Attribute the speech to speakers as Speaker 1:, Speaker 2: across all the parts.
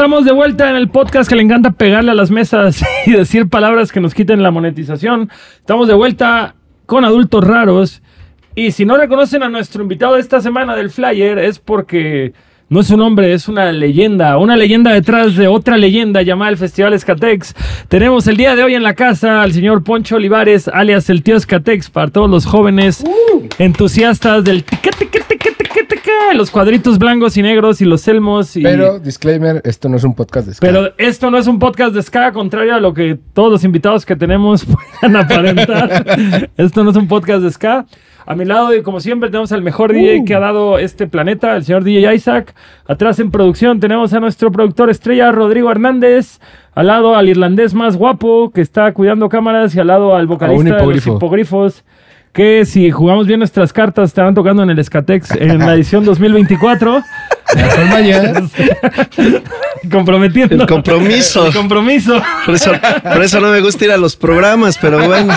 Speaker 1: Estamos de vuelta en el podcast que le encanta pegarle a las mesas y decir palabras que nos quiten la monetización. Estamos de vuelta con adultos raros. Y si no reconocen a nuestro invitado de esta semana del flyer es porque no es un hombre, es una leyenda. Una leyenda detrás de otra leyenda llamada el Festival Escatex. Tenemos el día de hoy en la casa al señor Poncho Olivares, alias el tío Escatex, para todos los jóvenes entusiastas del tique, tique, tique, los cuadritos blancos y negros y los elmos. Y...
Speaker 2: Pero, disclaimer, esto no es un podcast de ska.
Speaker 1: Pero esto no es un podcast de ska, contrario a lo que todos los invitados que tenemos puedan aparentar. esto no es un podcast de ska. A mi lado, y como siempre, tenemos al mejor DJ que ha dado este planeta, el señor DJ Isaac. Atrás en producción tenemos a nuestro productor estrella, Rodrigo Hernández. Al lado al irlandés más guapo que está cuidando cámaras y al lado al vocalista de los
Speaker 2: hipogrifo.
Speaker 1: hipogrifos. Que si jugamos bien nuestras cartas estarán tocando en el Escatex en la edición 2024.
Speaker 2: Son mañana.
Speaker 1: Comprometiendo.
Speaker 3: El compromiso.
Speaker 1: El compromiso.
Speaker 3: Por eso, por eso no me gusta ir a los programas, pero bueno.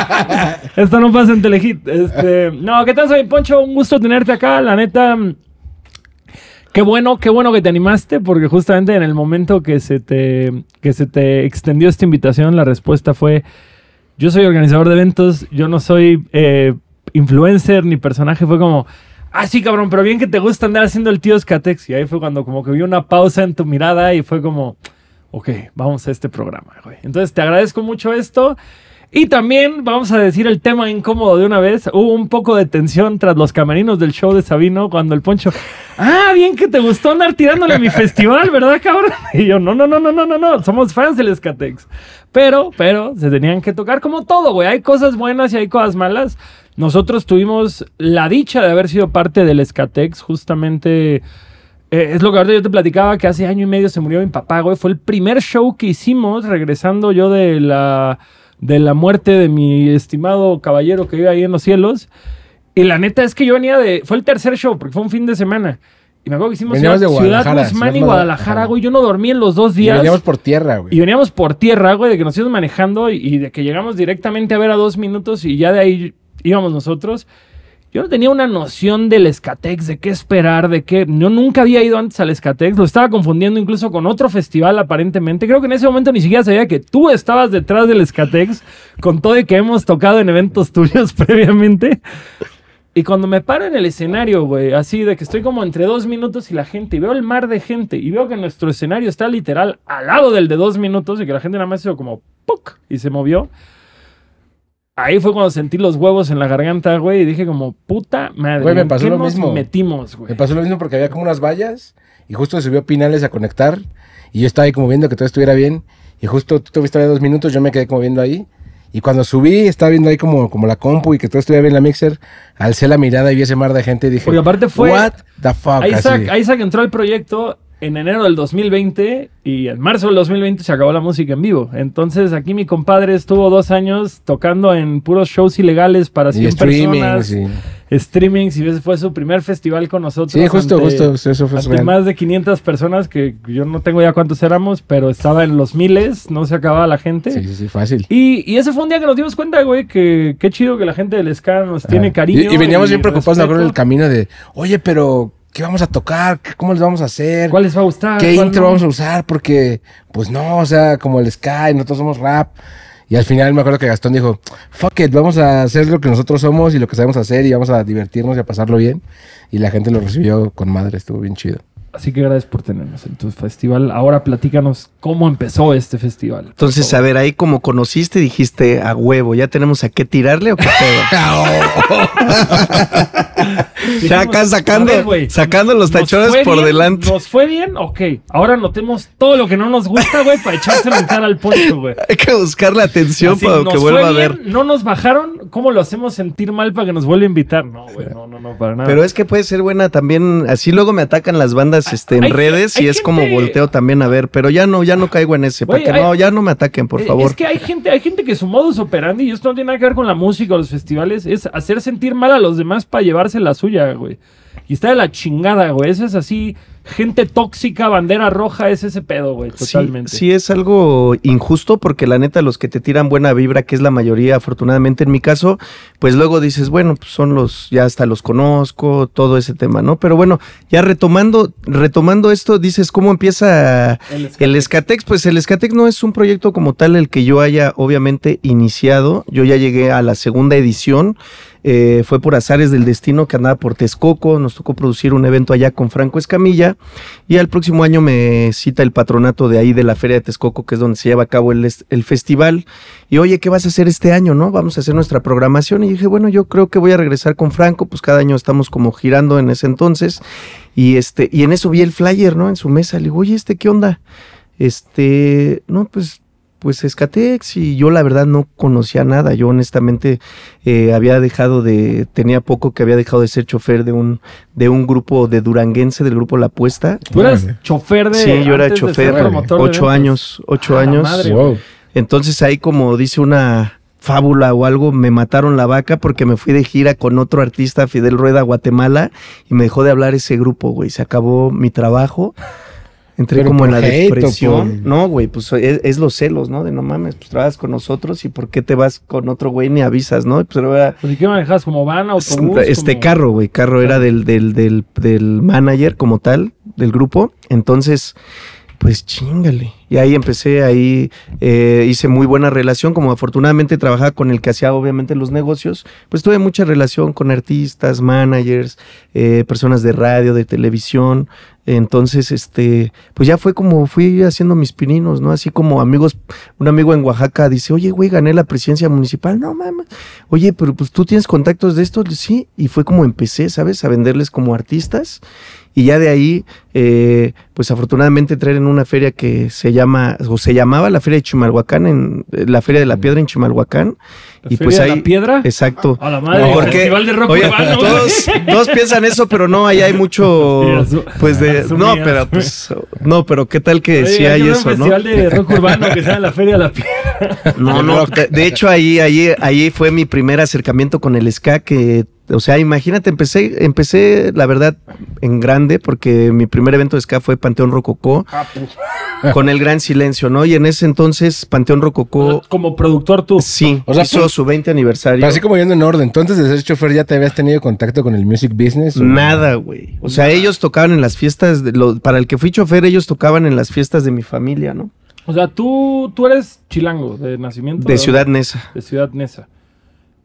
Speaker 1: Esto no pasa en Telehit. Este, no, ¿qué tal, soy Poncho? Un gusto tenerte acá. La neta, qué bueno, qué bueno que te animaste, porque justamente en el momento que se te, que se te extendió esta invitación, la respuesta fue: Yo soy organizador de eventos, yo no soy eh, influencer ni personaje. Fue como. Ah, sí, cabrón, pero bien que te gusta andar haciendo el tío Skatex. Y ahí fue cuando como que vi una pausa en tu mirada y fue como, ok, vamos a este programa, güey. Entonces te agradezco mucho esto. Y también vamos a decir el tema incómodo de una vez. Hubo un poco de tensión tras los camerinos del show de Sabino cuando el Poncho, ah, bien que te gustó andar tirándole a mi festival, ¿verdad, cabrón? Y yo, no, no, no, no, no, no, no, somos fans del Skatex. Pero, pero, se tenían que tocar como todo, güey. Hay cosas buenas y hay cosas malas. Nosotros tuvimos la dicha de haber sido parte del Skatex, justamente. eh, es lo que ahorita yo te platicaba, que hace año y medio se murió mi papá, güey. Fue el primer show que hicimos regresando yo de la, de la muerte de mi estimado caballero que vive ahí en los cielos. Y la neta es que yo venía de... Fue el tercer show, porque fue un fin de semana. Y me acuerdo que hicimos Ciudad,
Speaker 2: de
Speaker 1: Ciudad
Speaker 2: Guadalajara,
Speaker 1: Guzmán y Guadalajara, güey. Yo no dormí en los dos
Speaker 2: Y
Speaker 1: días.
Speaker 2: veníamos por tierra, güey.
Speaker 1: Y veníamos por tierra, güey, de que nos íbamos manejando y, y de que llegamos directamente a ver a dos minutos y ya de ahí íbamos nosotros. Yo no tenía una noción del Escatex, de qué esperar, de qué. Yo nunca había ido antes al Escatex, lo estaba confundiendo incluso con otro festival aparentemente. Creo que en ese momento ni siquiera sabía que tú estabas detrás del Escatex, con todo y que hemos tocado en eventos tuyos previamente. Y cuando me paro en el escenario, güey, así de que estoy como entre dos minutos y la gente, y veo el mar de gente, y veo que nuestro escenario está literal al lado del de dos minutos, y que la gente nada más hizo como ¡puc! y se movió. Ahí fue cuando sentí los huevos en la garganta, güey, y dije como, puta madre.
Speaker 2: Güey, me
Speaker 1: ¿en
Speaker 2: pasó
Speaker 1: qué
Speaker 2: lo
Speaker 1: nos
Speaker 2: mismo.
Speaker 1: metimos, güey?
Speaker 2: Me pasó lo mismo porque había como unas vallas y justo subió Pinales a conectar y yo estaba ahí como viendo que todo estuviera bien y justo tú tuviste dos minutos, yo me quedé como viendo ahí y cuando subí estaba viendo ahí como, como la compu y que todo estuviera bien la mixer, alcé la mirada y vi ese mar de gente y dije,
Speaker 1: Porque aparte fue-
Speaker 2: what the fuck,
Speaker 1: Isaac. Isaac entró al proyecto en enero del 2020 y en marzo del 2020 se acabó la música en vivo. Entonces aquí mi compadre estuvo dos años tocando en puros shows ilegales para
Speaker 2: Y
Speaker 1: 100
Speaker 2: streaming,
Speaker 1: personas.
Speaker 2: sí.
Speaker 1: Streamings y ese fue su primer festival con nosotros.
Speaker 2: Sí, justo,
Speaker 1: ante-
Speaker 2: justo, eso fue
Speaker 1: ante más de 500 personas que yo no tengo ya cuántos éramos, pero estaba en los miles, no se acababa la gente.
Speaker 2: Sí, sí, sí, fácil.
Speaker 1: Y, y ese fue un día que nos dimos cuenta, güey, que qué chido que la gente del ska nos tiene
Speaker 2: Ajá.
Speaker 1: cariño.
Speaker 2: Y, y veníamos bien preocupados, me acuerdo, en el camino de, oye, pero, ¿qué vamos a tocar? ¿Qué- ¿Cómo les vamos a hacer?
Speaker 1: ¿Cuál les va a gustar?
Speaker 2: ¿Qué
Speaker 1: ¿Cuál
Speaker 2: intro
Speaker 1: no?
Speaker 2: vamos a usar? Porque, pues no, o sea, como el Sky, nosotros somos rap. Y al final me acuerdo que Gastón dijo, fuck it, vamos a hacer lo que nosotros somos y lo que sabemos hacer y vamos a divertirnos y a pasarlo bien. Y la gente lo recibió con madre, estuvo bien chido.
Speaker 1: Así que gracias por tenernos en tu festival. Ahora platícanos cómo empezó este festival.
Speaker 3: Entonces, a ver, ahí como conociste, dijiste a huevo, ¿ya tenemos a qué tirarle o qué pedo? ya acá sacando,
Speaker 1: ver,
Speaker 3: sacando los
Speaker 1: ¿nos
Speaker 3: tachones por
Speaker 1: bien?
Speaker 3: delante.
Speaker 1: ¿Nos fue bien? Ok. Ahora notemos todo lo que no nos gusta, güey, para echárselo en cara al poncho, güey.
Speaker 3: Hay que buscar la atención
Speaker 1: Así,
Speaker 3: para
Speaker 1: nos
Speaker 3: que
Speaker 1: fue
Speaker 3: vuelva a
Speaker 1: bien,
Speaker 3: ver.
Speaker 1: No nos bajaron. ¿Cómo lo hacemos sentir mal para que nos vuelva a invitar? No, güey, no, no, no, para nada.
Speaker 3: Pero es que puede ser buena también. Así luego me atacan las bandas este, en
Speaker 1: hay-
Speaker 3: redes
Speaker 1: hay
Speaker 3: y es como volteo también a ver. Pero ya no, ya no caigo en ese.
Speaker 1: Güey,
Speaker 3: para que
Speaker 1: hay-
Speaker 3: no, ya no me ataquen, por
Speaker 1: Eh,
Speaker 3: favor.
Speaker 1: Es que hay gente, hay gente que su modus operandi, y esto no tiene nada que ver con la música o los festivales, es hacer sentir mal a los demás para llevarse la suya, güey. Y está de la chingada, güey. Eso es así. Gente tóxica, bandera roja, es ese pedo, güey,
Speaker 3: Sí,
Speaker 1: totalmente.
Speaker 3: Sí, es algo injusto porque la neta los que te tiran buena vibra, que es la mayoría afortunadamente en mi caso, pues luego dices, bueno, pues son los, ya hasta los conozco, todo ese tema, ¿no? Pero bueno, ya retomando, retomando esto, dices, ¿cómo empieza
Speaker 1: El
Speaker 3: el Escatex? Pues el Escatex no es un proyecto como tal el que yo haya obviamente iniciado, yo ya llegué a la segunda edición. Eh, fue por azares del destino que andaba por Texcoco, nos tocó producir un evento allá con Franco Escamilla y al próximo año me cita el patronato de ahí de la Feria de Texcoco, que es donde se lleva a cabo el, el festival. Y oye, ¿qué vas a hacer este año, no? Vamos a hacer nuestra programación. Y dije, bueno, yo creo que voy a regresar con Franco, pues cada año estamos como girando en ese entonces. Y este, y en eso vi el flyer, ¿no? En su mesa. Le digo, oye, ¿este qué onda? Este, no, pues pues Escatex y yo la verdad no conocía nada. Yo honestamente eh, había dejado de, tenía poco que había dejado de ser chofer de un, de un grupo de duranguense, del grupo La Apuesta.
Speaker 1: Tú eras chofer de.
Speaker 3: Sí, yo era chofer, ocho años, ocho
Speaker 1: Ah,
Speaker 3: años.
Speaker 1: madre.
Speaker 2: Wow.
Speaker 3: Entonces ahí como dice una fábula o algo, me mataron la vaca porque me fui de gira con otro artista, Fidel Rueda, a Guatemala, y me dejó de hablar ese grupo, güey. Se acabó mi trabajo. Entré
Speaker 2: Pero
Speaker 3: como en la
Speaker 2: hate
Speaker 3: depresión.
Speaker 2: por-
Speaker 3: No, güey, pues es, es los celos, ¿no? De no mames, pues trabajas con nosotros y ¿por qué te vas con otro güey ni avisas, no? Pues era
Speaker 1: Pues, ¿y qué manejas? ¿Como van, autobús?
Speaker 3: este
Speaker 1: como-
Speaker 3: carro, güey. Carro era del, del, del, del manager como tal, del grupo. Entonces, pues chingale. Y ahí empecé, ahí eh, hice muy buena relación. Como afortunadamente trabajaba con el que hacía obviamente los negocios, pues tuve mucha relación con artistas, managers, eh, personas de radio, de televisión. Entonces, este, pues ya fue como fui haciendo mis pininos, ¿no? Así como amigos, un amigo en Oaxaca dice, oye, güey, gané la presidencia municipal. No, mames. Oye, pero pues tú tienes contactos de esto, sí. Y fue como empecé, ¿sabes? A venderles como artistas. Y ya de ahí, eh, pues afortunadamente entré en una feria que se llama, o se llamaba la Feria de Chimalhuacán, en, eh, la Feria de la Piedra en Chimalhuacán.
Speaker 1: ¿La
Speaker 3: y
Speaker 1: feria
Speaker 3: pues
Speaker 1: de
Speaker 3: ahí,
Speaker 1: la piedra?
Speaker 3: exacto.
Speaker 1: A la madre,
Speaker 2: No,
Speaker 1: el
Speaker 3: porque-
Speaker 1: festival de rock
Speaker 3: Oye,
Speaker 1: urbano,
Speaker 3: todos, todos piensan eso, pero no, ahí hay mucho, pues de, no, pero pues, no, pero qué tal que
Speaker 1: Oye,
Speaker 3: sí
Speaker 1: hay
Speaker 3: eso,
Speaker 1: un
Speaker 3: ¿no?
Speaker 1: festival de rock urbano que sea en la feria de la piedra.
Speaker 3: No, no, de, de hecho ahí, ahí, ahí fue mi primer acercamiento con el ska que, o sea, imagínate, empecé, empecé la verdad en grande porque mi primer evento de ska fue Panteón Rococó
Speaker 1: Ah, pues.
Speaker 3: con el Gran Silencio, ¿no? Y en ese entonces Panteón Rococó
Speaker 1: Como productor tú.
Speaker 3: sí
Speaker 2: O sea,
Speaker 3: hizo su 20 aniversario.
Speaker 2: Pero así como yendo en orden, entonces de ser chofer ya te habías tenido contacto con el music business. o-
Speaker 3: Nada, güey. O sea, ellos tocaban en las fiestas, de lo- para el que fui chofer, ellos tocaban en las fiestas de mi familia, ¿no?
Speaker 1: O sea, tú, tú eres chilango de nacimiento.
Speaker 3: De
Speaker 1: ¿verdad?
Speaker 3: Ciudad Neza.
Speaker 1: De Ciudad Neza.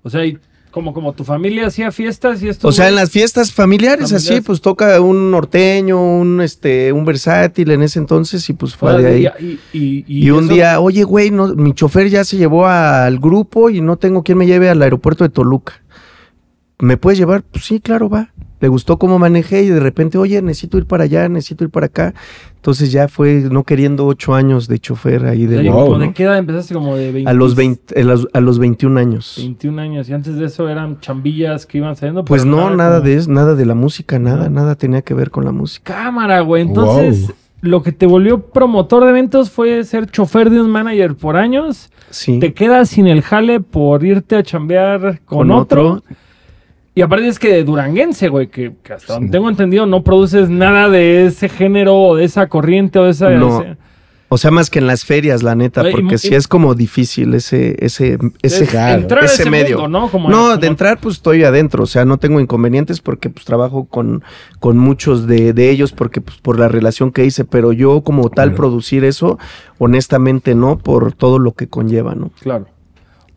Speaker 1: O sea, y como, como tu familia hacía fiestas y esto.
Speaker 3: O sea, en las fiestas familiares, así, pues toca un norteño, un este, un versátil en ese entonces, y pues fue de ahí.
Speaker 1: Y, y- y
Speaker 3: Y un
Speaker 1: eso-
Speaker 3: día, oye, güey, no, mi chofer ya se llevó al grupo y no tengo quien me lleve al aeropuerto de Toluca. ¿Me puedes llevar? Pues sí, claro, va. Le gustó cómo manejé y de repente, oye, necesito ir para allá, necesito ir para acá. Entonces ya fue no queriendo ocho años de chofer ahí de
Speaker 1: y
Speaker 2: Wow,
Speaker 1: como
Speaker 2: ¿no?
Speaker 1: ¿De qué edad empezaste? Como de 20,
Speaker 3: a los 20, a los, a los 21 años.
Speaker 1: 21 años. Y antes de eso eran chambillas que iban saliendo.
Speaker 3: Pues no, nada
Speaker 1: como-
Speaker 3: de eso, nada de la música, nada, nada tenía que ver con la música.
Speaker 1: Cámara, güey. Entonces,
Speaker 2: Wow.
Speaker 1: lo que te volvió promotor de eventos fue ser chofer de un manager por años.
Speaker 3: Sí.
Speaker 1: Te quedas sin el jale por irte a chambear con,
Speaker 3: Con
Speaker 1: otro.
Speaker 3: otro.
Speaker 1: Y aparte es que de duranguense, güey, que, que hasta donde tengo entendido no produces nada de ese género o de esa corriente o de esa...
Speaker 3: No.
Speaker 1: ese-
Speaker 3: O sea, más que en las ferias, la neta,
Speaker 1: Oye, y mu-
Speaker 3: porque sí es como difícil ese, ese, ese,
Speaker 1: es
Speaker 2: claro.
Speaker 1: entrar
Speaker 3: ese
Speaker 1: ese
Speaker 3: medio.
Speaker 1: mundo, ¿no? Como-
Speaker 3: no,
Speaker 1: como-
Speaker 3: de entrar pues estoy adentro, o sea, no tengo inconvenientes porque pues trabajo con, con muchos de, de ellos porque pues por la relación que hice, pero yo como tal producir eso, honestamente no, por todo lo que conlleva, ¿no?
Speaker 1: Claro.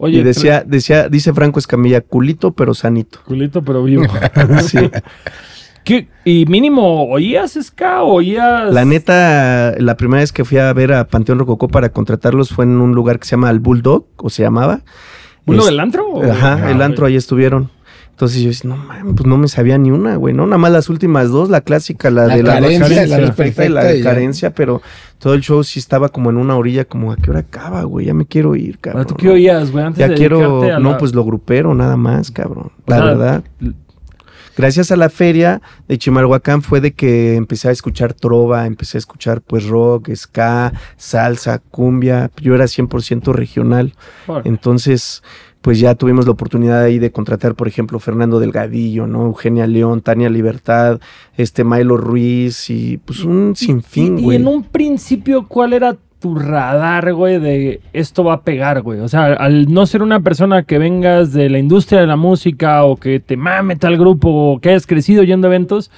Speaker 1: Oye,
Speaker 3: y decía, decía, dice Franco Escamilla, culito pero sanito.
Speaker 1: Culito, pero vivo.
Speaker 3: Sí.
Speaker 1: ¿Qué? ¿Y mínimo oías ska oías...?
Speaker 3: La neta, la primera vez que fui a ver a Panteón Rococó para contratarlos fue en un lugar que se llama El Bulldog, o se llamaba.
Speaker 1: ¿Uno
Speaker 3: Es-
Speaker 1: del antro?
Speaker 3: Ajá,
Speaker 1: Ah,
Speaker 3: el
Speaker 1: güey.
Speaker 3: antro ahí estuvieron. Entonces yo decía, no mames, pues no me sabía ni una, güey, ¿no? Nada más las últimas dos, la clásica, la,
Speaker 2: La
Speaker 3: de la
Speaker 2: carencia,
Speaker 1: la
Speaker 3: perfecta y la de carencia, pero todo el show sí estaba como en una orilla, como a qué hora acaba, güey, ya me quiero ir, cabrón.
Speaker 1: ¿Tú qué
Speaker 3: ¿no?
Speaker 1: oías, güey? Antes
Speaker 3: Ya
Speaker 1: de
Speaker 3: quiero,
Speaker 1: a
Speaker 3: no,
Speaker 1: la-
Speaker 3: pues lo grupero, nada más, cabrón.
Speaker 1: O
Speaker 3: La
Speaker 1: sea,
Speaker 3: verdad. Gracias a la feria de Chimalhuacán fue de que empecé a escuchar trova, empecé a escuchar pues rock, ska, salsa, cumbia. Yo era 100% regional. Entonces, pues ya tuvimos la oportunidad ahí de contratar, por ejemplo, Fernando Delgadillo, ¿no? Eugenia León, Tania Libertad, este Milo Ruiz y pues un sinfín,
Speaker 1: Y, y
Speaker 3: güey.
Speaker 1: en un principio, ¿cuál era tu radar, güey, de esto va a pegar, güey? O sea, al no ser una persona que vengas de la industria de la música o que te mame tal grupo o que hayas crecido yendo a eventos,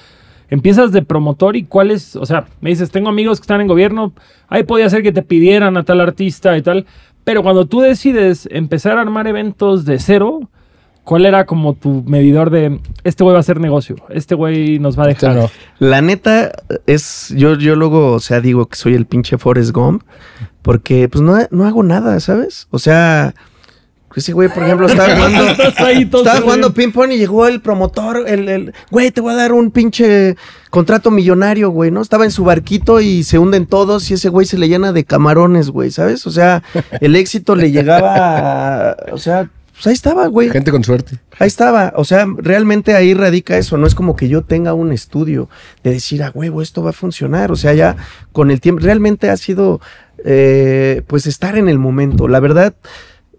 Speaker 1: empiezas de promotor y cuál es, o sea, me dices, tengo amigos que están en gobierno, ahí podía ser que te pidieran a tal artista y tal, pero cuando tú decides empezar a armar eventos de cero, ¿cuál era como tu medidor de este güey va a hacer negocio? Este güey nos va a dejar.
Speaker 2: no.
Speaker 3: La neta es, yo, yo luego, o sea, digo que soy el pinche Forrest Gump, porque pues no, no hago nada, ¿sabes? O sea, ese güey, por ejemplo, estaba jugando, estaba jugando ping-pong y llegó el promotor, el, el, güey, te voy a dar un pinche contrato millonario, güey, ¿no? Estaba en su barquito y se hunden todos y ese güey se le llena de camarones, güey, ¿sabes? O sea, el éxito le llegaba, a- o sea, pues ahí estaba, güey.
Speaker 2: Gente con suerte.
Speaker 3: Ahí estaba, o sea, realmente ahí radica eso, no es como que yo tenga un estudio de decir, a huevo, esto va a funcionar, o sea, ya con el tiempo, realmente ha sido, eh, pues, estar en el momento, la verdad,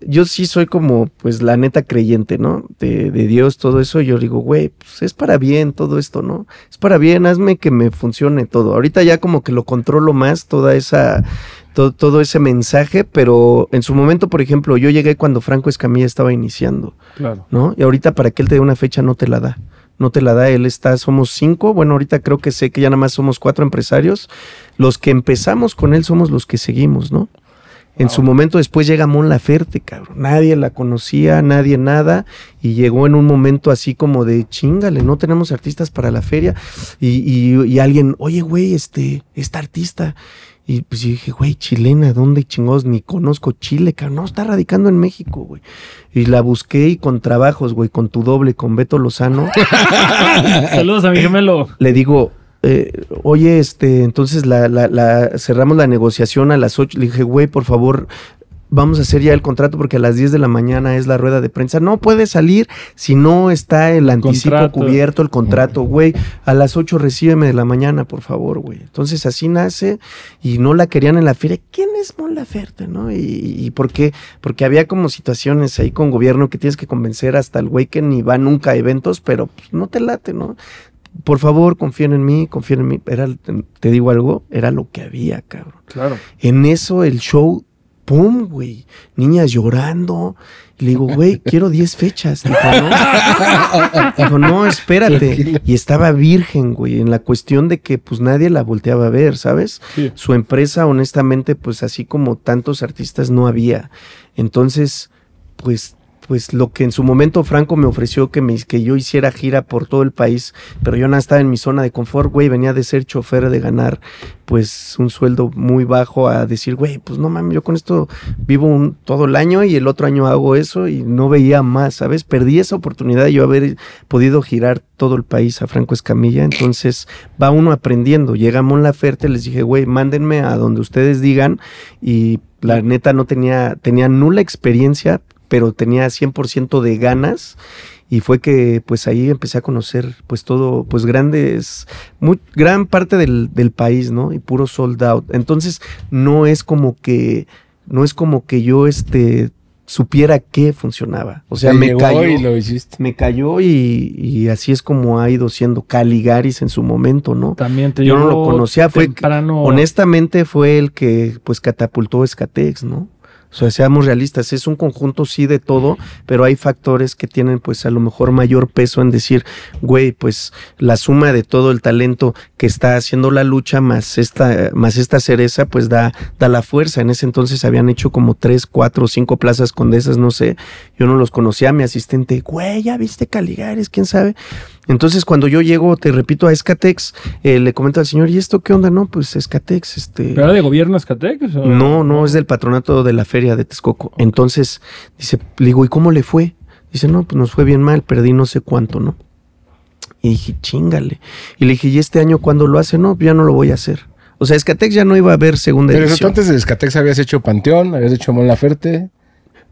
Speaker 3: yo sí soy como, pues, la neta creyente, ¿no? De, de Dios, todo eso, yo digo, güey, pues es para bien todo esto, ¿no? Es para bien, hazme que me funcione todo. Ahorita ya como que lo controlo más, toda esa, todo, todo ese mensaje, pero en su momento, por ejemplo, yo llegué cuando Franco Escamilla estaba iniciando.
Speaker 1: Claro.
Speaker 3: ¿no? Y ahorita para que él te dé una fecha no te la da. No te la da, él está, somos cinco, bueno, ahorita creo que sé que ya nada más somos cuatro empresarios. Los que empezamos con él somos los que seguimos, ¿no? En su momento después llega Mon Laferte, cabrón. Nadie la conocía, nadie nada. Y llegó en un momento así como de chingale, no tenemos artistas para la feria. Y, y- y alguien, oye, güey, este, esta artista. Y pues yo dije, güey, chilena, ¿dónde chingados? Ni conozco Chile, cabrón. No, está radicando en México, güey. Y la busqué y con trabajos, güey, con tu doble, con Beto Lozano.
Speaker 1: Saludos a mi gemelo.
Speaker 3: le digo, eh, oye, este, entonces la, la- la- cerramos la negociación a las 8. Le dije, güey, por favor, vamos a hacer ya el contrato porque a las 10 de la mañana es la rueda de prensa. No puede salir si no está el anticipo
Speaker 1: Contrato.
Speaker 3: cubierto, el contrato, güey. A las 8 recíbeme de la mañana, por favor, güey. Entonces así nace y no la querían en la feria. ¿Quién es Mon Laferte, no? Y, y por qué? Porque había como situaciones ahí con gobierno que tienes que convencer hasta el güey que ni va nunca a eventos, pero pues, no te late, ¿no? Por favor, confíen en mí, confíen en mí. Era, te digo algo, era lo que había, cabrón.
Speaker 1: Claro.
Speaker 3: En eso el show, ¡pum, güey! Niñas llorando. Y le digo, güey, quiero 10 fechas. Dijo, no. Dijo, no, espérate. Y estaba virgen, güey, en la cuestión de que pues nadie la volteaba a ver, ¿sabes?
Speaker 1: Sí.
Speaker 3: Su empresa, honestamente, pues así como tantos artistas no había. Entonces, pues pues lo que en su momento Franco me ofreció que, me, que yo hiciera gira por todo el país, pero yo no estaba en mi zona de confort, güey, venía de ser chofer, de ganar pues un sueldo muy bajo a decir, güey, pues no mames, yo con esto vivo un, todo el año y el otro año hago eso y no veía más, ¿sabes? Perdí esa oportunidad de yo haber podido girar todo el país a Franco Escamilla, entonces va uno aprendiendo, llega Mon Laferte, les dije, güey, mándenme a donde ustedes digan y la neta no tenía, tenía nula experiencia, pero tenía 100% de ganas y fue que pues ahí empecé a conocer pues todo, pues grandes, muy, gran parte del, del país, ¿no? Y puro sold out. Entonces no es como que, no es como que yo este supiera que funcionaba. O sea,
Speaker 2: Te
Speaker 3: me cayó.
Speaker 2: y lo hiciste.
Speaker 3: Me cayó y, y así es como ha ido siendo Caligaris en su momento, ¿no?
Speaker 1: También te
Speaker 3: Yo no lo conocía, fue
Speaker 1: temprano.
Speaker 3: Honestamente fue el que pues catapultó Escatex, ¿no? O sea, seamos realistas, es un conjunto sí de todo, pero hay factores que tienen pues a lo mejor mayor peso en decir, güey, pues la suma de todo el talento que está haciendo la lucha más esta, más esta cereza, pues da, da la fuerza. En ese entonces habían hecho como tres, cuatro, cinco plazas condesas, no sé. Yo no los conocía, mi asistente, güey, ya viste Caligares, quién sabe. Entonces, cuando yo llego, te repito, a Escatex, eh, le comento al señor, ¿y esto qué onda? No, pues Escatex, este.
Speaker 1: ¿Pero era de gobierno Escatex? o-
Speaker 3: No, no, es del patronato de la feria de Texcoco. Entonces, dice, le digo, ¿y cómo le fue? Dice, no, pues nos fue bien mal, perdí no sé cuánto, ¿no? Y dije, chingale. Y le dije, ¿y este año cuándo lo hace? No, ya no lo voy a hacer. O sea, Escatex ya no iba a haber segunda
Speaker 2: Pero eso tú
Speaker 3: edición.
Speaker 2: antes de Escatex habías hecho Panteón, habías hecho Mon Laferte.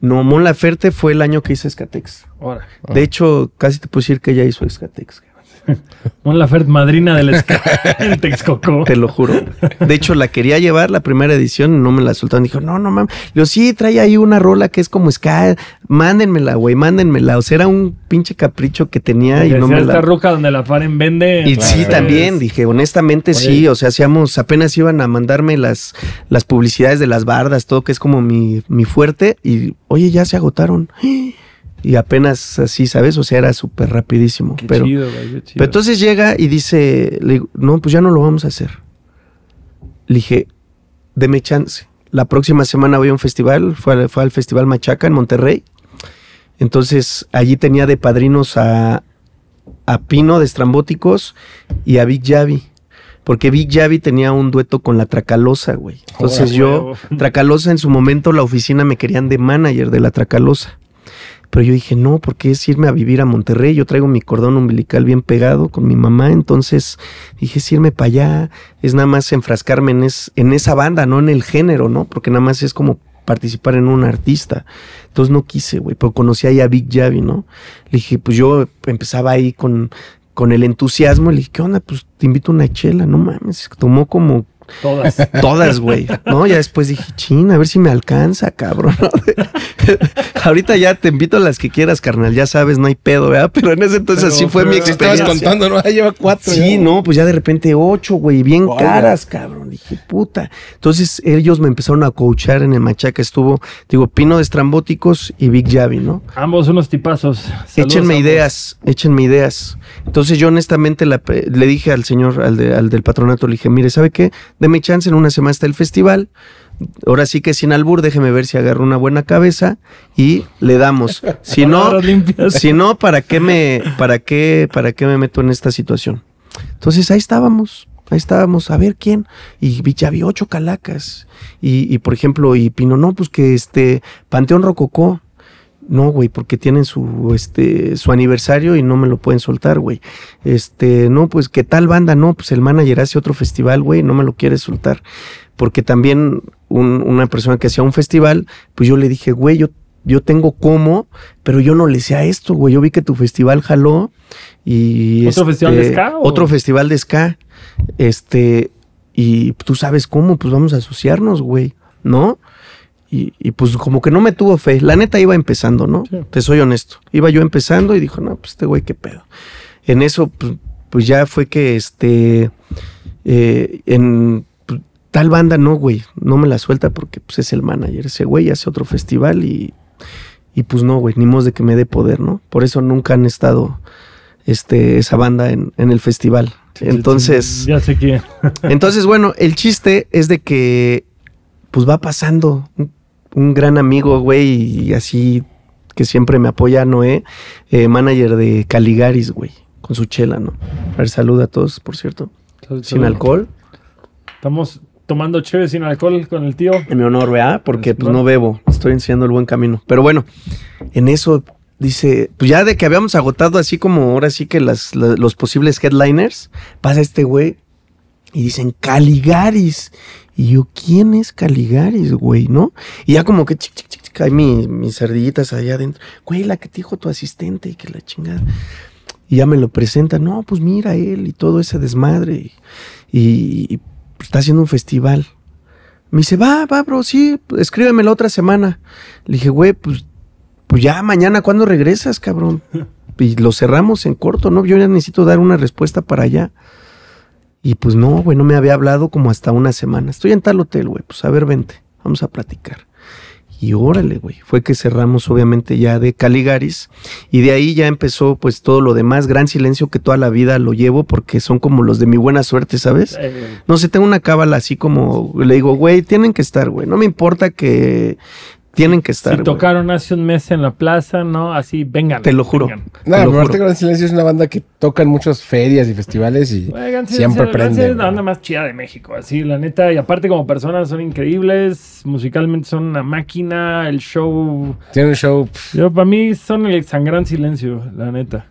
Speaker 3: No, Mon Laferte fue el año que hice Escatex.
Speaker 1: Ahora.
Speaker 2: Ah.
Speaker 3: De hecho, casi te puedo decir que ella hizo Escatex.
Speaker 1: Mon Laferte, madrina del ska en Texcoco.
Speaker 3: Te lo juro. De hecho, la quería llevar la primera edición y no me la soltaron. Dijo, no, no mames. Le digo, sí, trae ahí una rola que es como ska. Mándenmela, güey, mándenmela. O sea, era un pinche capricho que tenía y no me
Speaker 1: esta
Speaker 3: la.
Speaker 1: ruca donde la paren vende.
Speaker 3: Y
Speaker 1: pues,
Speaker 3: sí, también, dije, honestamente sí, o sea, hacíamos, apenas iban a mandarme las, las publicidades de las bardas, todo que es como mi, mi fuerte, y oye, ya se agotaron. Y apenas así, ¿sabes? O sea, era súper rapidísimo.
Speaker 1: Qué
Speaker 3: pero,
Speaker 1: chido, güey, qué chido.
Speaker 3: pero entonces llega y dice, le digo, no, pues ya no lo vamos a hacer. Le dije, deme chance. La próxima semana voy a un festival, fue al, fue al Festival Machaca en Monterrey. Entonces allí tenía de padrinos a, a Pino de Estrambóticos y a Big Javi. Porque Big Javi tenía un dueto con la Tracalosa, güey. Entonces yo. Tracalosa en su momento, la oficina me querían de manager de la Tracalosa. Pero yo dije, no, porque es irme a vivir a Monterrey. Yo traigo mi cordón umbilical bien pegado con mi mamá. Entonces dije, es irme para allá. Es nada más enfrascarme en, es- en esa banda, no en el género, ¿no? Porque nada más es como participar en un artista. Entonces no quise, güey. Pero conocí ahí a Big Javi, ¿no? Le dije, pues yo empezaba ahí con, con el entusiasmo. Le dije, ¿qué onda? Pues te invito a una chela. No mames. Tomó como
Speaker 1: Todas.
Speaker 3: Todas, güey. No, ya después dije, chin, a ver si me alcanza, cabrón. Ahorita ya te invito a las que quieras, carnal. Ya sabes, no hay pedo, ¿verdad? Pero en ese entonces
Speaker 1: Pero-
Speaker 3: así fue mi
Speaker 2: Te estabas
Speaker 3: experiencia.
Speaker 2: contando, ¿no? Ah, lleva cuatro.
Speaker 3: Sí,
Speaker 2: ya.
Speaker 3: no, pues ya de repente ocho, güey, bien caras, cabrón. Dije, puta. Entonces ellos me empezaron a coachar en el machaca. Estuvo, digo, Pino de Estrambóticos y Big Javi, ¿no?
Speaker 1: Ambos unos tipazos. Saludos
Speaker 3: Échenme
Speaker 1: ambos.
Speaker 3: ideas, échenme ideas. Entonces yo honestamente la le dije al señor, al, de- al del patronato, le dije, mire, ¿sabe qué? Deme chance, en una semana está el festival. Ahora sí que sin albur, déjeme ver si agarro una buena cabeza y le damos. Si no, si no, ¿para qué me, para qué, para qué me meto en esta situación? Entonces ahí estábamos, ahí estábamos, a ver quién. Y ya vi ocho calacas. Y, y, por ejemplo, y Pino, no, pues que este, Panteón Rococó. No, güey, porque tienen su, este, su aniversario y no me lo pueden soltar, güey. Este, no, pues que tal banda, no, pues el manager hace otro festival, güey, no me lo quiere soltar. Porque también un- una persona que hacía un festival, pues yo le dije, güey, yo, yo tengo cómo, pero yo no le sé a esto, güey. Yo vi que tu festival jaló y...
Speaker 1: ¿Otro festival de ska o?
Speaker 3: Otro festival de ska. Este, y tú sabes cómo, pues vamos a asociarnos, güey, ¿no? Y, y, pues como que no me tuvo fe. La neta iba empezando, ¿no?
Speaker 1: Sí.
Speaker 3: Te soy honesto. Iba yo empezando y dijo, no, pues este güey, qué pedo. En eso, pues, pues ya fue que este, eh, en pues, tal banda, no, güey, no me la suelta porque pues es el manager. Ese güey hace otro festival y, y pues no, güey, ni modo de que me dé poder, ¿no? Por eso nunca han estado este, esa banda en, en el festival. Entonces,
Speaker 1: Ya sé quién.
Speaker 3: entonces, bueno, el chiste es de que pues va pasando. Un, gran amigo, güey, y así que siempre me apoya, Noé, eh, manager de Caligaris, güey, con su chela, ¿no? A ver, saluda a todos, por cierto. Sin alcohol.
Speaker 1: Estamos tomando chévere sin alcohol con el tío.
Speaker 3: En mi honor, ¿verdad? Porque
Speaker 1: Es
Speaker 3: pues no bebo, estoy enseñando el buen camino. Pero bueno, en eso dice, pues ya de que habíamos agotado así como ahora sí que las, la- los posibles headliners, pasa este güey y dicen Caligaris. Y yo, ¿quién es Caligaris, güey? ¿No? Y ya como que chic, chic, chic, chic, hay mi- mis ardillitas allá adentro. Güey, la que te dijo tu asistente y que la chingada. Y ya me lo presenta, no, pues mira él y todo ese desmadre. Y, y- y está haciendo un festival. Me dice, va, va, bro, sí, escríbeme la otra semana. Le dije, güey, pues, pues ya mañana, ¿cuándo regresas, cabrón? Y lo cerramos en corto, ¿no? Yo ya necesito dar una respuesta para allá. Y pues no, güey, no me había hablado como hasta una semana. Estoy en tal hotel, güey, pues a ver, vente, vamos a platicar. Y órale, güey, fue que cerramos obviamente ya de Caligaris y de ahí ya empezó pues todo lo demás, gran silencio que toda la vida lo llevo porque son como los de mi buena suerte, ¿sabes? No sé, tengo una cábala así como, le digo, güey, tienen que estar, güey. No me importa que tienen que estar.
Speaker 1: si tocaron hace un mes en la plaza, ¿no? Así, vengan.
Speaker 3: Te lo juro.
Speaker 1: vengan.
Speaker 2: No, Arte. Gran Silencio es una banda que toca en muchas ferias y festivales y
Speaker 1: Oigan, sí,
Speaker 2: siempre prende.
Speaker 1: Es la banda más chida de México, así, la neta. Y aparte, como personas, son increíbles. Musicalmente son una máquina. El show.
Speaker 2: Tiene un show.
Speaker 1: Yo, para mí, son el San Gran Silencio, la neta.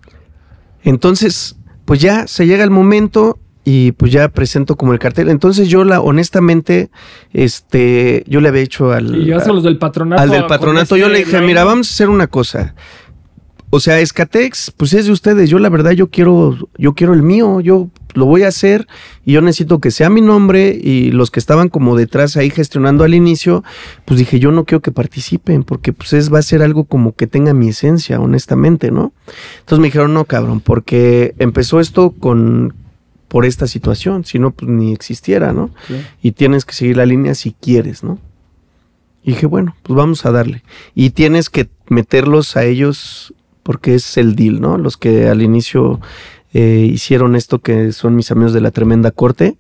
Speaker 3: Entonces, pues ya se llega el momento y pues ya presento como el cartel. Entonces yo la, honestamente, este, yo le había hecho al,
Speaker 1: Y a los del patronato.
Speaker 3: al del patronato, yo
Speaker 1: este
Speaker 3: le dije,
Speaker 1: line-
Speaker 3: mira, vamos a hacer una cosa. o sea, Escatex, pues es de ustedes. Yo la verdad, yo quiero, yo quiero el mío. Yo lo voy a hacer y yo necesito que sea mi nombre y los que estaban como detrás ahí gestionando al inicio, pues dije, yo no quiero que participen porque pues es, va a ser algo como que tenga mi esencia, honestamente, ¿no? Entonces me dijeron, no, cabrón, porque empezó esto con por esta situación, si no, pues ni existiera, ¿no? Y tienes que seguir la línea si quieres, ¿no? Y dije, bueno, pues vamos a darle. Y tienes que meterlos a ellos porque es el deal, ¿no? Los que al inicio eh, hicieron esto que son mis amigos de la tremenda corte,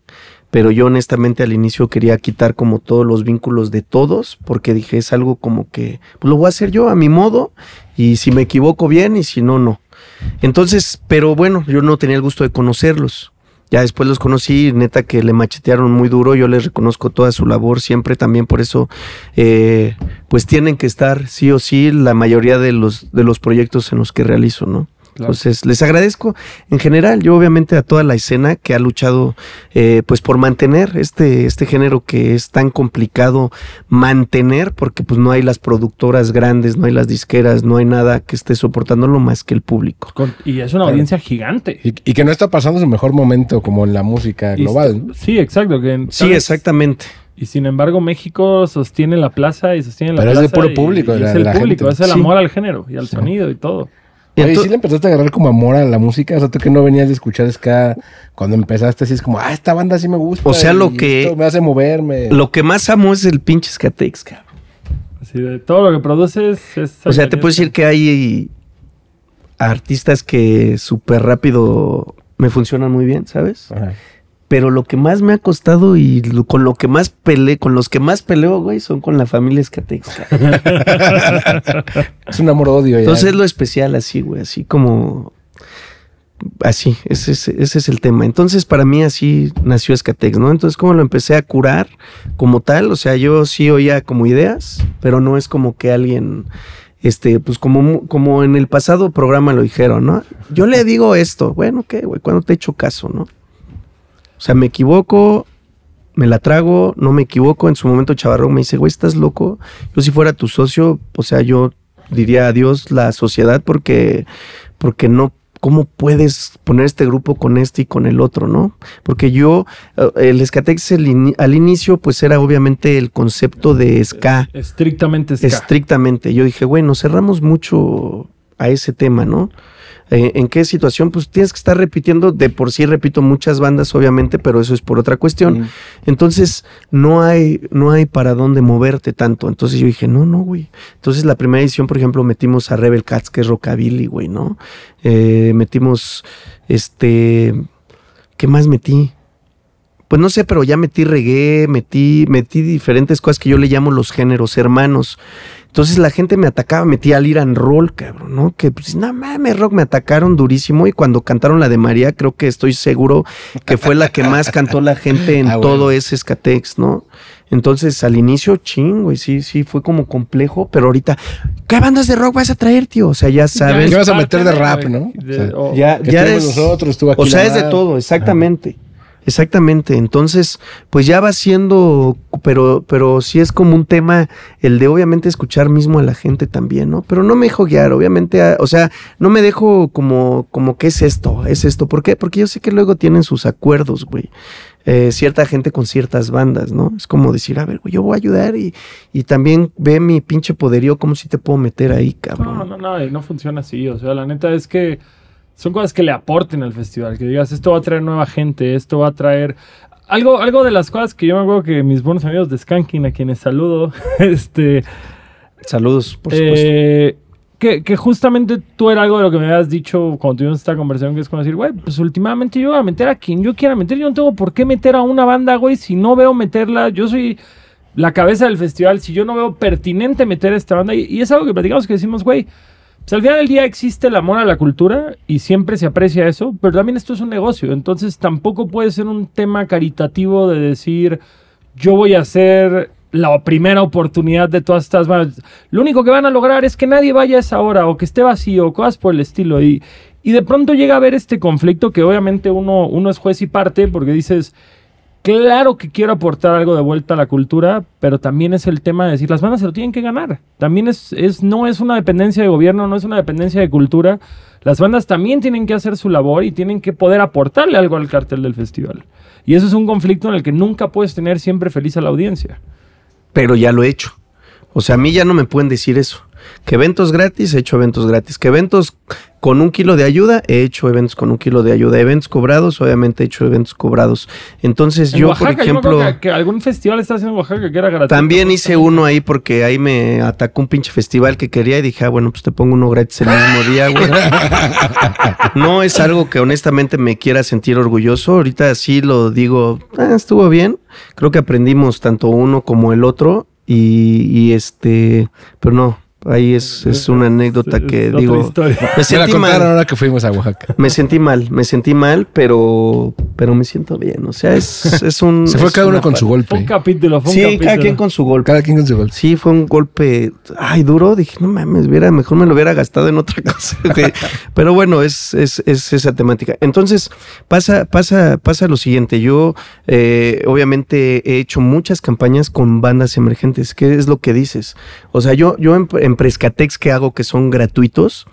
Speaker 3: pero yo honestamente al inicio quería quitar como todos los vínculos de todos, porque dije, es algo como que pues lo voy a hacer yo a mi modo, y si me equivoco bien, y si no, no. Entonces, pero bueno, yo no tenía el gusto de conocerlos. Ya después los conocí, neta que le machetearon muy duro, yo les reconozco toda su labor siempre, también por eso eh, pues tienen que estar sí o sí la mayoría de los, de los proyectos en los que realizo, ¿no? Entonces, les agradezco en general, yo obviamente a toda la escena que ha luchado eh, pues por mantener este, este género que es tan complicado mantener, porque pues no hay las productoras grandes, no hay las disqueras, no hay nada que esté soportándolo más que el público.
Speaker 1: y es una audiencia gigante.
Speaker 2: Y, que no está pasando su mejor momento como en la música global.
Speaker 1: Sí, exacto. Que,
Speaker 3: sí, exactamente.
Speaker 1: Y sin embargo, México sostiene la plaza y sostiene la
Speaker 2: plaza.
Speaker 1: Pero es
Speaker 2: de puro público.
Speaker 1: es el público, es el amor al género y al sonido y todo.
Speaker 2: Oye, ¿sí le empezaste a agarrar como amor a la música? O sea, tú que no venías de escuchar ska cuando empezaste, así es como, ah, esta banda sí me gusta.
Speaker 3: O sea, lo que...
Speaker 2: me hace moverme.
Speaker 3: Lo que más amo es el pinche Skatex, cabrón.
Speaker 1: Así de todo lo que produces es...
Speaker 3: O sea, te puedo decir que hay artistas que súper rápido me funcionan muy bien, ¿sabes? Ajá. Pero lo que más me ha costado y con lo que más peleé, con los que más peleo, güey, son con la familia Escatex.
Speaker 2: es un amor-odio.
Speaker 3: Entonces es lo especial así, güey, así como... Así, ese, ese, es el tema. Entonces, para mí así nació Escatex, ¿no? Entonces, como lo empecé a curar como tal, o sea, yo sí oía como ideas, pero no es como que alguien este, pues como, como en el pasado programa lo dijeron, ¿no? Yo le digo esto, bueno, ¿qué, güey? ¿Cuándo te he hecho caso, no? O sea, me equivoco, me la trago, no me equivoco. En su momento Chavarrón me dice, güey, ¿estás loco? Yo si fuera tu socio, o sea, yo diría adiós la sociedad porque, porque no, ¿cómo puedes poner este grupo con este y con el otro, no? Porque yo, eh, el Escatex al inicio, pues era obviamente el concepto de ska.
Speaker 1: Estrictamente ska.
Speaker 3: Estrictamente. Yo dije, bueno, cerramos mucho a ese tema, ¿no? Eh, ¿En qué situación? Pues tienes que estar repitiendo, de por sí repito muchas bandas, obviamente, pero eso es por otra cuestión. Entonces, no hay, no hay para dónde moverte tanto. Entonces yo dije, no, no, güey. Entonces la primera edición, por ejemplo, metimos a Rebel Cats, que es rockabilly, güey, ¿no? Eh, metimos, este, ¿qué más metí? Pues no sé, pero ya metí reggae, metí, metí diferentes cosas que yo le llamo los géneros hermanos. Entonces la gente me atacaba, metía al Iran Roll, cabrón, ¿no? Que pues, no mames, rock, me atacaron durísimo. Y cuando cantaron la de María, creo que estoy seguro que fue la que más cantó la gente en ah, todo ese escatex, ¿no? Entonces, al inicio, chingo, y sí, sí, fue como complejo, pero ahorita, ¿qué bandas de rock vas a traer, tío? O sea, ya sabes.
Speaker 2: ¿Qué vas a meter de rap, no?
Speaker 3: ya, ya es, nosotros, tú aquí O sea, es de todo, exactamente. Exactamente, entonces pues ya va siendo, pero, pero sí es como un tema el de obviamente escuchar mismo a la gente también, ¿no? Pero no me dejo guiar, obviamente, o sea, no me dejo como, como ¿qué es esto? ¿Es esto? ¿Por qué? Porque yo sé que luego tienen sus acuerdos, güey. Eh, cierta gente con ciertas bandas, ¿no? Es como decir, a ver, güey, yo voy a ayudar y, y también ve mi pinche poderío, ¿cómo si te puedo meter ahí, cabrón?
Speaker 1: No, no, no, no funciona así, o sea, la neta es que son cosas que le aporten al festival, que digas, esto va a traer nueva gente, esto va a traer... Algo, algo de las cosas que yo me acuerdo que mis buenos amigos de Skanking, a quienes saludo, este...
Speaker 3: Saludos, por supuesto.
Speaker 1: Eh, que, que, justamente tú era algo de lo que me habías dicho cuando tuvimos esta conversación, que es como decir, güey, pues últimamente yo voy a meter a quien yo quiera meter, yo no tengo por qué meter a una banda, güey, si no veo meterla, yo soy la cabeza del festival, si yo no veo pertinente meter a esta banda, y, y es algo que platicamos que decimos, güey, pues, al final del día existe el amor a la cultura y siempre se aprecia eso, pero también esto es un negocio, entonces tampoco puede ser un tema caritativo de decir yo voy a hacer la primera oportunidad de todas estas Lo único que van a lograr es que nadie vaya a esa hora o que esté vacío, cosas por el estilo. Y, y de pronto llega a haber este conflicto que obviamente uno, uno es juez y parte porque dices, claro que quiero aportar algo de vuelta a la cultura, pero también es el tema de decir, las bandas se lo tienen que ganar. También es, es, no es una dependencia de gobierno, no es una dependencia de cultura. Las bandas también tienen que hacer su labor y tienen que poder aportarle algo al cartel del festival. Y eso es un conflicto en el que nunca puedes tener siempre feliz a la audiencia.
Speaker 3: Pero ya lo he hecho. O sea, a mí ya no me pueden decir eso. Que eventos gratis, he hecho eventos gratis. Que eventos con un kilo de ayuda, he hecho eventos con un kilo de ayuda. Eventos cobrados, obviamente he hecho eventos cobrados. Entonces
Speaker 1: En
Speaker 3: yo,
Speaker 1: Oaxaca,
Speaker 3: por ejemplo...
Speaker 1: que, que algún festival está haciendo en Oaxaca que era gratuito.
Speaker 3: También hice uno ahí porque ahí me atacó un pinche festival que quería y dije, ah, bueno, pues te pongo uno gratis el mismo día, güey. No es algo que honestamente me quiera sentir orgulloso. Ahorita sí lo digo, ah, estuvo bien. Creo que aprendimos tanto uno como el otro y, y este, pero no, ahí es, es una anécdota
Speaker 1: Es
Speaker 3: que digo, me
Speaker 2: Me la
Speaker 3: sentí
Speaker 2: contaron
Speaker 3: mal.
Speaker 2: ahora que fuimos a Oaxaca.
Speaker 3: Me sentí mal, me sentí mal, pero, pero me siento bien. O sea, es, es un.
Speaker 2: Se fue cada uno con su
Speaker 3: parte.
Speaker 1: Fue un
Speaker 2: golpe.
Speaker 1: capítulo, fue un
Speaker 3: Sí,
Speaker 1: capítulo.
Speaker 3: cada quien con su golpe.
Speaker 2: Cada quien con su golpe.
Speaker 3: Sí, fue un golpe, ay, duro. Dije, no mames, hubiera, mejor me lo hubiera gastado en otra cosa. Pero bueno, es, es, es esa temática. Entonces, pasa, pasa, pasa lo siguiente. Yo, eh, obviamente, he hecho muchas campañas con bandas emergentes. ¿Qué es lo que dices? O sea, yo, yo en, en Prescatex que hago que son gratuitos,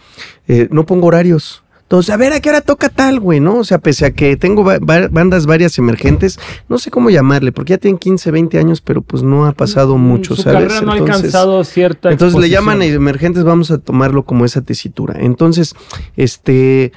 Speaker 3: eh, no pongo horarios. Entonces, a ver, ¿a qué hora toca tal, güey? ¿No? O sea, pese a que tengo ba- ba- bandas varias emergentes, no sé cómo llamarle, porque ya tienen 15, 20 años, pero pues no ha pasado mucho,
Speaker 1: Mm, Su
Speaker 3: ¿sabes?
Speaker 1: carrera no ha
Speaker 3: Entonces-
Speaker 1: alcanzado cierta
Speaker 3: entonces le llaman emergentes, vamos a tomarlo como esa tesitura. Entonces, este,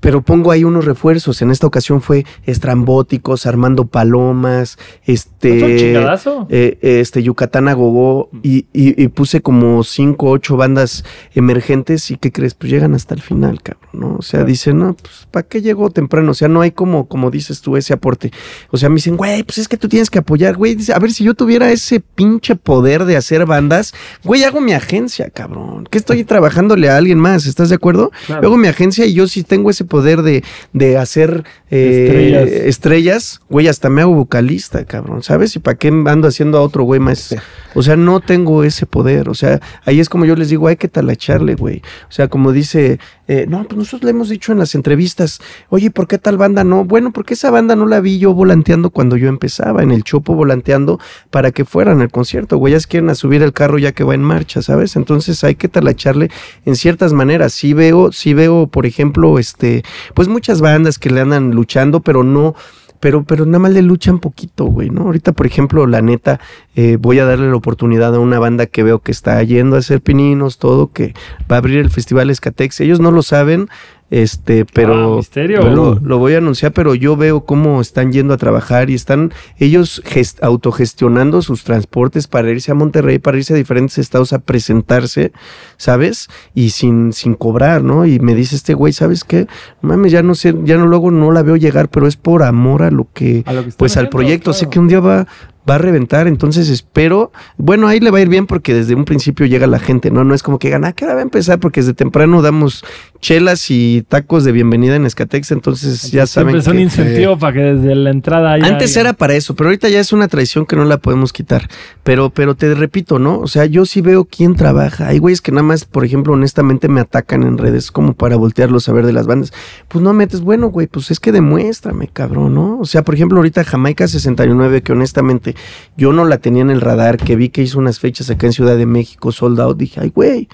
Speaker 3: pero pongo ahí unos refuerzos. En esta ocasión fue estrambóticos, Armando Palomas,
Speaker 1: ¿Es un
Speaker 3: este,
Speaker 1: chingadazo?
Speaker 3: eh, este Yucatán Agogó y, y- y puse como cinco, ocho bandas emergentes y ¿qué crees? Pues llegan hasta el final, cabrón, ¿no? O sea,
Speaker 1: Claro.
Speaker 3: dicen, no, pues ¿para qué llegó temprano? O sea, no hay como, como dices tú, ese aporte. O sea, me dicen, güey, pues es que tú tienes que apoyar, güey. Dice, a ver, si yo tuviera ese pinche poder de hacer bandas, güey, hago mi agencia, cabrón. Que estoy trabajándole a alguien más, ¿estás de acuerdo?
Speaker 1: Claro.
Speaker 3: Yo hago mi agencia y yo sí tengo ese poder de, de hacer eh,
Speaker 1: Estrellas.
Speaker 3: estrellas, güey, hasta me hago vocalista, cabrón, ¿sabes? ¿Y para qué ando haciendo a otro güey más? O sea, no tengo ese poder, o sea, ahí es como yo les digo, hay que talacharle, güey. O sea, como dice, eh, no, pues nosotros le hemos dicho en las entrevistas, oye, ¿por qué tal banda no? Bueno, porque esa banda no la vi yo volanteando cuando yo empezaba, en el Chopo volanteando para que fueran al concierto, güey, ya quieren a subir el carro ya que va en marcha, ¿sabes? Entonces hay que talacharle en ciertas maneras. Sí veo, sí veo, por ejemplo, este, pues muchas bandas que le andan luchando, pero no, pero, pero nada más le luchan poquito, güey, ¿no? Ahorita, por ejemplo, la neta, eh, voy a darle la oportunidad a una banda que veo que está yendo a hacer pininos, todo, que va a abrir el Festival Escatex. Ellos no lo saben, este, pero
Speaker 1: Ah, misterio.
Speaker 3: pero lo, lo voy a anunciar, pero yo veo cómo están yendo a trabajar y están ellos gest- autogestionando sus transportes para irse a Monterrey, para irse a diferentes estados a presentarse, ¿sabes? Y sin, sin cobrar, ¿no? Y me dice este güey, ¿sabes qué? Mames, ya no sé, ya no luego no la veo llegar, pero es por amor a lo que,
Speaker 1: A lo que
Speaker 3: pues al proyecto. Sé
Speaker 1: claro.
Speaker 3: que un día va, va a reventar, entonces espero, bueno, ahí le va a ir bien porque desde un principio llega la gente, ¿no? No es como que gana, ¿qué hora va a empezar? Porque desde temprano damos chelas y tacos de bienvenida en Escatex, entonces ya saben
Speaker 1: son
Speaker 3: que...
Speaker 1: incentivo para que desde la entrada haya
Speaker 3: Antes
Speaker 1: alguien.
Speaker 3: era para eso, pero ahorita ya es una traición que no la podemos quitar. Pero, pero te repito, ¿no? O sea, yo sí veo quién trabaja. Hay güeyes que nada más, por ejemplo, honestamente me atacan en redes como para voltearlos a ver de las bandas. Pues no metes, bueno, güey, pues es que demuéstrame, cabrón, ¿no? O sea, por ejemplo, ahorita Jamaica 69, que honestamente yo no la tenía en el radar, que vi que hizo unas fechas acá en Ciudad de México, sold out, dije, ay, güey.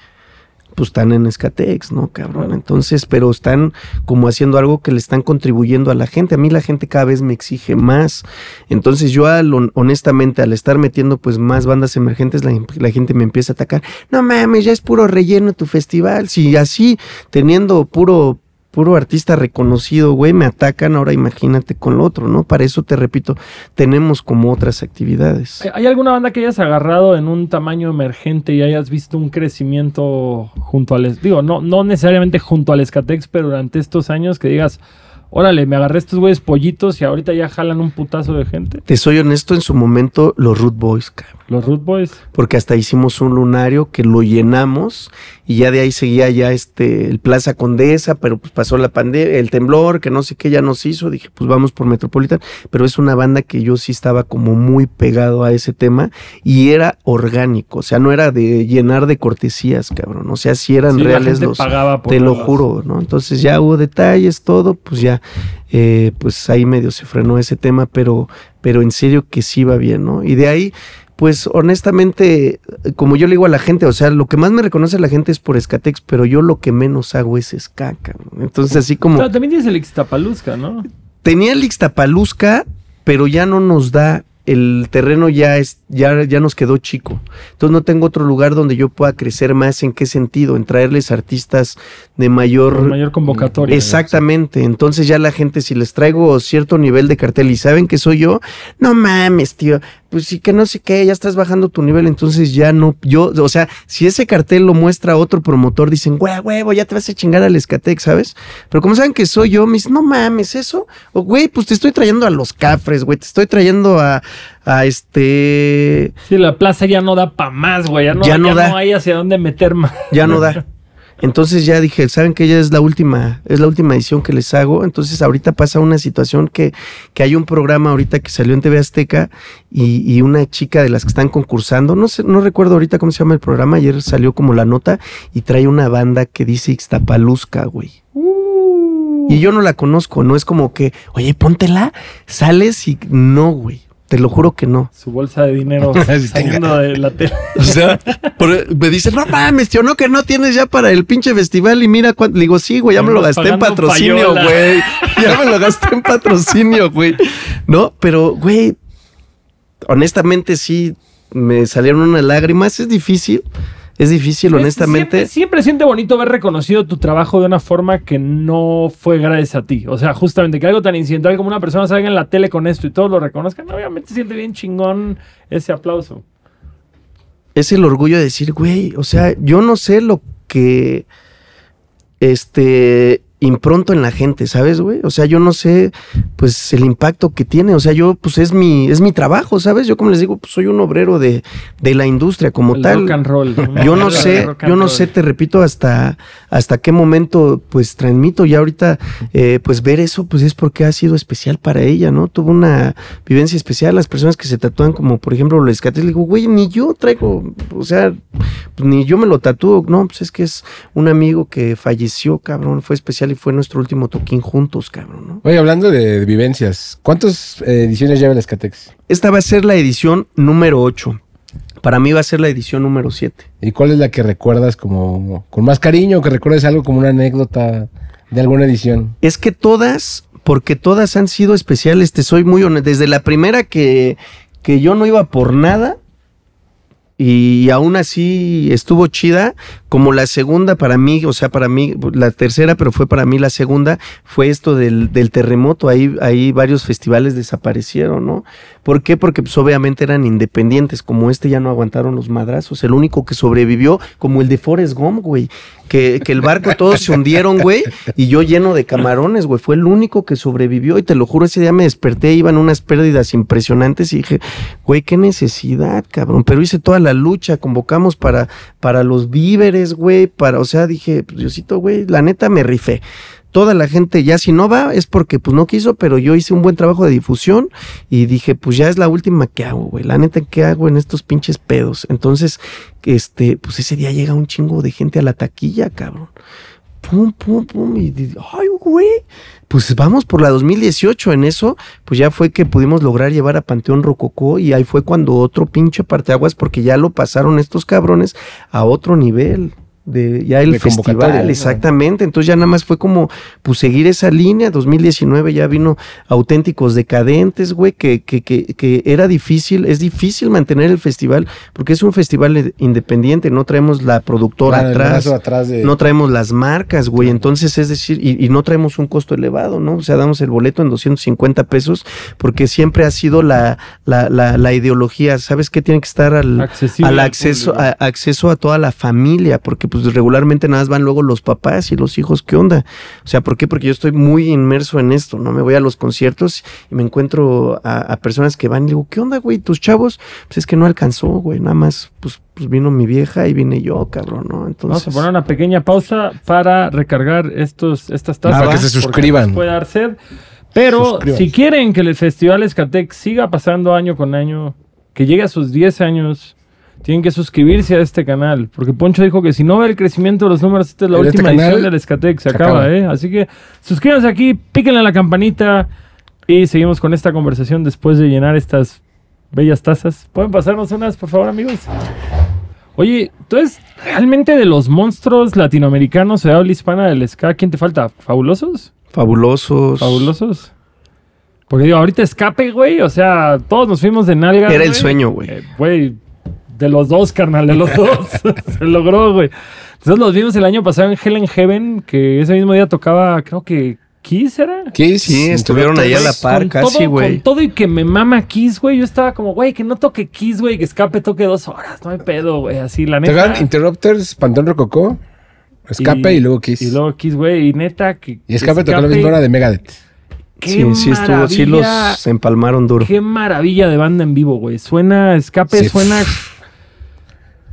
Speaker 3: Pues están en Escatex, ¿no, cabrón? Entonces, pero están como haciendo algo que le están contribuyendo a la gente. A mí la gente cada vez me exige más. Entonces yo al, hon- honestamente al estar metiendo pues más bandas emergentes la, la gente me empieza a atacar. No mames, ya es puro relleno tu festival. Si así teniendo puro puro artista reconocido, güey, me atacan, ahora imagínate con lo otro, ¿no? Para eso te repito, tenemos como otras actividades.
Speaker 1: ¿Hay- ¿Hay alguna banda que hayas agarrado en un tamaño emergente y hayas visto un crecimiento junto al... Digo, no, no necesariamente junto al Escatex, pero durante estos años que digas, órale, me agarré estos güeyes pollitos y ahorita ya jalan un putazo de gente.
Speaker 3: Te soy honesto, en su momento los Root Boys, cabrón.
Speaker 1: Los Root Boys.
Speaker 3: porque hasta hicimos un lunario que lo llenamos y ya de ahí seguía ya este el Plaza Condesa, pero pues pasó la pandemia, el temblor, que no sé qué ya nos hizo, dije, pues vamos por Metropolitan, pero es una banda que yo sí estaba como muy pegado a ese tema y era orgánico, o sea, no era de llenar de cortesías, cabrón, o sea, si eran
Speaker 1: Sí, la
Speaker 3: reales
Speaker 1: gente
Speaker 3: los
Speaker 1: pagaba por
Speaker 3: te lo juro, ¿no? Entonces ya hubo detalles, todo, pues ya eh, pues ahí medio se frenó ese tema, pero, pero en serio que sí va bien, ¿no? Y de ahí, pues honestamente, como yo le digo a la gente, o sea, lo que más me reconoce la gente es por Escatex, pero yo lo que menos hago es cabrón. Entonces así como...
Speaker 1: Pero también tienes el Ixtapaluzca, ¿no?
Speaker 3: Tenía el Ixtapaluzca, pero ya no nos da el terreno ya es ya ya nos quedó chico. Entonces no tengo otro lugar donde yo pueda crecer más en qué sentido, en traerles artistas de mayor
Speaker 1: Con mayor convocatoria.
Speaker 3: Exactamente. Entonces ya la gente si les traigo cierto nivel de cartel y saben que soy yo, no mames, tío, pues sí que no sé qué, ya estás bajando tu nivel, entonces ya no, yo, o sea, si ese cartel lo muestra otro promotor, dicen, güey, huevo, ya te vas a chingar al Escatec, ¿sabes? Pero como saben que soy yo, me dicen, no mames, eso, o güey, pues te estoy trayendo a los cafres, güey, te estoy trayendo a, a este,
Speaker 1: Sí, la plaza ya no da para más, güey. Ya no,
Speaker 3: Ya
Speaker 1: ya
Speaker 3: no
Speaker 1: no
Speaker 3: da.
Speaker 1: hay hacia dónde meter más.
Speaker 3: ya no da. Entonces ya dije, saben que ya es la última, es la última edición que les hago. Entonces ahorita pasa una situación que, que hay un programa ahorita que salió en TV Azteca y, y una chica de las que están concursando, no sé, no recuerdo ahorita cómo se llama el programa, ayer salió como la nota y trae una banda que dice Ixtapaluzca, güey. Y yo no la conozco, no es como que, oye, póntela, sales y no, güey. Te lo juro que no.
Speaker 1: Su bolsa de dinero saliendo de la tele.
Speaker 3: O sea, por- me dicen, no mames, tío, no que no tienes ya para el pinche festival y mira cuánto. Le digo, sí, güey, ya me lo gasté en patrocinio,
Speaker 1: payola.
Speaker 3: güey. Ya me lo gasté en patrocinio, güey. No, pero, güey, honestamente sí me salieron unas lágrimas. Es difícil, es difícil, honestamente.
Speaker 1: Siempre, siempre siente bonito ver reconocido tu trabajo de una forma que no fue gracias a ti. O sea, justamente que algo tan incidental como una persona salga en la tele con esto y todos lo reconozcan, obviamente siente bien chingón ese aplauso.
Speaker 3: es el orgullo de decir, güey, o sea, yo no sé lo que este impronto en la gente, ¿sabes, güey? O sea, yo no sé, pues, el impacto que tiene. O sea, yo, pues, es mi, es mi trabajo, ¿sabes? Yo, como les digo, pues, soy un obrero de, de la industria como
Speaker 1: El
Speaker 3: tal.
Speaker 1: rock and roll.
Speaker 3: Yo no sé, yo no sé, te repito, hasta, hasta qué momento pues transmito. Y ahorita, eh, pues ver eso, pues es porque ha sido especial para ella, ¿no? Tuvo una vivencia especial. Las personas que se tatúan, como por ejemplo los escates, le digo, güey, ni yo traigo, o sea, pues, ni yo me lo tatúo. No, pues es que es un amigo que falleció, cabrón, fue especial fue nuestro último toquín juntos, cabrón, ¿no?
Speaker 2: Oye, hablando de, de vivencias, ¿cuántas eh, ediciones lleva el Escatex?
Speaker 3: Esta va a ser la edición número 8. Para mí va a ser la edición número 7.
Speaker 2: ¿Y cuál es la que recuerdas como con más cariño, que recuerdes algo como una anécdota de alguna edición?
Speaker 3: Es que todas, porque todas han sido especiales, te soy muy honesto. Desde la primera que, que yo no iba por nada y aún así estuvo chida, como la segunda para mí, o sea, para mí, la tercera, pero fue para mí la segunda, fue esto del, del terremoto. Ahí, ahí varios festivales desaparecieron, ¿no? ¿Por qué? Porque pues, obviamente eran independientes, como este ya no aguantaron los madrazos. El único que sobrevivió, como el de Forrest Gump, güey, que, que el barco todos se hundieron, güey, y yo lleno de camarones, güey, fue el único que sobrevivió. Y te lo juro, ese día me desperté, iban unas pérdidas impresionantes y dije, güey, qué necesidad, cabrón. Pero hice toda la lucha, convocamos para, para los víveres, güey, para, o sea, dije, pues Diosito, güey, la neta me rifé toda la gente ya si no va es porque pues no quiso, pero yo hice un buen trabajo de difusión y dije, pues ya es la última que hago, güey. La neta, ¿qué hago en estos pinches pedos? Entonces, este, pues ese día llega un chingo de gente a la taquilla, cabrón. Pum, pum, pum. Y ay, güey. Pues vamos por la 2018. En eso, pues ya fue que pudimos lograr llevar a Panteón Rococó. Y ahí fue cuando otro pinche parteaguas, porque ya lo pasaron estos cabrones a otro nivel. De ya el
Speaker 2: De
Speaker 3: festival, exactamente. Entonces ya nada más fue como, pues seguir esa línea. 2019 ya vino auténticos decadentes, güey, que, que, que, que era difícil, es difícil mantener el festival, porque es un festival independiente, no traemos la productora
Speaker 2: Claro,
Speaker 3: atrás.
Speaker 2: brazo atrás de...
Speaker 3: No traemos las marcas, güey. Entonces, es decir, y, y no traemos un costo elevado, ¿no? O sea, damos el boleto en 250 pesos porque siempre ha sido la, la, la, la ideología. ¿Sabes qué? Tiene que estar al, al acceso, a, acceso a toda la familia, porque pues regularmente nada más van luego los papás y los hijos. ¿Qué onda? O sea, ¿por qué? Porque yo estoy muy inmerso en esto, ¿no? Me voy a los conciertos y me encuentro a, a personas que van y digo, ¿qué onda, güey? ¿Tus chavos? Pues es que no alcanzó, güey. Nada más, pues, pues vino mi vieja y vine yo, cabrón, ¿no? Entonces...
Speaker 1: Vamos a poner una pequeña pausa para recargar estos, estas tazas.
Speaker 2: Para que se suscriban.
Speaker 1: Puede dar sed. Pero si quieren que el Festival Escatec siga pasando año con año, que llegue a sus 10 años, tienen que suscribirse a este canal. Porque Poncho dijo que si no ve el crecimiento de los números, esta es la
Speaker 2: En este
Speaker 1: última edición del Escatec. Se,
Speaker 2: se
Speaker 1: acaba,
Speaker 2: acaba.
Speaker 1: ¿eh? Así que suscríbanse aquí, píquenle a la campanita y seguimos con esta conversación después de llenar estas bellas tazas. ¿Pueden pasarnos unas, por favor, amigos? Oye, entonces, realmente de los monstruos latinoamericanos de habla hispana del ska, ¿quién te falta? ¿Fabulosos?
Speaker 3: Fabulosos.
Speaker 1: ¿Fabulosos? Porque digo, ahorita escape, güey. O sea, todos nos fuimos de nalga.
Speaker 3: Era el sueño, güey.
Speaker 1: Güey, de los dos, carnal, de los dos. Se logró, güey. Entonces los vimos el año pasado en Hell in Heaven, que ese mismo día tocaba, creo que Kiss era.
Speaker 2: Kiss,
Speaker 3: Sí, estuvieron ahí a la par
Speaker 1: Con
Speaker 3: casi, güey.
Speaker 1: Con todo y que me mama Kiss, güey. Yo estaba como, güey, que no toque Kiss, güey, que escape toque dos horas. No hay pedo, güey. Así, la neta.
Speaker 2: Tocan Interrupters, Pantón Rococó, Escape y, luego Kiss.
Speaker 1: Y luego Kiss, güey. Y neta, que.
Speaker 2: Y Escape tocó la misma hora de Megadeth.
Speaker 1: Qué
Speaker 3: Sí, sí estuvo, sí los empalmaron duro.
Speaker 1: Qué maravilla de banda en vivo, güey. Suena, escape,
Speaker 2: Sí.
Speaker 1: suena.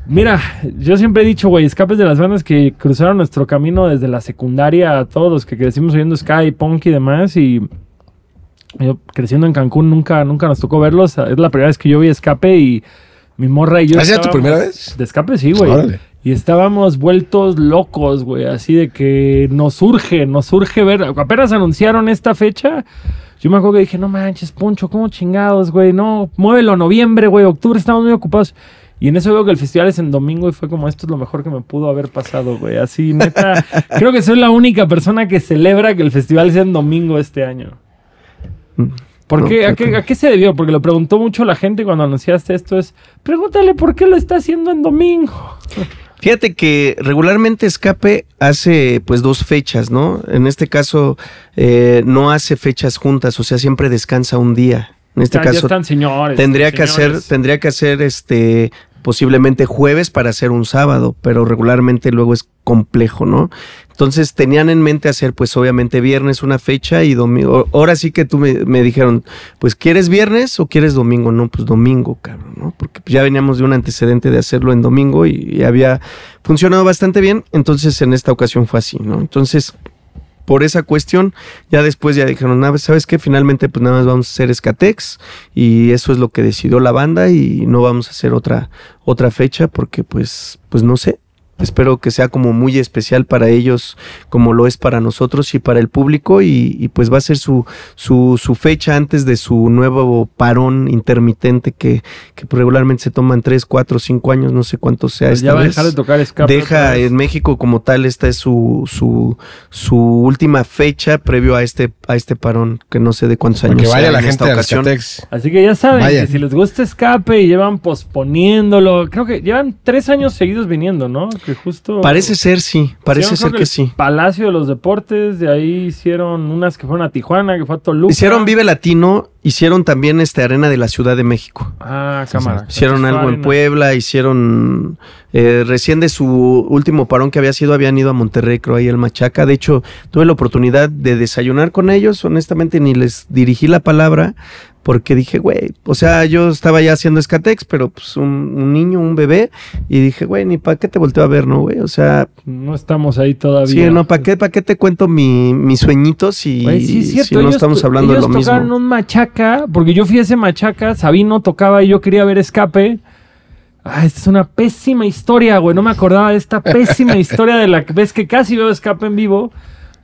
Speaker 1: Mira, yo siempre he dicho, güey, escapes de las bandas que cruzaron nuestro camino desde la secundaria a todos los que crecimos oyendo Sky, Punk y demás. Y yo creciendo en Cancún nunca, nunca nos tocó verlos. Es la primera vez que yo vi escape y mi morra y yo.
Speaker 2: ¿Ah, sí, era tu primera vez?
Speaker 1: De escape, sí, güey.
Speaker 2: Órale.
Speaker 1: Y estábamos vueltos locos, güey. Así de que nos urge, nos urge ver. Apenas anunciaron esta fecha. Yo me acuerdo que dije, no manches, Poncho, ¿cómo chingados, güey? No, muévelo, noviembre, güey, octubre, estamos muy ocupados. Y en eso veo que el festival es en domingo y fue como, esto es lo mejor que me pudo haber pasado, güey. Así, neta, creo que soy la única persona que celebra que el festival sea en domingo este año. ¿Por
Speaker 3: No,
Speaker 1: qué? ¿A, qué,
Speaker 3: que-
Speaker 1: ¿A qué se debió? Porque lo preguntó mucho la gente cuando anunciaste esto. Es, pregúntale por qué lo está haciendo en domingo.
Speaker 3: Fíjate que regularmente Escape hace pues dos fechas, ¿no? En este caso eh, no hace fechas juntas, o sea, siempre descansa un día. En este
Speaker 1: Ya- ya
Speaker 3: caso
Speaker 1: están señores.
Speaker 3: tendría que hacer, tendría que hacer este posiblemente jueves para hacer un sábado, pero regularmente luego es complejo, ¿no? Entonces tenían en mente hacer pues obviamente viernes una fecha y domingo. Ahora sí que tú me, me dijeron, pues ¿quieres viernes o quieres domingo? No, pues domingo, cabrón, ¿no? Porque ya veníamos de un antecedente de hacerlo en domingo y había funcionado bastante bien, entonces en esta ocasión fue así, ¿no? Entonces por esa cuestión, ya después ya dijeron, "Nah, ¿sabes qué? Finalmente pues nada más vamos a hacer Skatex y eso es lo que decidió la banda y no vamos a hacer otra, otra fecha porque pues, pues no sé. Espero que sea como muy especial para ellos, como lo es para nosotros y para el público, y, y, pues va a ser su, su, su fecha antes de su nuevo parón intermitente que, que regularmente se toman 3, 4, 5 años, no sé cuánto sea
Speaker 1: Pues
Speaker 3: esta
Speaker 1: ya va a
Speaker 3: vez
Speaker 1: dejar de tocar escape.
Speaker 3: deja en México como tal, esta es su, su, su última fecha previo a este, a este parón, que no sé de cuántos años
Speaker 2: que vaya
Speaker 3: sea
Speaker 2: la
Speaker 3: en
Speaker 2: gente
Speaker 3: esta ocasión.
Speaker 1: Así que ya saben
Speaker 2: Vaya.
Speaker 1: que si les gusta escape y llevan posponiéndolo, creo que llevan tres años seguidos viniendo, ¿no? Que justo.
Speaker 3: Parece ser sí, parece ser que sí.
Speaker 1: Palacio de los Deportes, de ahí hicieron unas que fueron a Tijuana, que fue a Toluca.
Speaker 3: Hicieron Vive Latino, hicieron también este Arena de la Ciudad de México.
Speaker 1: Ah, cámara.
Speaker 3: Hicieron algo en. Puebla, hicieron eh, recién de su último parón que había sido, habían ido a Monterrey, creo ahí el Machaca. De hecho, tuve la oportunidad de desayunar con ellos, honestamente ni les dirigí la palabra porque dije, güey, o sea, yo estaba ya haciendo escatex, pero pues un, un niño, un bebé, y dije, güey, ni para qué te volteo a ver, ¿no, güey? O sea,
Speaker 1: No estamos ahí todavía.
Speaker 3: sí, no, ¿para qué, para qué te cuento mi- mis sueñitos si,
Speaker 1: Güey, sí, es cierto.
Speaker 3: si no
Speaker 1: ellos
Speaker 3: estamos hablando de
Speaker 1: ellos
Speaker 3: lo
Speaker 1: tocaron
Speaker 3: mismo?
Speaker 1: un machaca, porque yo fui a ese machaca, Sabino tocaba y yo quería ver escape. Ah, esta es una pésima historia, güey. No me acordaba de esta pésima historia de la vez que casi veo escape en vivo.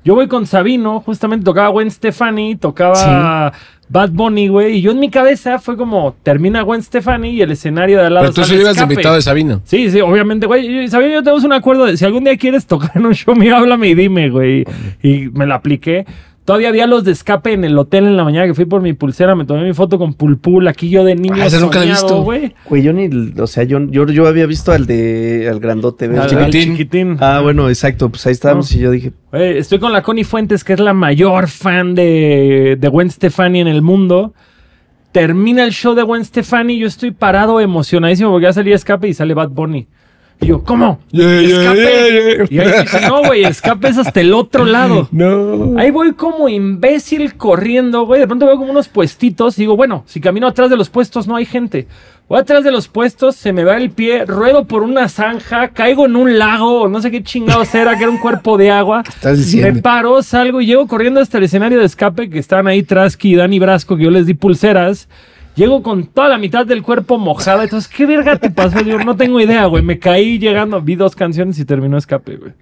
Speaker 1: Yo voy con Sabino, justamente tocaba Gwen Stefani, tocaba Bad Bunny, güey. Y yo en mi cabeza fue como, termina Gwen Stefani y el escenario de al lado
Speaker 2: Pero tú sí ibas invitado de Sabino.
Speaker 1: Sí, sí, obviamente, güey. Sabino yo tenemos un acuerdo de si algún día quieres tocar en un show mío, háblame y dime, güey. Y me lo apliqué. Todavía había los de escape en el hotel en la mañana que fui por mi pulsera, me tomé mi foto con Pulpul, aquí yo de niño
Speaker 2: Ah, ese nunca he visto.
Speaker 1: güey.
Speaker 3: Güey, yo ni, o sea, yo, yo, yo había visto al de, al grandote, ¿ves?
Speaker 1: Al- al
Speaker 2: chiquitín.
Speaker 3: Ah, bueno, exacto, pues ahí estábamos y yo dije,
Speaker 1: Güey, estoy con la Connie Fuentes, que es la mayor fan de, de Gwen Stefani en el mundo. Termina el show de Gwen Stefani y yo estoy parado emocionadísimo porque ya salía escape y sale Bad Bunny. Y yo, ¿cómo?
Speaker 2: Yeah,
Speaker 1: escape.
Speaker 2: yeah, yeah.
Speaker 1: Y ahí dice, no, güey, escape es hasta el otro lado.
Speaker 2: No.
Speaker 1: Ahí voy como imbécil corriendo, güey. De pronto veo como unos puestitos. Y digo, bueno, si camino atrás de los puestos no hay gente. Voy atrás de los puestos, se me va el pie, ruedo por una zanja, caigo en un lago, no sé qué chingados era, que era un cuerpo de agua.
Speaker 2: Estás
Speaker 1: Me
Speaker 2: diciendo.
Speaker 1: paro, salgo y llego corriendo hasta el escenario de escape que estaban ahí Trasky y Dani Brasco, que yo les di pulseras. Llego con toda la mitad del cuerpo mojada. Entonces, ¿qué verga te pasó? Digo, no tengo idea, güey. Me caí llegando, vi dos canciones y terminó escape, güey.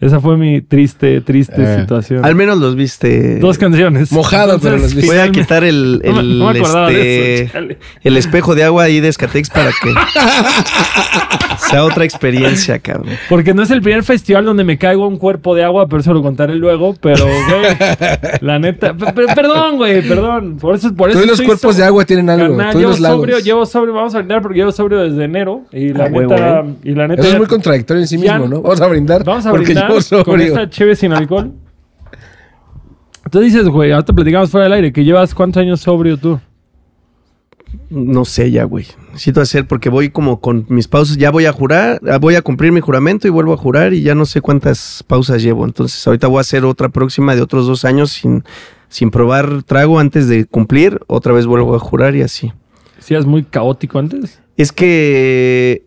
Speaker 1: Esa fue mi triste, triste
Speaker 2: Eh.
Speaker 1: situación.
Speaker 3: Al menos los viste.
Speaker 1: Dos canciones.
Speaker 2: Mojado, pero los viste.
Speaker 3: Voy a quitar el,
Speaker 1: No me-
Speaker 3: el,
Speaker 1: no me acordaba de
Speaker 3: este,
Speaker 1: eso,
Speaker 3: el espejo de agua ahí de Escatex para que sea otra experiencia, cabrón.
Speaker 1: Porque no es el primer festival donde me caigo un cuerpo de agua, pero eso lo contaré luego. Pero, güey, la neta. pe- pe- perdón, güey, perdón. Por eso, por eso
Speaker 2: Todos los cuerpos de agua tienen algo.
Speaker 1: Carnal,
Speaker 2: Todos
Speaker 1: llevo
Speaker 2: los lagos.
Speaker 1: sobrio, llevo sobrio, vamos a brindar porque llevo sobrio desde enero. Y la
Speaker 3: Ah, huevo,
Speaker 1: neta,
Speaker 3: ¿eh?
Speaker 1: y la neta.
Speaker 2: Eso es muy contradictorio en sí
Speaker 1: ya-
Speaker 2: mismo, ¿no? Vamos a brindar.
Speaker 1: Vamos a
Speaker 2: porque
Speaker 1: con esta cheve sin alcohol. Tú dices, güey, ahorita platicamos fuera del aire, que llevas cuántos años sobrio tú.
Speaker 3: No sé ya, güey. Necesito hacer porque voy como con mis pausas. Ya voy a jurar, ah, voy a cumplir mi juramento y vuelvo a jurar y ya no sé cuántas pausas llevo. Entonces ahorita voy a hacer otra próxima de otros dos años sin, sin probar trago antes de cumplir. Otra vez vuelvo a jurar y así.
Speaker 1: ¿Sí eras muy caótico antes?
Speaker 3: Es que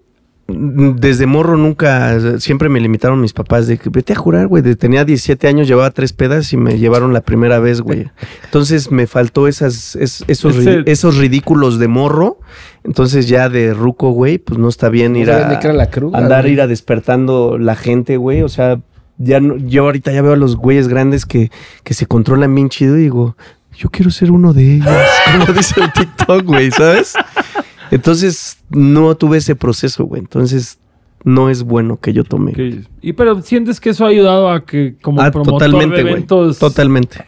Speaker 3: desde morro nunca, siempre me limitaron mis papás de que vete a jurar, güey. Tenía 17 años, llevaba tres pedas y me llevaron la primera vez, güey. Entonces me faltó esas, es- esos, esos ridículos de morro. Entonces ya de ruco, güey, pues no está bien
Speaker 2: No
Speaker 3: ir a
Speaker 2: la cruda,
Speaker 3: andar,
Speaker 2: güey.
Speaker 3: ir a despertando la gente, güey. O sea, ya no- yo ahorita ya veo a los güeyes grandes que, que se controlan bien chido y digo, yo quiero ser uno de ellos. Como dice el TikTok, güey, ¿sabes? Entonces no tuve ese proceso, güey. Entonces no es bueno que yo tome.
Speaker 1: Y pero sientes que eso ha ayudado a que como
Speaker 3: Ah,
Speaker 1: promotor
Speaker 3: totalmente,
Speaker 1: de
Speaker 3: Totalmente.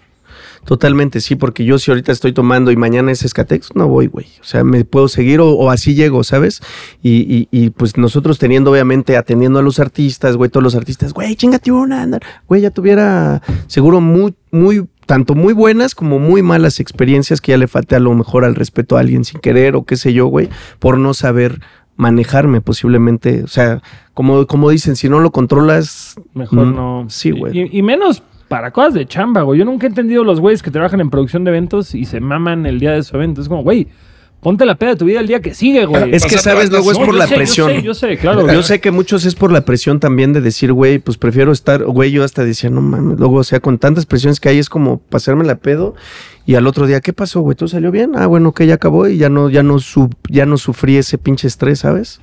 Speaker 3: Totalmente, sí, porque yo si ahorita estoy tomando y mañana es Escatex, no voy, güey. O sea, me puedo seguir o, o así llego, ¿sabes? Y, y- y, pues nosotros teniendo, obviamente, atendiendo a los artistas, güey, todos los artistas, güey, chingate una, güey, ya tuviera seguro muy, muy, tanto muy buenas como muy malas experiencias que ya le falté a lo mejor al respeto a alguien sin querer o qué sé yo, güey, por no saber manejarme posiblemente. O sea, como, como dicen, si no lo controlas,
Speaker 1: mejor
Speaker 3: Mm,
Speaker 1: no.
Speaker 3: sí, güey.
Speaker 1: Y, y menos para cosas de chamba, güey. Yo nunca he entendido los güeyes que trabajan en producción de eventos y se maman el día de su evento. Es como, güey, ponte la peda de tu vida el día que sigue, güey.
Speaker 3: Es que, ¿sabes? Luego es
Speaker 1: No,
Speaker 3: por la
Speaker 1: sé, yo
Speaker 3: presión.
Speaker 1: sé, Yo sé, claro.
Speaker 3: Yo sé que muchos es por la presión también de decir, güey, pues prefiero estar, güey, yo hasta decía, no mames, luego, o sea, con tantas presiones que hay es como pasarme la pedo y al otro día, ¿qué pasó, güey? ¿Todo salió bien? Ah, bueno, que ya acabó y ya no, ya no, su- ya no sufrí ese pinche estrés, ¿sabes?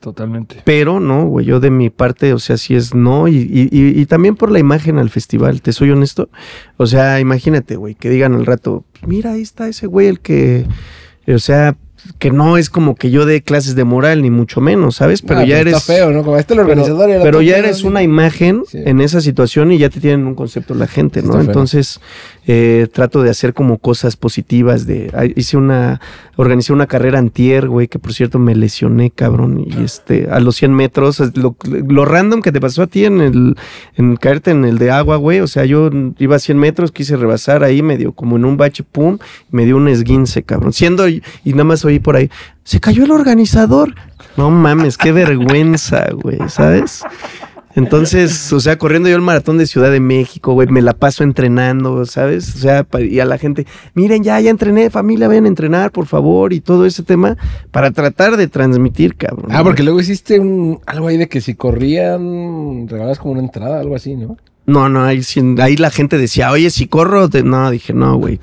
Speaker 1: Totalmente.
Speaker 3: Pero no, güey, yo de mi parte, o sea, sí es no y, y- y- y también por la imagen al festival, te soy honesto. O sea, imagínate, güey, que digan al rato, mira, ahí está ese güey, el que, o sea, que no es como que yo dé clases de moral, ni mucho menos, ¿sabes? Pero
Speaker 2: Ah,
Speaker 3: ya eres...
Speaker 2: Está feo, ¿no? Como este el
Speaker 3: Pero,
Speaker 2: organizador.
Speaker 3: pero
Speaker 2: otro
Speaker 3: ya eres una imagen
Speaker 2: Sí.
Speaker 3: en esa situación y ya te tienen un concepto la gente, ¿no?
Speaker 2: Está.
Speaker 3: Entonces, eh, trato de hacer como cosas positivas. De, ah, hice una, organicé una carrera antier, güey, que por cierto me lesioné, cabrón. Y este, a los 100 metros, lo, lo random que te pasó a ti en el, en caerte en el de agua, güey. O sea, yo iba a 100 metros, quise rebasar ahí, medio como en un bache, pum, me dio un esguince, cabrón. Siendo, y nada más oí por ahí, se cayó el organizador. No mames, qué vergüenza, güey, ¿sabes? Entonces, o sea, corriendo yo el maratón de Ciudad de México, güey, me la paso entrenando, ¿sabes? O sea, y a la gente, miren, ya, ya entrené, familia, vayan a entrenar, por favor, y todo ese tema, para tratar de transmitir, cabrón.
Speaker 2: Ah, porque luego hiciste un, algo ahí de que si corrían, regalabas como una entrada, algo así, ¿no?
Speaker 3: No, no, ahí, ahí la gente decía, oye, si corro, te-". no, dije, no, güey,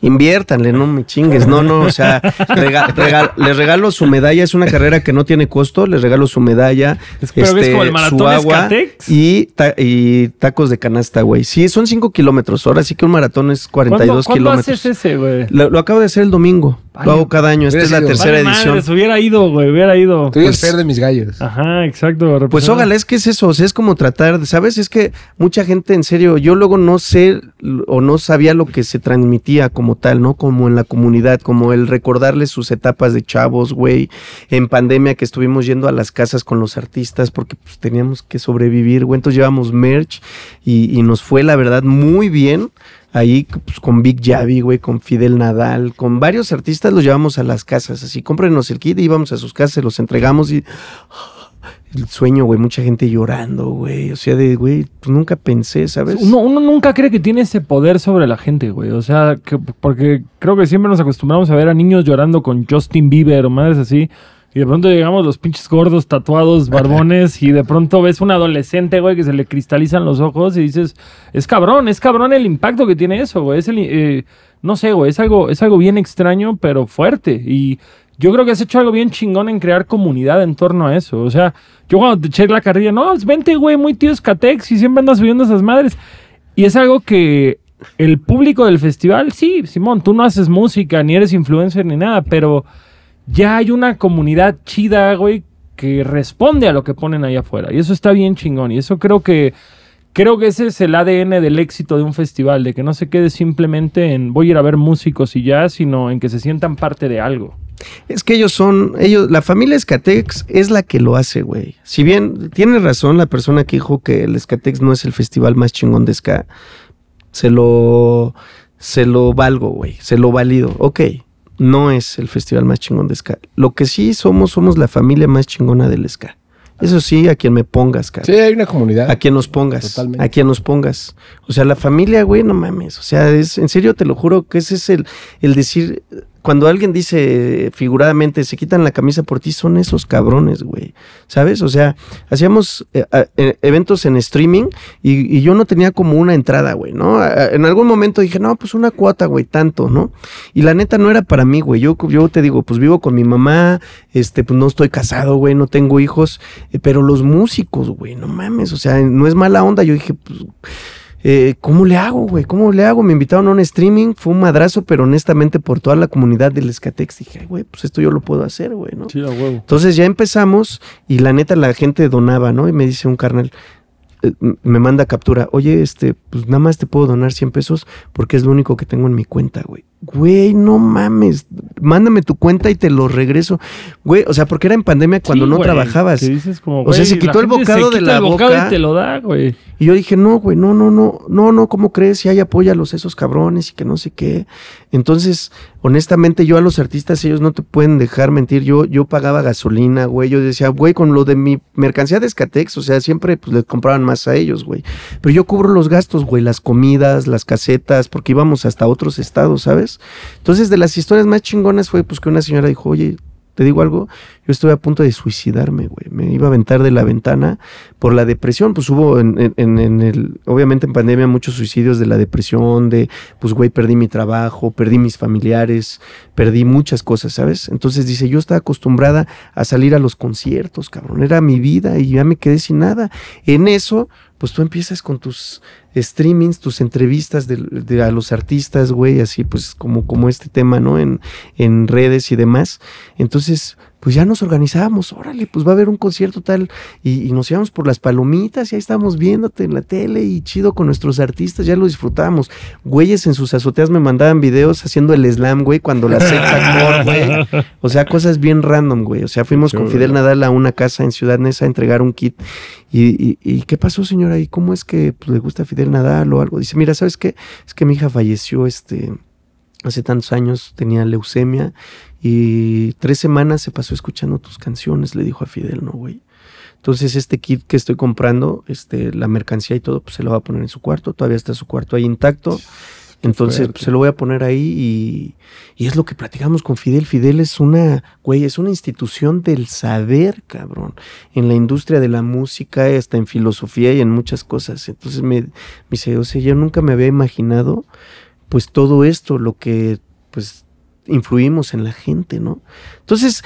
Speaker 3: inviértanle, no me chingues, no, no, o sea, rega- rega- les regalo su medalla, es una carrera que no tiene costo, les regalo su medalla,
Speaker 1: Es- pero que es como el maratón
Speaker 3: su agua y, ta- y tacos de canasta, güey. Sí, son 5 kilómetros, ahora sí que un maratón es 42
Speaker 1: ¿Cuándo, ¿cuándo
Speaker 3: kilómetros.
Speaker 1: haces ese, güey?
Speaker 3: Lo, lo acabo de hacer el domingo. Lo hago cada año, esta es la
Speaker 2: sido-
Speaker 3: tercera
Speaker 1: Vale,
Speaker 3: edición.
Speaker 1: madres, hubiera ido, güey, hubiera ido.
Speaker 2: Tú
Speaker 3: Pues-
Speaker 2: de mis gallos.
Speaker 1: Ajá, exacto.
Speaker 3: Pues ojalá, es que es eso, o sea, es como tratar, de- ¿sabes? Es que mucha gente, en serio, yo luego no sé o no sabía lo que se transmitía como tal, ¿no? Como en la comunidad, como el recordarles sus etapas de chavos, güey, en pandemia que estuvimos yendo a las casas con los artistas porque pues, teníamos que sobrevivir, güey, entonces llevamos merch y, y nos fue, la verdad, muy bien. Ahí pues, con Big Javi, güey, con Fidel Nadal, con varios artistas los llevamos a las casas, así, cómprenos el kit, íbamos a sus casas, los entregamos y el sueño, güey, mucha gente llorando, güey. O sea, de, güey, pues nunca pensé, ¿sabes?
Speaker 1: Uno, uno nunca cree que tiene ese poder sobre la gente, güey. O sea, que, porque creo que siempre nos acostumbramos a ver a niños llorando con Justin Bieber o madres así. Y de pronto llegamos los pinches gordos, tatuados, barbones, y de pronto ves un adolescente, güey, que se le cristalizan los ojos y dices, es cabrón, es cabrón el impacto que tiene eso, güey. Es el, eh, no sé, güey, es algo, es algo bien extraño, pero fuerte. Y yo creo que has hecho algo bien chingón en crear comunidad en torno a eso. O sea, yo cuando te eché la carrilla, no, pues vente, güey, muy tío Escatex y siempre andas subiendo esas madres. Y es algo que el público del festival, sí, Simón, tú no haces música, ni eres influencer, ni nada, pero ya hay una comunidad chida, güey, que responde a lo que ponen ahí afuera. Y eso está bien chingón. Y eso creo que creo que ese es el ADN del éxito de un festival, de que no se quede simplemente en voy a ir a ver músicos y ya, sino en que se sientan parte de algo.
Speaker 3: Es que ellos son, ellos, la familia Escatex es la que lo hace, güey. Si bien tiene razón la persona que dijo que el Escatex no es el festival más chingón de ska, se lo, se lo valgo, güey, se lo valido. Ok, no es el festival más chingón de ska. Lo que sí somos, somos la familia más chingona del ska. Eso sí, a quien me pongas, cara.
Speaker 2: Sí, hay una comunidad.
Speaker 3: A quien nos pongas.
Speaker 2: Totalmente.
Speaker 3: A quien nos pongas. O sea, la familia, güey, no mames. O sea, es, en serio te lo juro que ese es el, el decir. Cuando alguien dice figuradamente, se quitan la camisa por ti, son esos cabrones, güey. ¿Sabes? O sea, hacíamos eh, eh, eventos en streaming y, y, yo no tenía como una entrada, güey, ¿no? En algún momento dije, no, pues una cuota, güey, tanto, ¿no? Y la neta no era para mí, güey. Yo, yo te digo, pues vivo con mi mamá, este, pues no estoy casado, güey, no tengo hijos, eh, pero los músicos, güey, no mames, o sea, no es mala onda. Yo dije, pues eh, ¿cómo le hago, güey? ¿Cómo le hago? Me invitaron a un streaming, fue un madrazo, pero honestamente por toda la comunidad del Escatex dije, güey, pues esto yo lo puedo hacer, güey, ¿no?
Speaker 1: Sí, a huevo.
Speaker 3: Entonces ya empezamos y la neta la gente donaba, ¿no? Y me dice un carnal, eh, me manda captura, oye, este, pues nada más te puedo donar 100 pesos porque es lo único que tengo en mi cuenta, güey. Güey, no mames, mándame tu cuenta y te lo regreso. Güey, o sea, porque era en pandemia cuando
Speaker 1: Sí,
Speaker 3: no
Speaker 1: güey,
Speaker 3: trabajabas.
Speaker 1: dices como,
Speaker 3: O sea, se quitó el bocado de la
Speaker 1: el bocado
Speaker 3: boca.
Speaker 1: y te lo da, güey.
Speaker 3: Y yo dije, no, güey, no, no, no, no, no, ¿cómo crees? Si hay apóyalos esos cabrones y que no sé qué. Entonces, honestamente, yo a los artistas, ellos no te pueden dejar mentir. Yo, yo pagaba gasolina, güey. Yo decía, güey, con lo de mi mercancía de Escatex, o sea, siempre pues les compraban más a ellos, güey. Pero yo cubro los gastos, güey, las comidas, las casetas, porque íbamos hasta otros estados, ¿sabes? Entonces, de las historias más chingonas fue pues que una señora dijo, oye, te digo algo, yo estuve a punto de suicidarme, güey. Me iba a aventar de la ventana por la depresión. Pues hubo en, en, el, obviamente en pandemia muchos suicidios de la depresión, de, pues güey, perdí mi trabajo, perdí mis familiares, perdí muchas cosas, ¿sabes? Entonces dice, yo estaba acostumbrada a salir a los conciertos, cabrón. Era mi vida y ya me quedé sin nada. En eso, pues tú empiezas con tus streamings, tus entrevistas de, a los artistas, güey, así pues como, como este tema, ¿no? En, en redes y demás. Entonces, pues ya nos organizábamos, órale, pues va a haber un concierto tal, y, y nos íbamos por las palomitas, y ahí estábamos viéndote en la tele, y chido con nuestros artistas, ya lo disfrutábamos. Güeyes en sus azoteas me mandaban videos haciendo el slam, güey, cuando la secta güey. O sea, cosas bien random, güey. O sea, fuimos con Fidel Nadal a una casa en Ciudad Neza a entregar un kit. ¿Y, y, y qué pasó, señora? ¿Y cómo es que pues, le gusta Fidel Nadal o algo? Dice, mira, ¿sabes qué? Es que mi hija falleció este, hace tantos años, tenía leucemia y tres semanas se pasó escuchando tus canciones, le dijo a Fidel, ¿no, güey? Entonces este kit que estoy comprando, este, la mercancía y todo, pues se lo va a poner en su cuarto, todavía está su cuarto ahí intacto. Entonces pues, se lo voy a poner ahí y, y, es lo que platicamos con Fidel. Fidel es una, güey, es una institución del saber, cabrón, en la industria de la música, hasta en filosofía y en muchas cosas. Entonces me, me dice, o sea, yo nunca me había imaginado pues todo esto, lo que pues influimos en la gente, ¿no? Entonces,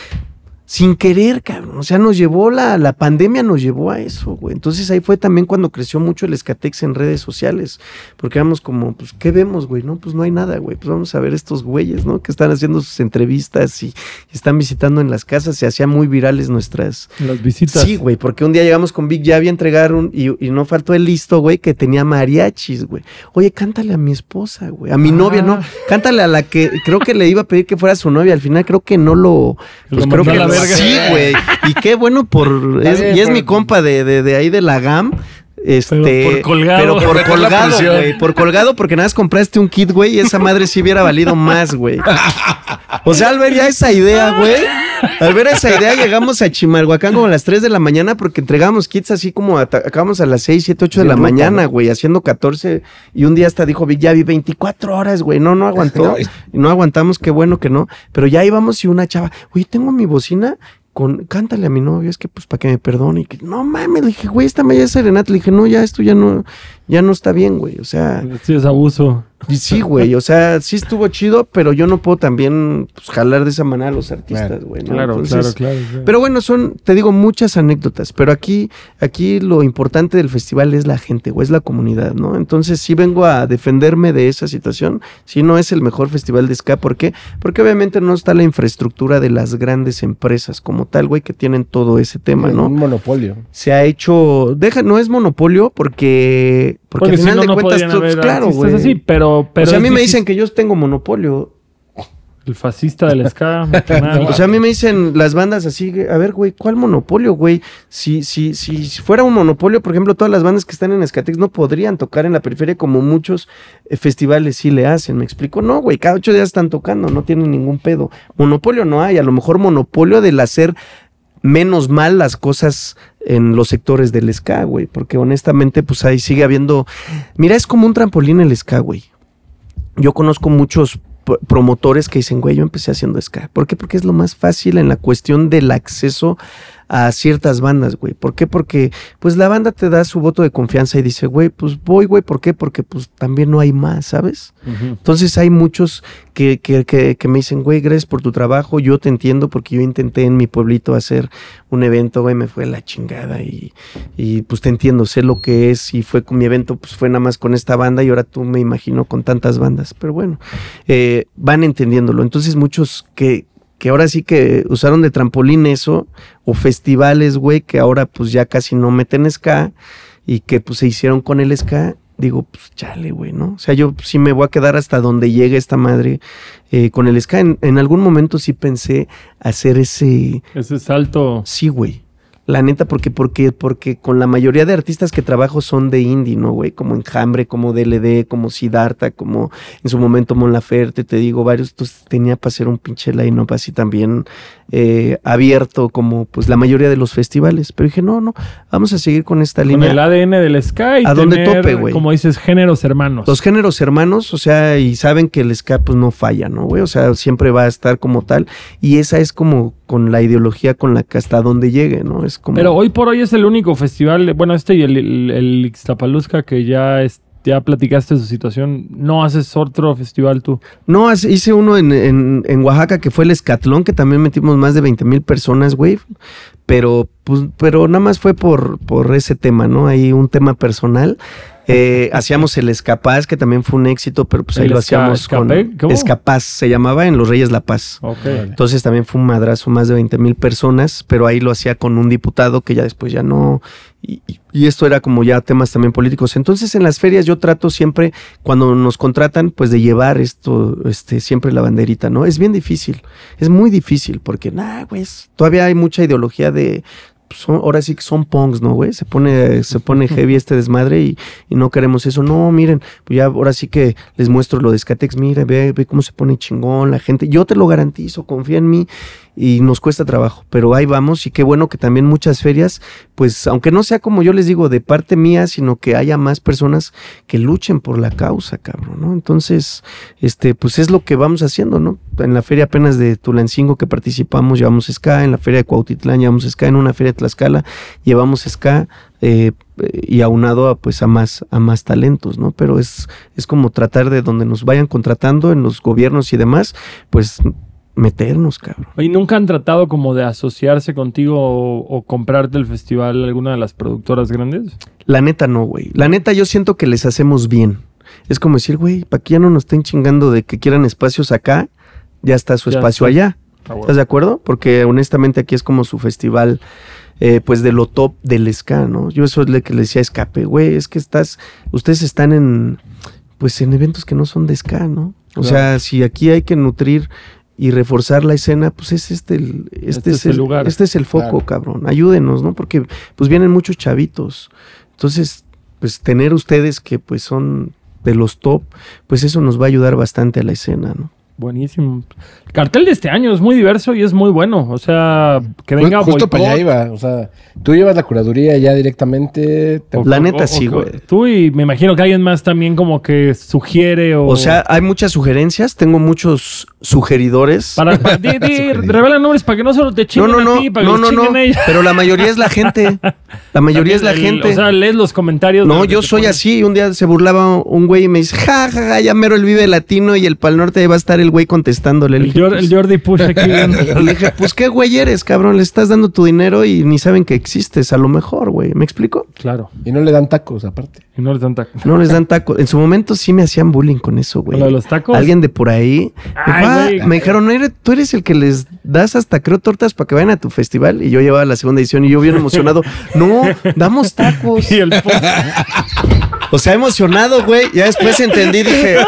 Speaker 3: sin querer, cabrón. O sea, nos llevó la, la pandemia, nos llevó a eso, güey. Entonces ahí fue también cuando creció mucho el escatex en redes sociales. Porque éramos como, pues, ¿qué vemos, güey? No, pues no hay nada, güey. Pues vamos a ver estos güeyes, ¿no? Que están haciendo sus entrevistas y, y están visitando en las casas. Se hacían muy virales nuestras.
Speaker 1: Las visitas.
Speaker 3: Sí, güey, porque un día llegamos con Big Javi a entregar un. Y, y no faltó el listo, güey, que tenía mariachis, güey. Oye, cántale a mi esposa, güey. A mi
Speaker 1: Ah.
Speaker 3: novia, no. Cántale a la que creo que le iba a pedir que fuera su novia. Al final creo que no lo. Pues
Speaker 1: Lo
Speaker 3: creo que. Sí, güey. Y qué bueno por. Es- y es mi compa de, de, de ahí de la GAM. Este,
Speaker 1: Pero por colgado.
Speaker 3: pero por colgado, güey. Por colgado, porque nada más compraste un kit, güey, y esa madre sí hubiera valido más, güey. O sea, al ver ya esa idea, güey. Al ver esa idea, llegamos a Chimalhuacán como a las 3 de la mañana porque entregamos kits así como acabamos a las 6, 7, 8 de la
Speaker 2: ruta,
Speaker 3: mañana,
Speaker 2: ¿no?
Speaker 3: güey, haciendo 14. Y un día hasta dijo Big Javi, 24 horas, güey. No, no aguantó.
Speaker 2: No,
Speaker 3: no aguantamos, qué bueno que no. Pero ya íbamos y una chava, oye, tengo mi bocina con, cántale a mi novio, es que pues para que me perdone. Y que, no mames, le dije, güey, esta media serenata. Le dije, no, ya esto ya no, ya no está bien, güey. O sea,
Speaker 1: Sí, es abuso.
Speaker 3: Y sí, güey, o sea, sí estuvo chido, pero yo no puedo también pues, jalar de esa manera a los artistas, güey. ¿no?
Speaker 1: Claro,
Speaker 3: Entonces,
Speaker 1: claro, claro, claro.
Speaker 3: Pero bueno, son, te digo, muchas anécdotas, pero aquí, aquí lo importante del festival es la gente, güey, es la comunidad, ¿no? Entonces sí vengo a defenderme de esa situación, si no es el mejor festival de ska, ¿por qué? Porque obviamente no está la infraestructura de las grandes empresas como tal, güey, que tienen todo ese tema,
Speaker 2: Un
Speaker 3: ¿no?
Speaker 2: monopolio.
Speaker 3: Se ha hecho, deja, no es monopolio porque, porque,
Speaker 1: Porque
Speaker 3: al
Speaker 1: si
Speaker 3: final
Speaker 1: no,
Speaker 3: de
Speaker 1: no
Speaker 3: cuentas, tú-
Speaker 1: haber
Speaker 3: claro, güey.
Speaker 1: así, pero, pero
Speaker 3: o sea, a mí me dicen que yo tengo monopolio.
Speaker 1: El fascista del ska. nada.
Speaker 3: O sea, a mí me dicen las bandas así, a ver, güey, ¿cuál monopolio, güey? Si, si, si fuera un monopolio, por ejemplo, todas las bandas que están en Escatex no podrían tocar en la periferia como muchos eh, festivales sí le hacen, ¿me explico? No, güey, cada ocho días están tocando, no tienen ningún pedo. Monopolio no hay, a lo mejor monopolio del hacer menos mal las cosas en los sectores del ska, güey, porque honestamente, pues ahí sigue habiendo... Mira, es como un trampolín el ska, güey. Yo conozco muchos promotores que dicen, güey, yo empecé haciendo ska. ¿Por qué? Porque es lo más fácil en la cuestión del acceso a ciertas bandas, güey. ¿Por qué? Porque pues la banda te da su voto de confianza y dice, güey, pues voy, güey. ¿Por qué? Porque pues también no hay más, ¿sabes? Entonces hay muchos que, que, que, que me dicen, güey, gracias por tu trabajo, yo te entiendo porque yo intenté en mi pueblito hacer un evento, güey, me fue la chingada y, y pues te entiendo, sé lo que es y fue con mi evento, pues fue nada más con esta banda y ahora tú me imagino con tantas bandas, pero bueno, eh, van entendiéndolo. Entonces muchos que, que ahora sí que usaron de trampolín eso, o festivales, güey, que ahora pues ya casi no meten ska y que pues se hicieron con el ska, digo, pues chale, güey, ¿no? O sea, yo sí me voy a quedar hasta donde llegue esta madre eh, con el ska. En, en algún momento sí pensé hacer ese,
Speaker 1: Ese salto.
Speaker 3: sí, güey. La neta, porque, porque, porque con la mayoría de artistas que trabajo son de indie, ¿no, güey? Como Enjambre, como DLD, como Siddhartha, como en su momento Mon Laferte, te digo, varios. Entonces tenía para hacer un pinche line-up así también eh, abierto, como pues la mayoría de los festivales. Pero dije, no, no, vamos a seguir con esta
Speaker 1: Con
Speaker 3: línea.
Speaker 1: el ADN del ska y
Speaker 3: A donde tope, güey.
Speaker 1: Como dices, géneros hermanos.
Speaker 3: Los géneros hermanos, o sea, y saben que el ska pues no falla, ¿no, güey? O sea, siempre va a estar como tal. Y esa es como con la ideología con la que hasta donde llegue, ¿no? Es como...
Speaker 1: Pero hoy por hoy es el único festival, bueno, este y el, el, el Ixtapaluzca que ya, es- ya platicaste su situación. ¿No haces otro festival tú?
Speaker 3: No, hice uno en, en- en Oaxaca que fue el Escatlón, que también metimos más de 20 mil personas, güey. Pero, pues, pero nada más fue por, por ese tema, ¿no? Ahí un tema personal. Eh, hacíamos el Escapaz, que también fue un éxito, pero pues ahí
Speaker 1: ¿El
Speaker 3: lo
Speaker 1: Esca-
Speaker 3: hacíamos con?
Speaker 1: ¿Cómo?
Speaker 3: Escapaz, se llamaba en Los Reyes La Paz.
Speaker 1: Ok.
Speaker 3: Entonces también fue un madrazo, más de 20 mil personas, pero ahí lo hacía con un diputado que ya después ya no. Y, y- esto era como ya temas también políticos. Entonces en las ferias yo trato siempre, cuando nos contratan, pues de llevar esto, este, siempre la banderita, ¿no? Es bien difícil, es muy difícil, porque, nah, güey, es- todavía hay mucha ideología de. Son- ahora sí que son punks, ¿no, güey? Se pone, se pone heavy este desmadre y, y no queremos eso. No, miren, pues ya ahora sí que les muestro lo de Skatex. Mira, ve, ve cómo se pone chingón la gente. Yo te lo garantizo, confía en mí y nos cuesta trabajo, pero ahí vamos y qué bueno que también muchas ferias, pues aunque no sea como yo les digo de parte mía, sino que haya más personas que luchen por la causa, cabrón, ¿no? Entonces, este, pues es lo que vamos haciendo, ¿no? En la feria apenas de Tulancingo que participamos llevamos ska, en la feria de Cuautitlán llevamos ska, en una feria de Tlaxcala llevamos ska eh, y aunado a, pues a más a más talentos, ¿no? Pero es es como tratar de donde nos vayan contratando en los gobiernos y demás, pues meternos, cabrón.
Speaker 1: ¿Y nunca han tratado como de asociarse contigo o, o comprarte el festival alguna de las productoras grandes?
Speaker 3: La neta no, güey. La neta yo siento que les hacemos bien. Es como decir, güey, para que ya no nos estén chingando de que quieran espacios acá, ya está su
Speaker 1: Ya
Speaker 3: espacio
Speaker 1: está.
Speaker 3: allá. ¿Estás de acuerdo? Porque honestamente aquí es como su festival, eh, pues de lo top del ska, ¿no? Yo eso es lo que le decía Escape, güey, es que estás, ustedes están en, pues en eventos que no son de ska, ¿no? O
Speaker 1: Claro.
Speaker 3: sea, si aquí hay que nutrir y reforzar la escena, pues es este el, este,
Speaker 1: Este
Speaker 3: es
Speaker 1: es el lugar.
Speaker 3: Este es el foco,
Speaker 2: Claro.
Speaker 3: cabrón. Ayúdenos, ¿no? Porque pues vienen muchos chavitos. Entonces, pues tener ustedes que pues son de los top, pues eso nos va a ayudar bastante a la escena, ¿no?
Speaker 1: Buenísimo. El cartel de este año es muy diverso y es muy bueno. O sea, que venga
Speaker 2: Ju- Justo
Speaker 1: Boicot.
Speaker 2: para allá iba. O sea, tú llevas la curaduría ya directamente. te-
Speaker 1: O-
Speaker 3: La neta
Speaker 1: o-
Speaker 3: sí, güey.
Speaker 1: Tú y me imagino que alguien más también como que sugiere o...
Speaker 3: O sea, hay muchas sugerencias, tengo muchos sugeridores.
Speaker 1: Para, para- di, di, revela nombres para que no solo te
Speaker 3: No,
Speaker 1: chinguen
Speaker 3: no, no,
Speaker 1: a ti, para
Speaker 3: no,
Speaker 1: que
Speaker 3: no, no,
Speaker 1: ellos.
Speaker 3: pero la mayoría es la gente. La mayoría es la
Speaker 1: El-
Speaker 3: gente.
Speaker 1: O sea, lees los comentarios.
Speaker 3: No, yo soy así. Un día se burlaba un güey y me dice, ja, ja, ja, ya mero el Vive Latino y el Pal Norte va a estar el güey contestándole. Le
Speaker 1: El,
Speaker 3: dije,
Speaker 1: Jor-
Speaker 3: pues-
Speaker 1: el Jordi Push aquí.
Speaker 3: le dije, pues qué güey eres, cabrón. Le estás dando tu dinero y ni saben que existes. A lo mejor, güey. ¿Me explico?
Speaker 1: claro.
Speaker 2: Y no le dan tacos, aparte.
Speaker 1: Y no les dan taco.
Speaker 3: No les dan tacos. En su momento sí me hacían bullying con eso, güey.
Speaker 1: ¿Lo de los tacos?
Speaker 3: Alguien de por ahí.
Speaker 1: Ay,
Speaker 3: dijo, "Ah",
Speaker 1: güey.
Speaker 3: me dijeron, "¿No eres- tú eres el que les das hasta creo tortas para que vayan a tu festival. Y yo llevaba la segunda edición y yo bien emocionado. no, damos tacos.
Speaker 1: Y el.
Speaker 3: O sea, emocionado, güey. Ya después entendí, dije.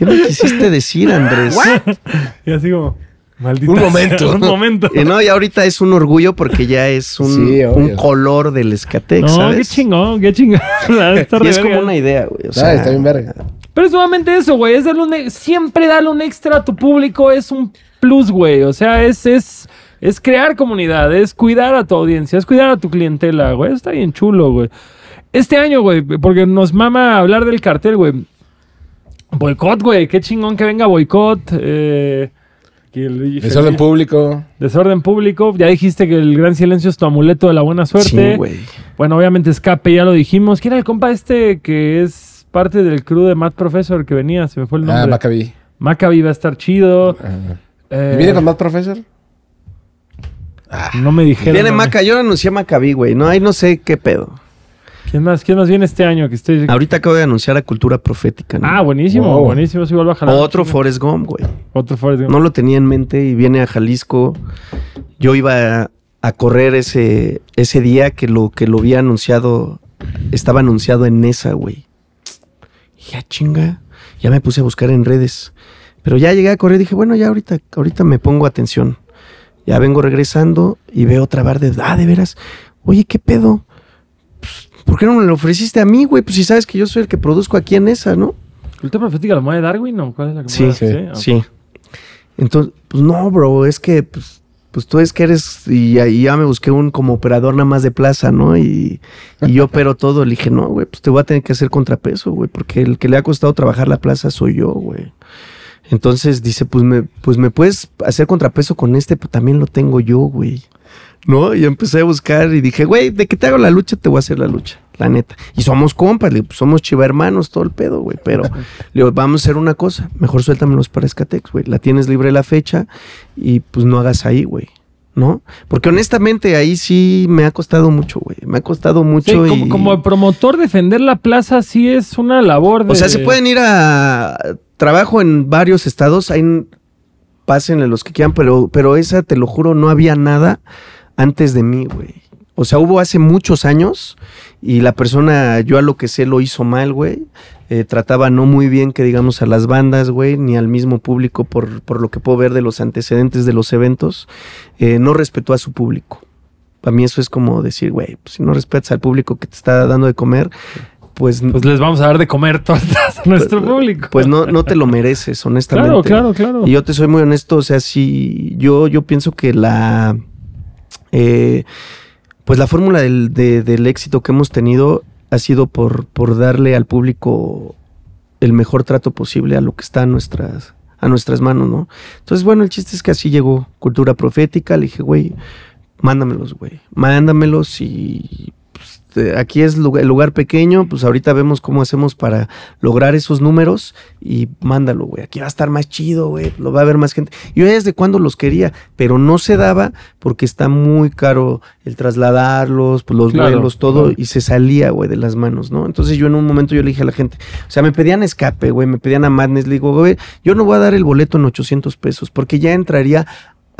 Speaker 3: ¿Qué me quisiste decir, Andrés?
Speaker 1: Y así como... Maldita
Speaker 2: Un
Speaker 1: sea,
Speaker 2: momento.
Speaker 1: un momento.
Speaker 3: Y no, y ahorita es un orgullo porque ya es un,
Speaker 2: Sí, obvio.
Speaker 3: un color del Escatex,
Speaker 1: No,
Speaker 3: ¿sabes?
Speaker 1: qué chingón, qué chingón.
Speaker 3: Y es como una idea, güey. O
Speaker 2: Ah,
Speaker 3: sea,
Speaker 2: está bien verga.
Speaker 1: Pero es nuevamente eso, güey. Es darle un siempre darle un extra a tu público es un plus, güey. O sea, es, es, es crear comunidad, es cuidar a tu audiencia, es cuidar a tu clientela, güey. Está bien chulo, güey. Este año, güey, porque nos mama hablar del cartel, güey. Boicot, güey. Qué chingón que venga boicot. Eh,
Speaker 2: Desorden público.
Speaker 1: Desorden público. Ya dijiste que el gran silencio es tu amuleto de la buena suerte.
Speaker 3: sí, güey.
Speaker 1: Bueno, obviamente escape, ya lo dijimos. ¿Quién era el compa este que es parte del crew de Matt Professor que venía? Se me fue el nombre.
Speaker 2: Ah, Maccabi.
Speaker 1: Maccabi va a estar chido.
Speaker 2: Ajá.
Speaker 1: Eh,
Speaker 2: ¿Y viene con más profesor?
Speaker 1: No me dijeron.
Speaker 3: Viene
Speaker 1: no me-
Speaker 3: Maca, yo anuncié Maccabi, güey. No, ahí no sé qué pedo.
Speaker 1: ¿Quién más? ¿Quién más viene este año? Que esté...
Speaker 3: Ahorita acabo de anunciar a Cultura Profética, ¿no?
Speaker 1: Ah, buenísimo,
Speaker 2: Wow.
Speaker 1: buenísimo. A jalar.
Speaker 3: Otro Forrest Gump, güey.
Speaker 1: Otro Forrest Gump.
Speaker 3: No lo tenía en mente y viene a Jalisco. Yo iba a, a correr ese, ese día que lo, que lo había anunciado, estaba anunciado en Nesa, güey. Ya chinga, ya me puse a buscar en redes. Pero ya llegué a correr y dije, bueno, ya ahorita, ahorita me pongo atención. Ya vengo regresando y veo otra bar de, ah, de veras, oye, ¿qué pedo? ¿Por qué no me lo ofreciste a mí, güey? Pues si sabes que yo soy el que produzco aquí en esa, ¿no?
Speaker 1: ¿Cultura profética la de Darwin o cuál es la que
Speaker 3: Sí,
Speaker 2: sí,
Speaker 3: Sí. Entonces, pues no, bro, es que pues, pues tú es que eres y, ya- y ya me busqué un como operador nada más de plaza, ¿no? Y, y yo opero todo. Le dije, no, güey, pues te voy a tener que hacer contrapeso, güey, porque el que le ha costado trabajar la plaza soy yo, güey. Entonces dice, pues me, pues me puedes hacer contrapeso con este, pues también lo tengo yo, güey. ¿No? Y empecé a buscar y dije, güey, de que te hago la lucha, te voy a hacer la lucha, la neta. Y somos compas, le digo, pues somos chiva hermanos, todo el pedo, güey. Pero le digo, vamos a hacer una cosa, mejor suéltamelos para Escatex, güey. La tienes libre la fecha y pues no hagas ahí, güey. ¿No? Porque honestamente ahí sí me ha costado mucho, güey. Me ha costado
Speaker 1: Sí,
Speaker 3: mucho
Speaker 1: como,
Speaker 3: y...
Speaker 1: como promotor, defender la plaza sí es una labor de...
Speaker 3: O sea, se pueden ir a trabajo en varios estados, ahí pásenle los que quieran, pero, pero esa, te lo juro, no había nada antes de mí, güey. O sea, hubo hace muchos años y la persona, yo a lo que sé, lo hizo mal, güey. Eh, trataba no muy bien, que digamos, a las bandas, güey, ni al mismo público, por, por lo que puedo ver de los antecedentes de los eventos. Eh, no respetó a su público. Para mí eso es como decir, güey, pues, si no respetas al público que te está dando de comer, pues,
Speaker 1: Pues les vamos a dar de comer tortas a nuestro público.
Speaker 3: pues no, no te lo mereces, honestamente.
Speaker 1: Claro, claro, claro.
Speaker 3: Y yo te soy muy honesto, o sea, sí, yo, yo pienso que la, eh, pues la fórmula del, de- del éxito que hemos tenido ha sido por, por darle al público el mejor trato posible a lo que está a nuestras, a nuestras manos, ¿no? Entonces, bueno, el chiste es que así llegó Cultura Profética, le dije, güey, mándamelos, güey, mándamelos y aquí es lugar- el lugar pequeño, pues ahorita vemos cómo hacemos para lograr esos números y mándalo, güey. Aquí va a estar más chido, güey. Lo va a ver más gente. Yo ya desde cuando los quería, pero no se daba porque está muy caro el trasladarlos, pues, los
Speaker 1: Claro,
Speaker 3: vuelos, todo,
Speaker 1: claro.
Speaker 3: y se salía, güey, de las manos, ¿no? Entonces yo en un momento yo le dije a la gente, o sea, me pedían escape, güey, me pedían a Madness, le digo, güey, yo no voy a dar el boleto en 800 pesos porque ya entraría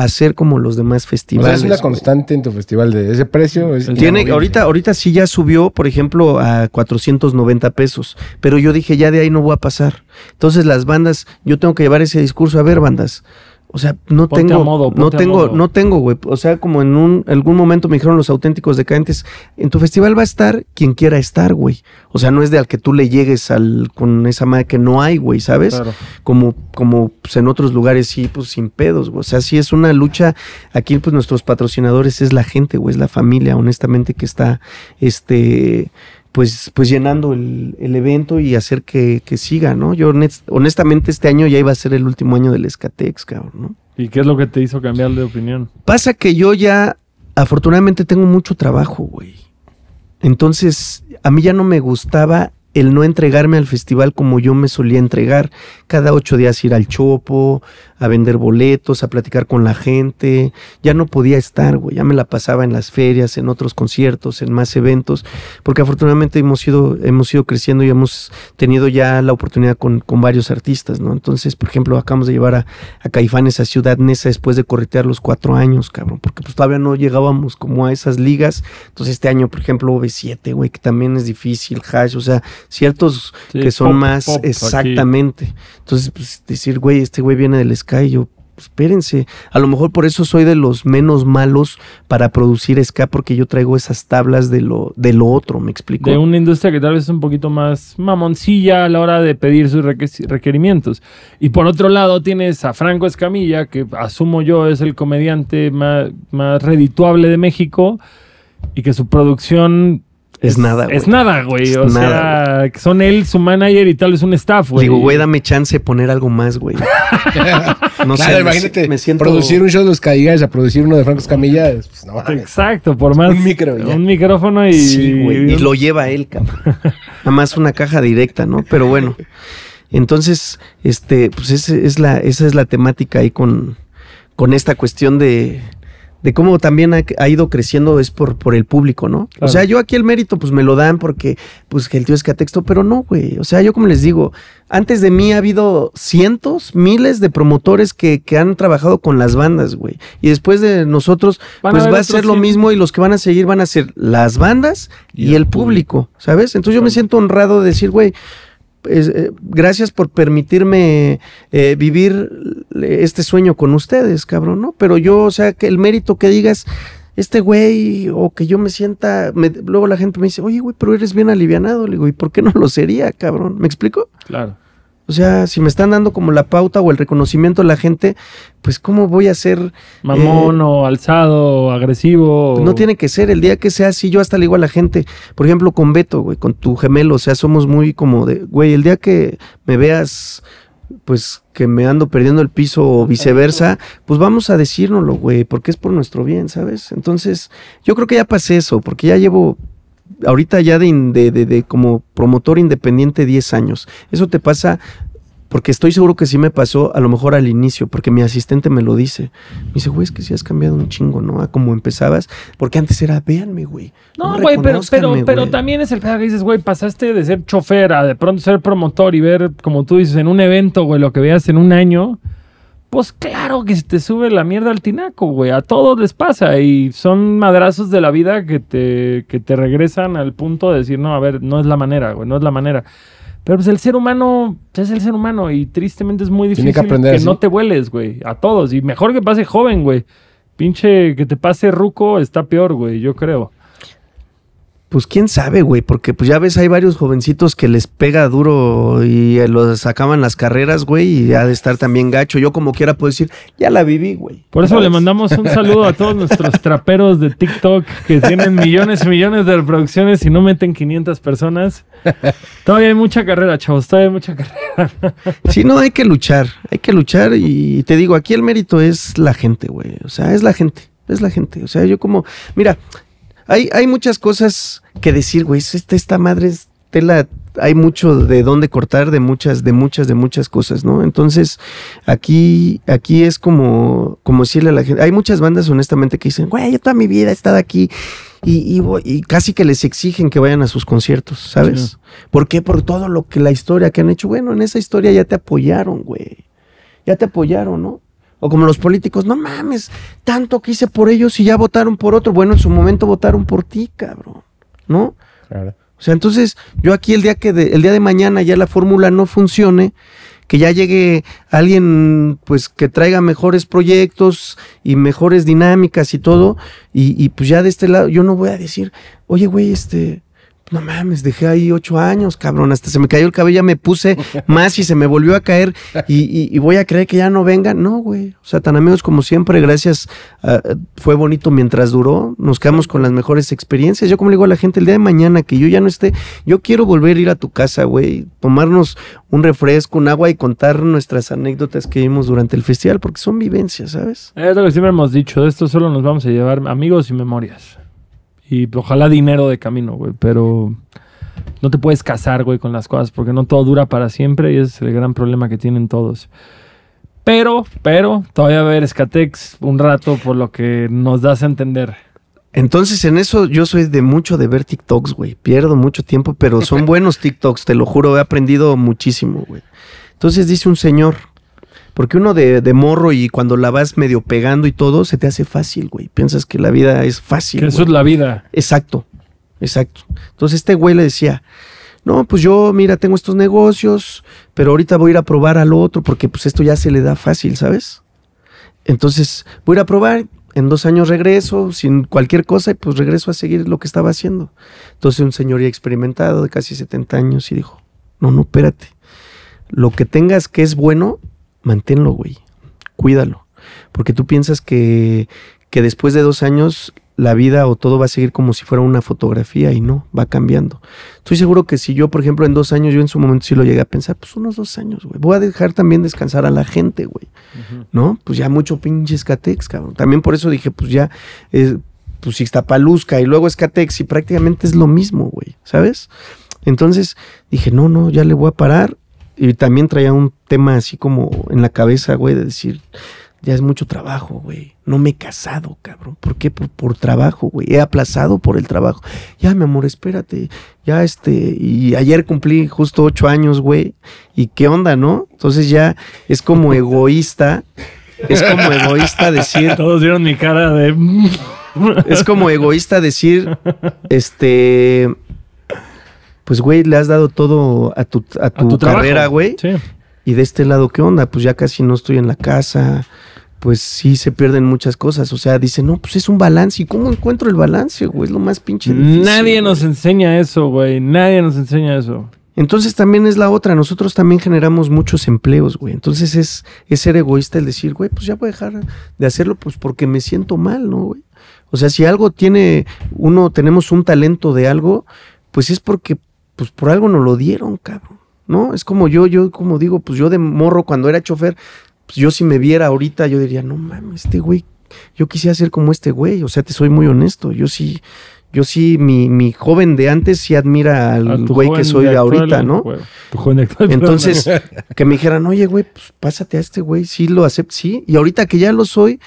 Speaker 3: a ser como los demás
Speaker 2: O sea,
Speaker 3: festivales.
Speaker 2: es una constante en tu festival de ese precio. es
Speaker 3: Tiene,
Speaker 2: inamovible.
Speaker 3: ahorita, ahorita sí ya subió, por ejemplo, a 490 pesos. Pero yo dije, ya de ahí no voy a pasar. Entonces las bandas, yo tengo que llevar ese discurso. A ver, bandas, O sea, no
Speaker 1: Ponte
Speaker 3: tengo,
Speaker 1: modo,
Speaker 3: no tengo, no tengo, güey. O sea, como en un algún momento me dijeron los auténticos decadentes, en tu festival va a estar quien quiera estar, güey. O sea, no es de al que tú le llegues al con esa madre que no hay, güey, ¿sabes?
Speaker 1: Claro.
Speaker 3: Como, como pues, en otros lugares sí, pues sin pedos, güey. O sea, sí es una lucha. Aquí, pues, nuestros patrocinadores es la gente, güey, es la familia, honestamente, que está, este, pues, pues llenando el, el evento y hacer que, que siga, ¿no? Yo honest- honestamente este año ya iba a ser el último año del Escatex, cabrón, ¿no?
Speaker 1: ¿Y qué es lo que te hizo cambiar de opinión?
Speaker 3: Pasa que yo ya, afortunadamente, tengo mucho trabajo, güey. Entonces, a mí ya no me gustaba el no entregarme al festival como yo me solía entregar. Cada ocho días ir al chopo, a vender boletos, a platicar con la gente. Ya no podía estar, güey. Ya me la pasaba en las ferias, en otros conciertos, en más eventos. Porque afortunadamente hemos ido, hemos ido creciendo y hemos tenido ya la oportunidad con, con varios artistas, ¿no? Entonces, por ejemplo, acabamos de llevar a, a Caifanes a Ciudad Neza después de corretear los cuatro años, cabrón. Porque pues todavía no llegábamos como a esas ligas. Entonces, este año, por ejemplo, B7, güey, que también es difícil, Hash, o sea, ciertos
Speaker 1: Sí,
Speaker 3: que son
Speaker 1: pop,
Speaker 3: más
Speaker 1: pop aquí.
Speaker 3: exactamente. Entonces, pues decir, güey, este güey viene del Y yo, pues, espérense. A lo mejor por eso soy de los menos malos para producir ska, porque yo traigo esas tablas de lo, de lo otro, ¿me explico?
Speaker 1: De una industria que tal vez es un poquito más mamoncilla a la hora de pedir sus reque- requerimientos. Y por otro lado tienes a Franco Escamilla, que asumo yo es el comediante más, más redituable de México, y que su producción...
Speaker 3: Es nada, güey.
Speaker 1: Es nada, güey.
Speaker 3: Es
Speaker 1: O
Speaker 3: nada,
Speaker 1: sea, son él, su manager y tal vez un staff, güey.
Speaker 3: Digo, güey, dame chance de poner algo más, güey.
Speaker 2: claro,
Speaker 3: No sé,
Speaker 2: imagínate,
Speaker 3: si- me siento...
Speaker 2: producir un show de los Caigares a producir uno de Franco Escamilla, pues no mames.
Speaker 1: Exacto, por más...
Speaker 2: Un micro, ya.
Speaker 1: Un micrófono y...
Speaker 3: Sí, güey. Y lo lleva él, cabrón. Nada más una caja directa, ¿no? Pero bueno. Entonces, este, pues ese es la, esa es la temática ahí con, con esta cuestión de, de cómo también ha, ha ido creciendo es por, por el público, ¿no? O sea, yo aquí el mérito pues me lo dan porque pues que el tío es catexto, pero no, güey. O sea, yo como les digo, antes de mí ha habido cientos, miles de promotores que, que han trabajado con las bandas, güey. Y después de nosotros,
Speaker 1: Van
Speaker 3: pues va a ser lo mismo y los que van a seguir van a ser las bandas y, el público, ¿sabes? Entonces yo me siento honrado de decir, güey, eh, gracias por permitirme eh, vivir este sueño con ustedes, cabrón, ¿no? Pero yo, o sea, que el mérito que digas, este güey, o que yo me sienta, me- luego la gente me dice, oye, güey, pero eres bien alivianado, le digo, ¿y por qué no lo sería, cabrón? ¿Me explico?
Speaker 1: Claro.
Speaker 3: O sea, si me están dando como la pauta o el reconocimiento a la gente, pues ¿cómo voy a ser
Speaker 1: Mamón o alzado o agresivo.
Speaker 3: Pues no tiene que ser, el día que sea así, yo hasta le digo a la gente, por ejemplo, con Beto, güey, con tu gemelo, o sea, somos muy como de, güey, el día que me veas, pues que me ando perdiendo el piso o viceversa, pues vamos a decírnoslo, güey, porque es por nuestro bien, ¿sabes? Entonces, yo creo que ya pasé eso, porque ya llevo ahorita ya de, de, de- de como promotor independiente 10 años. Eso te pasa porque estoy seguro que sí me pasó a lo mejor al inicio, porque mi asistente me lo dice. Me dice, güey, es que sí has cambiado un chingo, ¿no? A como empezabas, porque antes era, véanme, güey.
Speaker 1: No, güey, pero, pero, pero
Speaker 3: güey".
Speaker 1: también es el pedo que dices, güey, pasaste de ser chofer a de pronto ser promotor y ver, como tú dices, en un evento, güey, lo que veas en un año. Pues claro que se te sube la mierda al tinaco, güey. A todos les pasa y son madrazos de la vida que te, que te regresan al punto de decir, no, a ver, no es la manera, güey, no es la manera. Pero pues el ser humano es el ser humano y tristemente es muy difícil
Speaker 2: que
Speaker 1: no te vueles, güey. A todos. Y mejor que pase joven, güey. Pinche que te pase ruco está peor, güey, yo creo.
Speaker 3: Pues quién sabe, güey, porque pues ya ves, hay varios jovencitos que les pega duro y eh, los acaban las carreras, güey, y ha de estar también gacho. Yo como quiera puedo decir, ya la viví, güey.
Speaker 1: Por eso
Speaker 3: ¿Sabes?
Speaker 1: le mandamos un saludo a todos nuestros traperos de TikTok que tienen millones y millones de reproducciones y no meten 500 personas. Todavía hay mucha carrera, chavos, todavía hay mucha carrera.
Speaker 3: Sí, no, hay que luchar, hay que luchar y te digo, aquí el mérito es la gente, güey. O sea, es la gente, es la gente. O sea, yo como, mira, hay, hay muchas cosas que decir, güey. Esta, esta madre es tela, hay mucho de dónde cortar de muchas, de muchas, de muchas cosas, ¿no? Entonces, aquí, aquí es como, como decirle a la gente, hay muchas bandas honestamente que dicen, güey, yo toda mi vida he estado aquí y, y y casi que les exigen que vayan a sus conciertos, ¿sabes?
Speaker 1: Sí.
Speaker 3: ¿Por qué? Por todo lo que la historia que han hecho. Bueno, en esa historia ya te apoyaron, güey. Ya te apoyaron, ¿no? O como los políticos, no mames, tanto que hice por ellos y ya votaron por otro. Bueno, en su momento votaron por ti, cabrón. ¿No?
Speaker 2: Claro.
Speaker 3: O sea, entonces, yo aquí el día que de- el día de mañana ya la fórmula no funcione, que ya llegue alguien pues que traiga mejores proyectos y mejores dinámicas y todo. Y, y pues ya de este lado, yo no voy a decir, oye, güey, este, no mames, dejé ahí ocho años, cabrón, hasta se me cayó el cabello, ya me puse más y se me volvió a caer y, y- voy a creer que ya no venga. No, güey. O sea, tan amigos como siempre, gracias. a- fue bonito mientras duró, nos quedamos con las mejores experiencias. Yo como le digo a la gente, el día de mañana que yo ya no esté, yo quiero volver a ir a tu casa, güey, tomarnos un refresco, un agua y contar nuestras anécdotas que vimos durante el festival, porque son vivencias, ¿sabes?
Speaker 1: Es lo que siempre hemos dicho, de esto solo nos vamos a llevar amigos y memorias. Y ojalá dinero de camino, güey, pero no te puedes casar, güey, con las cosas, porque no todo dura para siempre y ese es el gran problema que tienen todos. Pero, pero, todavía va a haber Skatex un rato por lo que nos das a entender.
Speaker 3: Entonces, en eso yo soy de mucho de ver TikToks, güey. Pierdo mucho tiempo, pero son buenos TikToks, te lo juro, he aprendido muchísimo, güey. Entonces dice un señor, porque uno de, de morro y cuando la vas medio pegando y todo, se te hace fácil, güey. Piensas que la vida es fácil.
Speaker 1: Que eso
Speaker 3: güey.
Speaker 1: es la vida.
Speaker 3: Exacto, exacto. Entonces este güey le decía, no, pues yo, mira, tengo estos negocios, pero ahorita voy a ir a probar al otro porque pues esto ya se le da fácil, ¿sabes? Entonces voy a ir a probar, en dos años regreso, sin cualquier cosa, y pues regreso a seguir lo que estaba haciendo. Entonces un señor ya experimentado de casi 70 años y dijo, no, no, espérate. Lo que tengas que es bueno, manténlo, güey. Cuídalo. Porque tú piensas que, que después de dos años la vida o todo va a seguir como si fuera una fotografía y no, va cambiando. Estoy seguro que si yo, por ejemplo, en dos años, yo en su momento sí lo llegué a pensar, pues unos dos años, güey. Voy a dejar también descansar a la gente, güey. ¿No? Pues ya mucho pinche Escatex, cabrón. También por eso dije, pues ya, eh, pues Ixtapaluzca y luego Escatex y prácticamente es lo mismo, güey, ¿sabes? Entonces dije, no, no, ya le voy a parar. Y también traía un tema así como en la cabeza, güey, de decir, ya es mucho trabajo, güey. No me he casado, cabrón. ¿Por qué? Por, por trabajo, güey. He aplazado por el trabajo. Ya, mi amor, espérate. Ya, este, y ayer cumplí justo ocho años, güey. ¿Y qué onda, no? Entonces ya es como egoísta. Es como egoísta decir,
Speaker 1: Todos vieron mi cara de...
Speaker 3: es como egoísta decir, este, pues, güey, le has dado todo a tu, a tu,
Speaker 1: a tu trabajo.
Speaker 3: carrera, güey.
Speaker 1: Sí.
Speaker 3: Y de este lado, ¿qué onda? Pues ya casi no estoy en la casa. Pues sí se pierden muchas cosas. O sea, dice, no, pues es un balance. ¿Y cómo encuentro el balance, güey? Es lo más pinche difícil.
Speaker 1: Nadie
Speaker 3: güey.
Speaker 1: nos enseña eso, güey. Nadie nos enseña eso.
Speaker 3: Entonces también es la otra. Nosotros también generamos muchos empleos, güey. Entonces es, es ser egoísta el decir, güey, pues ya voy a dejar de hacerlo, pues porque me siento mal, ¿no, güey? O sea, si algo tiene, uno, tenemos un talento de algo, pues es porque, pues por algo nos lo dieron, cabrón. ¿No? Es como yo, yo como digo, pues yo de morro cuando era chofer, pues yo si me viera ahorita, yo diría, no mames, este güey, yo quisiera ser como este güey. O sea, te soy muy honesto. Yo sí, yo sí, mi, mi joven de antes sí admira al güey que soy
Speaker 1: actual,
Speaker 3: ahorita, ¿no?
Speaker 1: Tu joven actual.
Speaker 3: Entonces, que me dijeran, oye, güey, pues pásate a este güey, sí lo acepto, sí. Y ahorita que ya lo soy,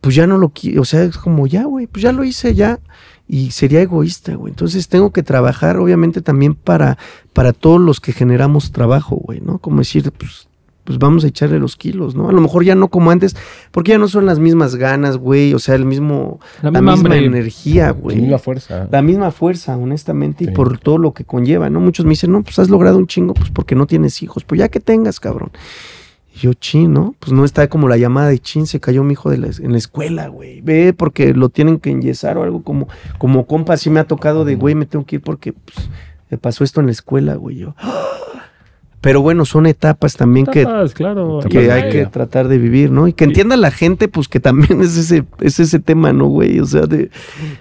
Speaker 3: pues ya no lo quiero, o sea, es como ya, güey, pues ya lo hice ya. Y sería egoísta, güey. Entonces tengo que trabajar, obviamente, también para, para todos los que generamos trabajo, güey, ¿no? Como decir, pues, pues vamos a echarle los kilos, ¿no? A lo mejor ya no como antes, porque ya no son las mismas ganas, güey. O sea, el mismo,
Speaker 1: La
Speaker 3: la,
Speaker 1: misma
Speaker 3: energía,
Speaker 2: La
Speaker 3: güey
Speaker 2: misma fuerza.
Speaker 3: la misma fuerza, honestamente, y por todo lo que conlleva, ¿no? Muchos me dicen, no, pues has logrado un chingo, pues porque no tienes hijos. Pues ya que tengas, cabrón. Y yo, chin, ¿no? Pues no está como la llamada de chin, se cayó mi hijo de la- en la escuela, güey. Ve, porque lo tienen que enyesar o algo como, como compa, sí me ha tocado de, güey, me tengo que ir porque, pues, me pasó esto en la escuela, güey. Yo, pero bueno, son etapas también que,
Speaker 1: claro.
Speaker 3: que hay que tratar de vivir, ¿no? Y que entienda la gente, pues que también es ese, es ese tema, ¿no, güey? O sea, de,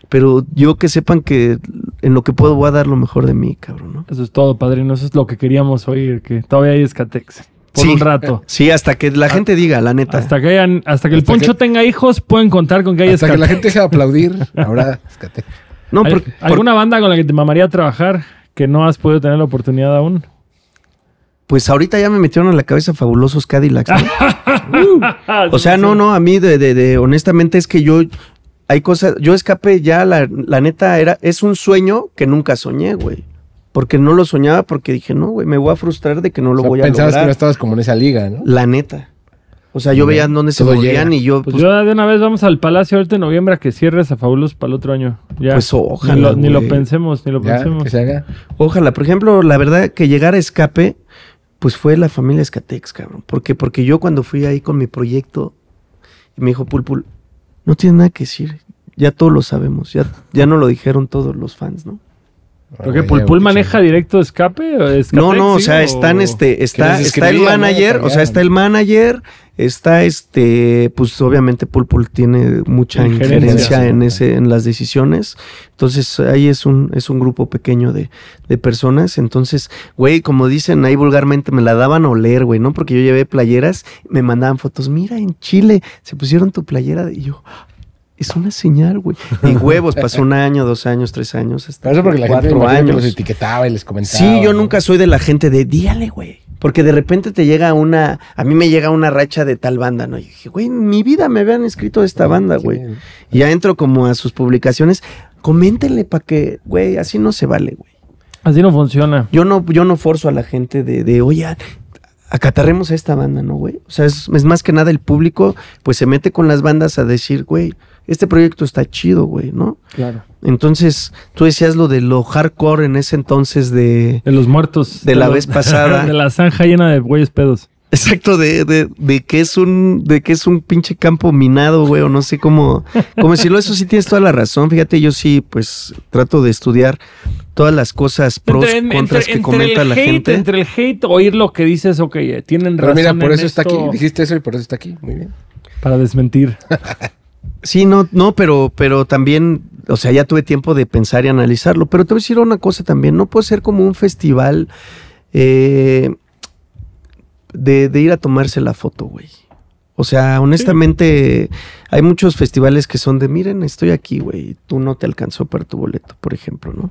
Speaker 3: pero yo que sepan que en lo que puedo voy a dar lo mejor de mí, cabrón, ¿no?
Speaker 1: Eso es todo, padrino. Eso es lo que queríamos oír, que todavía hay escatex. Por
Speaker 3: Sí.
Speaker 1: un rato.
Speaker 3: Sí, hasta que la gente diga, la neta.
Speaker 1: Hasta que hayan, hasta que el Poncho
Speaker 2: que-
Speaker 1: tenga hijos, pueden contar con que hay
Speaker 2: Hasta que la gente deje de aplaudir. Ahora, escate.
Speaker 3: no,
Speaker 1: ¿Hay-
Speaker 3: porque,
Speaker 1: ¿Alguna banda con la que te mamaría trabajar que no has podido tener la oportunidad aún?
Speaker 3: pues ahorita ya me metieron a la cabeza fabulosos Cadillacs, ¿no? O sea, no, no, a mí de, de, de- honestamente es que yo hay cosas, yo escape ya, la, la neta era, es un sueño que nunca soñé, güey. Porque no lo soñaba porque dije, no, güey, me voy a frustrar de que no lo
Speaker 2: O sea,
Speaker 3: voy a
Speaker 2: pensabas
Speaker 3: lograr.
Speaker 2: que no estabas como en esa liga, ¿no?
Speaker 3: La neta. O sea, yo veía dónde se movían y yo,
Speaker 1: Pues,
Speaker 3: pues,
Speaker 1: yo de una vez vamos al Palacio ahorita en noviembre a que cierres a Fabulosos para el otro año. Ya.
Speaker 3: pues ojalá.
Speaker 1: ni, lo, ni lo pensemos, ni lo
Speaker 2: Ya,
Speaker 1: pensemos.
Speaker 2: que se haga.
Speaker 3: Ojalá. Por ejemplo, la verdad que llegar a escape, Pues fue la familia Escatex, cabrón. ¿Por qué? Porque yo cuando fui ahí con mi proyecto, me dijo Pulpul, no tiene nada que decir. Ya todos lo sabemos. Ya, ya no lo dijeron todos los fans, ¿no?
Speaker 1: ¿Porque Pulpul maneja directo escape? Escapex,
Speaker 3: No, no, o sea, están este, está, está el
Speaker 2: ¿no?
Speaker 3: manager, o sea, está el manager, está este, pues obviamente Pulpul tiene mucha
Speaker 1: Injerencia,
Speaker 3: en ese, en las decisiones. Entonces, ahí es un, es un grupo pequeño de, de personas. Entonces, güey, como dicen ahí vulgarmente, me la daban a oler, güey, ¿no? Porque yo llevé playeras, me mandaban fotos, mira, en Chile se pusieron tu playera, y yo. Es una señal, güey. Y huevos, pasó un año, dos años, tres años, hasta
Speaker 2: Pero eso porque la
Speaker 3: cuatro
Speaker 2: que
Speaker 3: años.
Speaker 2: los etiquetaba y les comentaba.
Speaker 3: Sí, yo
Speaker 2: ¿no?
Speaker 3: nunca soy de la gente de díale, güey. Porque de repente te llega una. A mí me llega una racha de tal banda, ¿no? Y dije, güey, en mi vida me habían escrito de esta banda,
Speaker 2: Sí.
Speaker 3: güey. Y ya entro como a sus publicaciones. Coméntenle para que, güey, así no se vale, güey.
Speaker 1: Así no funciona.
Speaker 3: Yo no, yo no forzo a la gente de, de oye, acatarremos a esta banda, ¿no, güey? O sea, es, es más que nada el público, pues se mete con las bandas a decir, güey, este proyecto está chido, güey, ¿no?
Speaker 1: Claro.
Speaker 3: Entonces, tú decías lo de lo hardcore en ese entonces de.
Speaker 1: De los muertos.
Speaker 3: De la
Speaker 1: los-
Speaker 3: vez pasada.
Speaker 1: de la zanja llena de güeyes pedos.
Speaker 3: Exacto, de, de, de que es un, de que es un pinche campo minado, güey, o no sé cómo, cómo decirlo. Eso sí tienes toda la razón. Fíjate, yo sí, pues, trato de estudiar todas las cosas pros,
Speaker 1: Entre-
Speaker 3: contras
Speaker 1: entre-
Speaker 3: que
Speaker 1: entre
Speaker 3: comenta
Speaker 1: el
Speaker 3: la
Speaker 1: hate,
Speaker 3: gente.
Speaker 1: Entre el hate, oír lo que dices, ok, tienen
Speaker 2: Pero
Speaker 1: razón.
Speaker 2: mira, por
Speaker 1: en
Speaker 2: eso está aquí. Dijiste eso y por eso está aquí. Muy bien.
Speaker 1: Para desmentir.
Speaker 3: Sí, no, no, pero, pero también, o sea, ya tuve tiempo de pensar y analizarlo. Pero te voy a decir una cosa también, no puede ser como un festival eh, de, de ir a tomarse la foto, güey. O sea, honestamente, hay muchos festivales que son de, miren, estoy aquí, güey, tú no te alcanzó para tu boleto, por ejemplo, ¿no?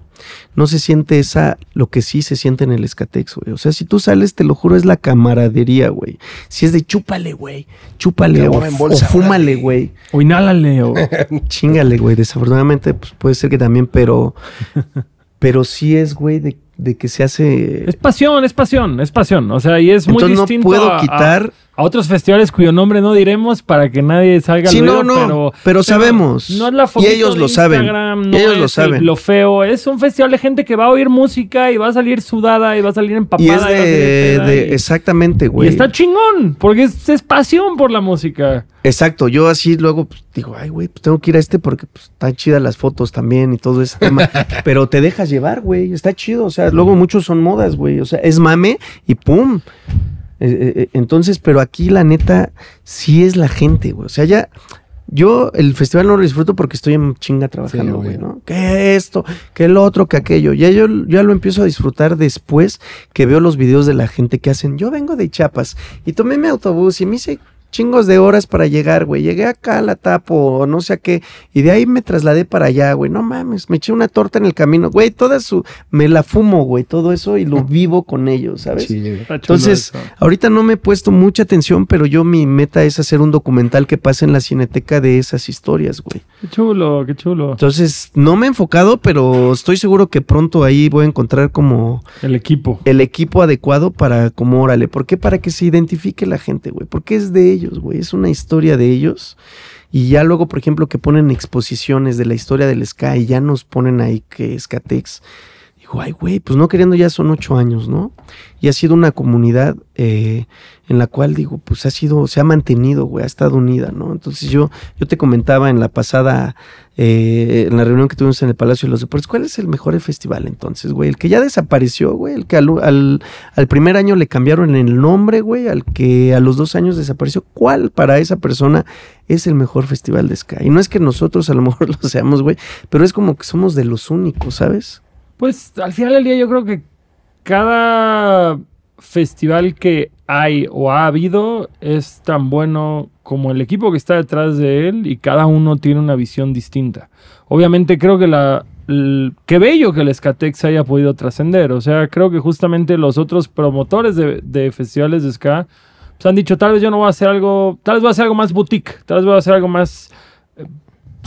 Speaker 3: No se siente esa, lo que sí se siente en el Escatex, güey. O sea, si tú sales, te lo juro, es la camaradería, güey. Si es de chúpale, güey, chúpale, o,
Speaker 2: bolsa,
Speaker 3: o fúmale, güey.
Speaker 1: O inhálale. O...
Speaker 3: Chingale, güey. Desafortunadamente, pues puede ser que también, pero. pero sí es, güey, de, de que se hace.
Speaker 1: Es pasión, es pasión, es pasión. O sea, y es muy
Speaker 3: Entonces no
Speaker 1: distinto
Speaker 3: puedo
Speaker 1: a- a-
Speaker 3: quitar.
Speaker 1: a otros festivales cuyo nombre no diremos para que nadie salga
Speaker 3: Sí,
Speaker 1: luego,
Speaker 3: no, no,
Speaker 1: pero,
Speaker 3: pero sabemos.
Speaker 1: No es la
Speaker 3: Y
Speaker 1: fotito
Speaker 3: ellos
Speaker 1: de
Speaker 3: lo saben. Y
Speaker 1: no
Speaker 3: ellos lo saben.
Speaker 1: lo feo, es un festival de gente que va a oír música y va a salir sudada y va a salir empapada.
Speaker 3: Y es
Speaker 1: va a
Speaker 3: de.
Speaker 1: y-
Speaker 3: exactamente,
Speaker 1: y
Speaker 3: güey.
Speaker 1: está chingón, porque es, es pasión por la música.
Speaker 3: Exacto. Yo así luego pues, digo, ay, güey, pues tengo que ir a este porque pues, están chidas las fotos también y todo ese tema. pero te dejas llevar, güey. Está chido. O sea, luego muchos son modas, güey. O sea, es mame y pum. Eh, eh, eh, entonces, pero aquí la neta sí es la gente, güey. O sea, ya yo el festival no lo disfruto porque estoy en chinga trabajando, güey. ¿no? Que esto, que el otro, que aquello. Ya yo ya lo empiezo a disfrutar después que veo los videos de la gente que hacen. Yo vengo de Chiapas y tomé mi autobús y me hice chingos de horas para llegar, güey. Llegué acá a la tapo o no sé a qué. Y de ahí me trasladé para allá, güey. No mames, me eché una torta en el camino. Güey, toda su... Me la fumo, güey. Todo eso y lo vivo con ellos, ¿sabes?
Speaker 2: Sí.
Speaker 3: Entonces,
Speaker 1: eso.
Speaker 3: ahorita no me he puesto mucha atención, pero yo mi meta es hacer un documental que pase en la cineteca de esas historias, güey.
Speaker 1: Qué chulo, qué chulo.
Speaker 3: Entonces, no me he enfocado, pero estoy seguro que pronto ahí voy a encontrar como
Speaker 1: El equipo.
Speaker 3: el equipo adecuado para, como, órale, ¿por qué? Para que se identifique la gente, güey. Porque es de ellos, güey. Es una historia de ellos. Y ya luego, por ejemplo, que ponen exposiciones de la historia del Sky y ya nos ponen ahí que Skatex. Digo, ay, güey, pues no queriendo ya son ocho años, ¿no? Y ha sido una comunidad eh, en la cual, digo, pues ha sido, se ha mantenido, güey, ha estado unida, ¿no? Entonces yo, yo te comentaba en la pasada, eh, en la reunión que tuvimos en el Palacio de los Deportes, ¿cuál es el mejor festival entonces, güey? El que ya desapareció, güey, el que al, al, al primer año le cambiaron el nombre, güey, al que a los dos años desapareció, ¿cuál para esa persona es el mejor festival de Sky? Y no es que nosotros a lo mejor lo seamos, güey, pero es como que somos de los únicos, ¿sabes?
Speaker 1: Pues al final del día yo creo que cada festival que hay o ha habido es tan bueno como el equipo que está detrás de él y cada uno tiene una visión distinta. Obviamente creo que la... qué bello que el Skatex haya podido trascender. O sea, creo que justamente los otros promotores de, de festivales de ska pues, han dicho, tal vez yo no voy a hacer algo, tal vez voy a hacer algo más boutique, tal vez voy a hacer algo más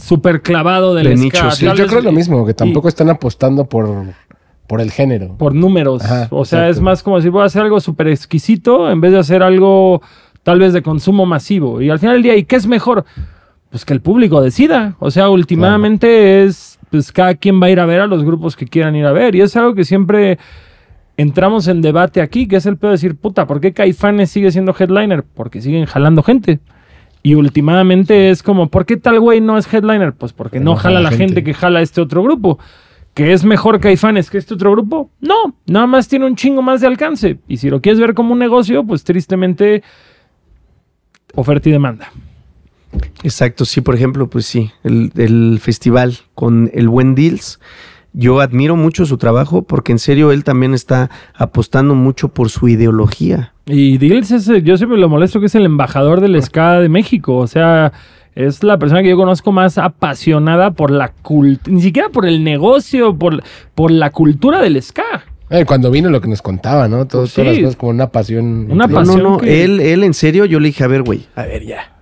Speaker 1: super clavado del
Speaker 3: De
Speaker 1: ska.
Speaker 3: nicho, sí.
Speaker 2: Yo
Speaker 1: vez-
Speaker 2: creo lo mismo, que
Speaker 1: y-
Speaker 2: tampoco están apostando por, por el género.
Speaker 1: por números.
Speaker 2: Ajá,
Speaker 1: o sea,
Speaker 2: exacto.
Speaker 1: es más como si voy a hacer algo súper exquisito en vez de hacer algo tal vez de consumo masivo. Y al final del día, ¿y qué es mejor? Pues que el público decida. O sea, últimamente es, pues cada quien va a ir a ver a los grupos que quieran ir a ver. Y es algo que siempre entramos en debate aquí, que es el pedo de decir, puta, ¿por qué Caifanes sigue siendo headliner? Porque siguen jalando gente. Y últimamente es como, ¿por qué tal güey no es headliner? Pues porque no, jala la gente. que jala este otro grupo. ¿Que es mejor Caifanes que este otro grupo? No, nada más tiene un chingo más de alcance. Y si lo quieres ver como un negocio, pues tristemente oferta y demanda.
Speaker 3: Exacto, sí, por ejemplo, pues sí, el, el festival con el buen Deals yo admiro mucho su trabajo porque en serio él también está apostando mucho por su ideología.
Speaker 1: Y Dills es, yo siempre lo molesto que es el embajador del ska de México. O sea, es la persona que yo conozco más apasionada por la cultura, ni siquiera por el negocio, por, por la cultura del ska.
Speaker 2: Eh, cuando vino lo que nos contaba, ¿no? Todo, Todas las cosas como una pasión.
Speaker 1: Una pasión.
Speaker 3: No, no, él, él en serio, yo le dije, a ver, güey, a ver ya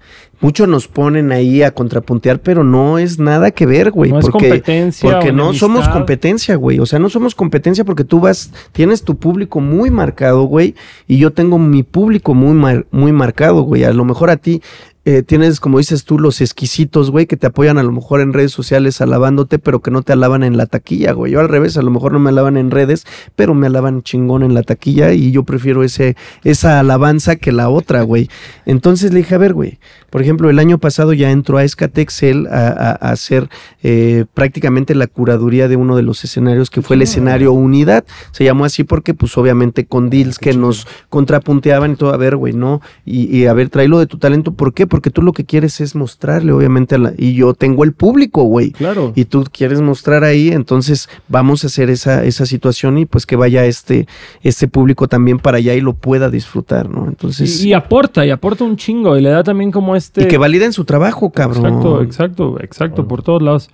Speaker 3: muchos nos ponen ahí a contrapuntear, pero no es nada que ver, güey.
Speaker 1: No
Speaker 3: porque,
Speaker 1: es competencia.
Speaker 3: Porque no somos competencia, güey. O sea, no somos competencia porque tú vas, tienes tu público muy marcado, güey, y yo tengo mi público muy, muy marcado, güey. A lo mejor a ti eh, tienes, como dices tú, los exquisitos, güey, que te apoyan a lo mejor en redes sociales alabándote, pero que no te alaban en la taquilla, güey. Yo al revés, a lo mejor no me alaban en redes, pero me alaban chingón en la taquilla y yo prefiero ese, esa alabanza que la otra, güey. Entonces le dije, a ver, güey, por ejemplo, el año pasado ya entró a Escatexel a, a, hacer eh, prácticamente la curaduría de uno de los escenarios que fue el escenario Unidad. Se llamó así porque, pues, obviamente con deals que nos contrapunteaban y todo, a ver, güey, no, y, y a ver, tráelo de tu talento, ¿por qué? Porque tú lo que quieres es mostrarle, obviamente, a la, y yo tengo el público, güey.
Speaker 1: Claro.
Speaker 3: Y tú quieres mostrar ahí, entonces vamos a hacer esa, esa situación y pues que vaya este, este público también para allá y lo pueda disfrutar, ¿no? Entonces.
Speaker 1: Y, aporta, y aporta un chingo, y le da también como este.
Speaker 3: Y que validen su trabajo, cabrón.
Speaker 1: Exacto, exacto, exacto, por todos lados.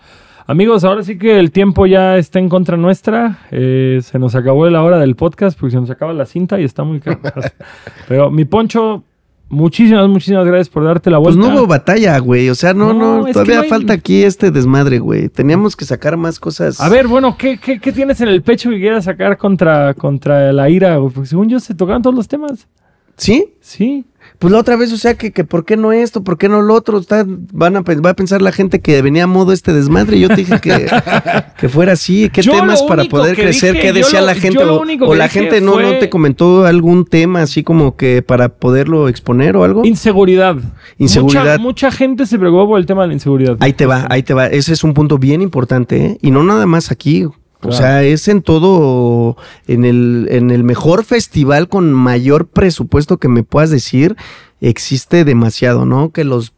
Speaker 1: Amigos, ahora sí que el tiempo ya está en contra nuestra. Eh, se nos acabó la hora del podcast porque se nos acaba la cinta y está muy caro. Pero mi poncho, Muchísimas, muchísimas gracias por darte la vuelta.
Speaker 3: Pues no hubo batalla, güey. O sea, no, no, todavía falta aquí este desmadre, güey. Teníamos que sacar más cosas.
Speaker 1: A ver, bueno, ¿qué, qué, qué tienes en el pecho que quieras sacar contra, contra la ira? Porque según yo se tocaron todos los temas.
Speaker 3: ¿Sí?
Speaker 1: Sí.
Speaker 3: Pues la otra vez, o sea, que, que ¿por qué no esto? ¿Por qué no lo otro? Está, van a, va a pensar la gente que venía a modo este desmadre. Yo te dije que, que fuera así. ¿Qué temas para poder crecer? ¿Qué decía la gente? O, la gente no, no te comentó algún tema así como que para poderlo exponer o algo.
Speaker 1: Inseguridad.
Speaker 3: Inseguridad.
Speaker 1: Mucha, mucha gente se preocupó por el tema de la inseguridad.
Speaker 3: Ahí te va, ahí te va. Ese es un punto bien importante, ¿eh? Y no nada más aquí. O sea, es en todo, en el, en el mejor festival con mayor presupuesto que me puedas decir, existe demasiado, ¿no? Que los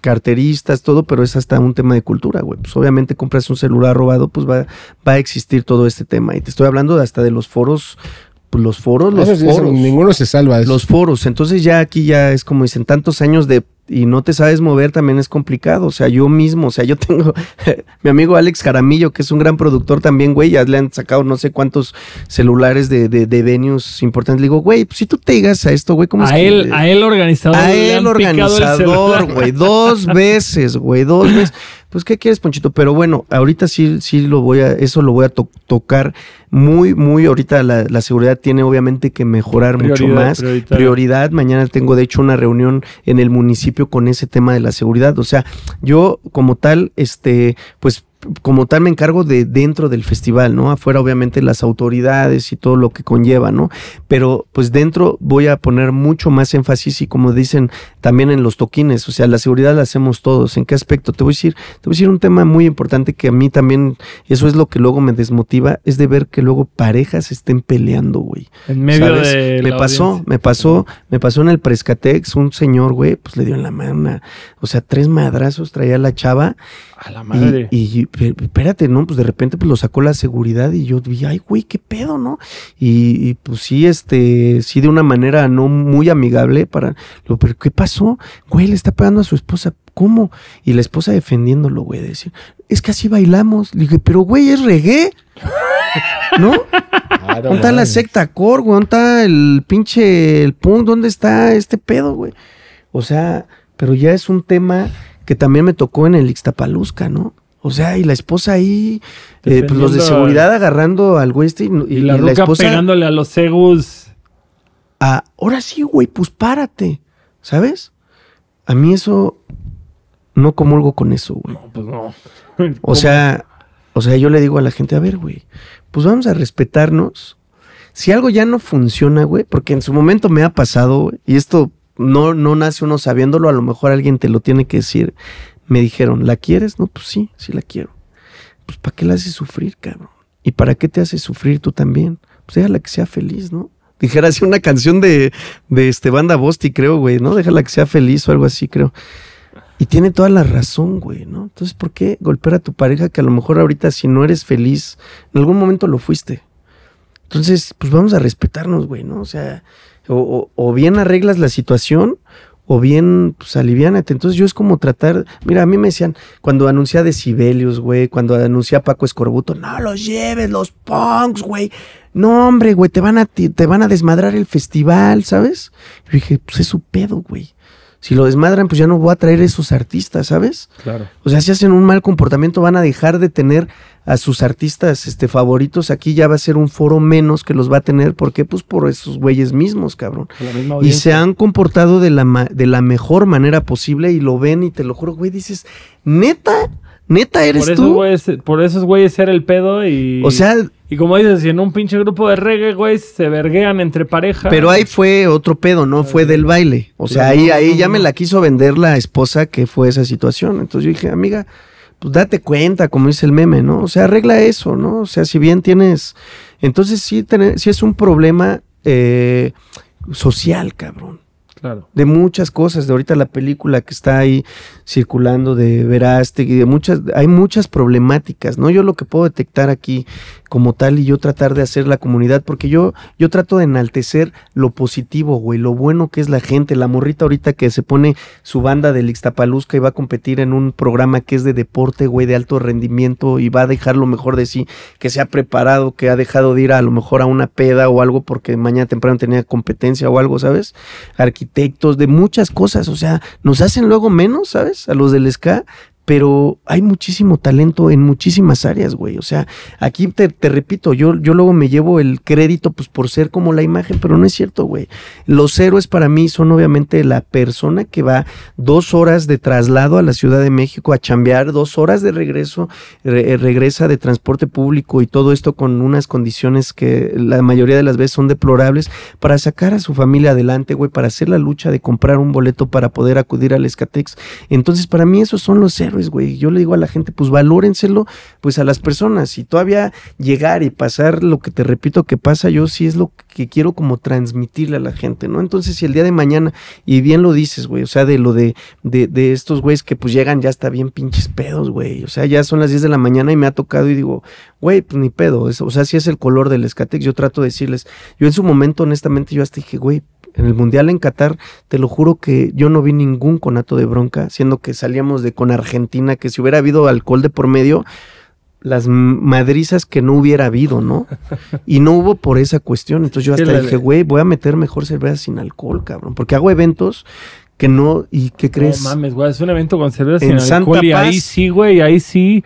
Speaker 3: carteristas, todo, pero es hasta un tema de cultura, güey. Pues obviamente compras un celular robado, pues va, va a existir todo este tema. Y te estoy hablando hasta de los foros pues los foros, los foros.
Speaker 2: ninguno se salva. De
Speaker 3: Los foros. Entonces ya aquí ya es como dicen, tantos años de y no te sabes mover también es complicado. O sea, yo mismo, o sea, yo tengo mi amigo Alex Jaramillo, que es un gran productor también, güey, ya le han sacado no sé cuántos celulares de, de, de venues importantes. Le digo, güey, pues si tú te digas a esto, güey, ¿cómo
Speaker 1: a
Speaker 3: es
Speaker 1: él,
Speaker 3: que,
Speaker 1: A él organizador.
Speaker 3: A él organizador, güey, dos veces, güey, dos veces. Pues, ¿qué quieres, Ponchito? Pero bueno, ahorita sí, sí lo voy a, eso lo voy a tocar muy, muy, ahorita la, la, seguridad tiene obviamente que mejorar mucho más. Prioridad. Mañana tengo, de hecho, una reunión en el municipio con ese tema de la seguridad. O sea, yo como tal, este, pues como tal me encargo de dentro del festival, ¿no? Afuera obviamente las autoridades y todo lo que conlleva, ¿no? Pero pues dentro voy a poner mucho más énfasis y como dicen también en los toquines, o sea, la seguridad la hacemos todos. ¿En qué aspecto? Te voy a decir, te voy a decir un tema muy importante que a mí también, eso es lo que luego me desmotiva, es de ver que luego parejas estén peleando, güey.
Speaker 1: En medio de
Speaker 3: Me pasó, me pasó, me pasó en el Prescatex, un señor, güey, pues le dio en la mano o sea, tres madrazos traía la chava
Speaker 1: a la madre.
Speaker 3: Y, y, espérate, ¿no? Pues de repente pues lo sacó la seguridad y yo vi, ay, güey, qué pedo, ¿no? Y, y, pues sí, este, sí de una manera no muy amigable para, lo, pero ¿qué pasó? Güey, le está pegando a su esposa, ¿cómo? Y la esposa defendiéndolo, güey, decir, es que así bailamos. Le dije, pero güey, es reggae. ¿No? Claro, ¿Dónde está la secta core, güey? ¿Dónde está el pinche, el punk? ¿Dónde está este pedo, güey? O sea, pero ya es un tema que también me tocó en el Ixtapalusca, ¿no? O sea, y la esposa ahí, eh, pues los de seguridad agarrando al güey este y,
Speaker 1: y, la, y la, esposa pegándole a los segus.
Speaker 3: Ah, ahora sí, güey, pues párate, ¿sabes? A mí eso no comulgo con eso, güey.
Speaker 1: No, pues no.
Speaker 3: o sea, o sea, yo le digo a la gente, a ver, güey, pues vamos a respetarnos si algo ya no funciona, güey, porque en su momento me ha pasado, güey, y esto no, no nace uno sabiéndolo, a lo mejor alguien te lo tiene que decir. Me dijeron, ¿la quieres? No, pues sí, sí la quiero. Pues ¿para qué la haces sufrir, cabrón? ¿Y para qué te haces sufrir tú también? Pues déjala que sea feliz, ¿no? Dijera así una canción de, de este banda Bosti, creo, güey, ¿no? Déjala que sea feliz o algo así, creo. Y tiene toda la razón, güey, ¿no? Entonces, ¿por qué golpear a tu pareja que a lo mejor ahorita si no eres feliz, en algún momento lo fuiste? Entonces, pues vamos a respetarnos, güey, ¿no? O sea, o, bien arreglas la situación o bien, pues aliviánate. Entonces yo es como tratar, mira, a mí me decían, cuando anuncia Decibelios, güey, cuando anuncia Paco Escorbuto, no los lleves, los punks, güey. No, hombre, güey, te van a, te van a desmadrar el festival, ¿sabes? Y dije, pues es su pedo, güey. Si lo desmadran, pues ya no voy a traer esos artistas, ¿sabes?
Speaker 1: Claro.
Speaker 3: O sea, si hacen un mal comportamiento, van a dejar de tener a sus artistas este, favoritos. Aquí ya va a ser un foro menos que los va a tener. ¿Por qué? Pues por esos güeyes mismos, cabrón.
Speaker 1: Con la misma
Speaker 3: Y se han comportado de la, ma- de la mejor manera posible y lo ven y te lo juro, güey, dices, neta, neta eres
Speaker 1: por esos
Speaker 3: tú.
Speaker 1: güeyes, por esos güeyes era el pedo y.
Speaker 3: O sea,
Speaker 1: Y como dices, si en un pinche grupo de reggae, güey, se verguean entre pareja.
Speaker 3: pero ahí fue otro pedo, no fue del baile. O sea, ahí, ahí ya me la quiso vender la esposa que fue esa situación. Entonces yo dije, amiga, pues date cuenta, como dice el meme, ¿no? O sea, arregla eso, ¿no? O sea, si bien tienes. Entonces sí, sí es un problema eh, social, cabrón.
Speaker 1: Claro.
Speaker 3: de muchas cosas, de ahorita la película que está ahí circulando de Verástegui, de muchas, hay muchas problemáticas, ¿no? Yo lo que puedo detectar aquí como tal y yo tratar de hacer la comunidad, porque yo, yo trato de enaltecer lo positivo, güey, lo bueno que es la gente, la morrita ahorita que se pone su banda del Ixtapalusca y va a competir en un programa que es de deporte, güey, de alto rendimiento y va a dejar lo mejor de sí, que se ha preparado, que ha dejado de ir a lo mejor a una peda o algo porque mañana temprano tenía competencia o algo, ¿sabes? arquitectos, de muchas cosas, o sea, nos hacen luego menos, ¿sabes? A los del SCA, pero hay muchísimo talento en muchísimas áreas, güey. O sea, aquí te, repito, yo, yo luego me llevo el crédito pues por ser como la imagen, pero no es cierto, güey. Los héroes para mí son obviamente la persona que va dos horas de traslado a la Ciudad de México a chambear, dos horas de regreso, re- eh, regresa de transporte público y todo esto con unas condiciones que la mayoría de las veces son deplorables para sacar a su familia adelante, güey, para hacer la lucha de comprar un boleto para poder acudir al Escatex. Entonces, para mí esos son los héroes, güey. Yo le digo a la gente, pues valórenselo, pues a las personas. Y todavía llegar y pasar lo que te repito que pasa, yo sí es lo que quiero como transmitirle a la gente, ¿no? Entonces, si el día de mañana, y bien lo dices, güey, o sea, de lo de, de, de estos güeyes que pues llegan ya está bien pinches pedos, güey. O sea, ya son las 10 de la mañana y me ha tocado y digo, güey, pues ni pedo. o sea, si es el color del Escatex, yo trato de decirles, yo en su momento, honestamente, yo hasta dije, güey, en el Mundial en Qatar, te lo juro que yo no vi ningún conato de bronca, siendo que salíamos de con Argentina, que si hubiera habido alcohol de por medio, las madrizas que no hubiera habido, ¿no? Y no hubo por esa cuestión. Entonces yo hasta dije, güey, voy a meter mejor cerveza sin alcohol, cabrón. Porque hago eventos que no, ¿y qué crees?
Speaker 1: No mames, güey. Es un evento con cerveza
Speaker 3: En
Speaker 1: sin alcohol
Speaker 3: Santa
Speaker 1: y ahí sí, güey. Ahí sí.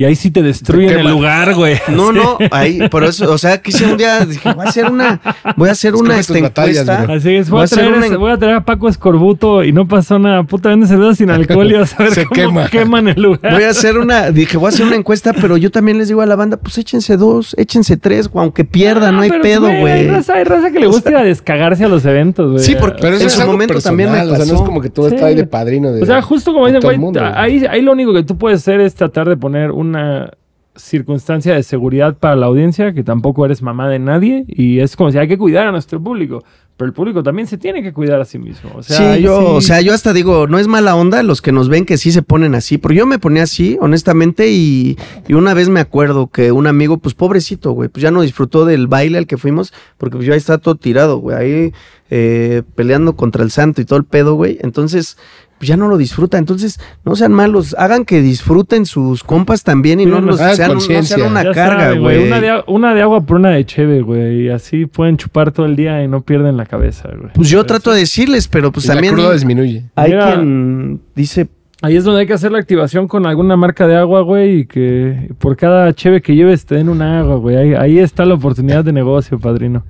Speaker 1: Y ahí sí te destruyen el lugar, güey.
Speaker 3: No, no, ahí, por eso, o sea, quise un día, dije, voy a hacer una, voy a hacer una
Speaker 2: Escoge
Speaker 3: esta
Speaker 2: batallas,
Speaker 3: encuesta.
Speaker 2: bro.
Speaker 1: Así es, voy
Speaker 3: Voy a
Speaker 1: traer,
Speaker 3: una-
Speaker 1: voy a traer a Paco Escorbuto y no pasó nada. Puta, vende cerveza sin alcohol y vas a ver
Speaker 2: Se
Speaker 1: cómo
Speaker 2: quema.
Speaker 1: queman el lugar.
Speaker 3: Voy a hacer una, dije, voy a hacer una encuesta, pero yo también les digo a la banda, pues échense dos, échense tres, aunque pierdan, no hay
Speaker 1: Ah,
Speaker 3: pedo,
Speaker 1: Hay
Speaker 3: güey.
Speaker 1: raza, hay raza que le gusta ir a descagarse a los eventos, güey.
Speaker 3: Sí, porque-
Speaker 2: Pero eso
Speaker 3: En
Speaker 2: es
Speaker 3: su
Speaker 2: algo
Speaker 3: momento
Speaker 2: personal,
Speaker 3: también me
Speaker 2: O sea, no
Speaker 3: pasó.
Speaker 2: es como que tú
Speaker 1: Sí.
Speaker 2: estás ahí de padrino de.
Speaker 1: O sea, justo como
Speaker 2: de
Speaker 1: dice,
Speaker 2: todo
Speaker 1: güey, ahí, ahí lo único que tú puedes hacer es tratar de poner una circunstancia de seguridad para la audiencia, que tampoco eres mamá de nadie, y es como si hay que cuidar a nuestro público, pero el público también se tiene que cuidar a sí mismo. O sea,
Speaker 3: sí, yo,
Speaker 1: sí-
Speaker 3: o sea, yo hasta digo, no es mala onda los que nos ven que sí se ponen así, pero yo me ponía así, honestamente, y, y una vez me acuerdo que un amigo, pues pobrecito, güey, pues ya no disfrutó del baile al que fuimos, porque pues yo ahí estaba todo tirado, güey, ahí eh, peleando contra el santo y todo el pedo, güey, entonces pues ya no lo disfruta, entonces no sean malos, hagan que disfruten sus compas también y no, los,
Speaker 2: hagan
Speaker 3: sean, no sean una
Speaker 1: Ya
Speaker 3: carga, güey.
Speaker 1: Una, de, una de agua por una de cheve, güey, y así pueden chupar todo el día y no pierden la cabeza, güey.
Speaker 3: Pues yo trato de decirles, pero pues
Speaker 2: Y
Speaker 3: también
Speaker 2: disminuye.
Speaker 3: hay
Speaker 1: Mira.
Speaker 3: quien dice,
Speaker 1: Ahí es donde hay que hacer la activación con alguna marca de agua, güey, y que por cada cheve que lleves te den una agua, güey. Ahí, ahí está la oportunidad de negocio, padrino.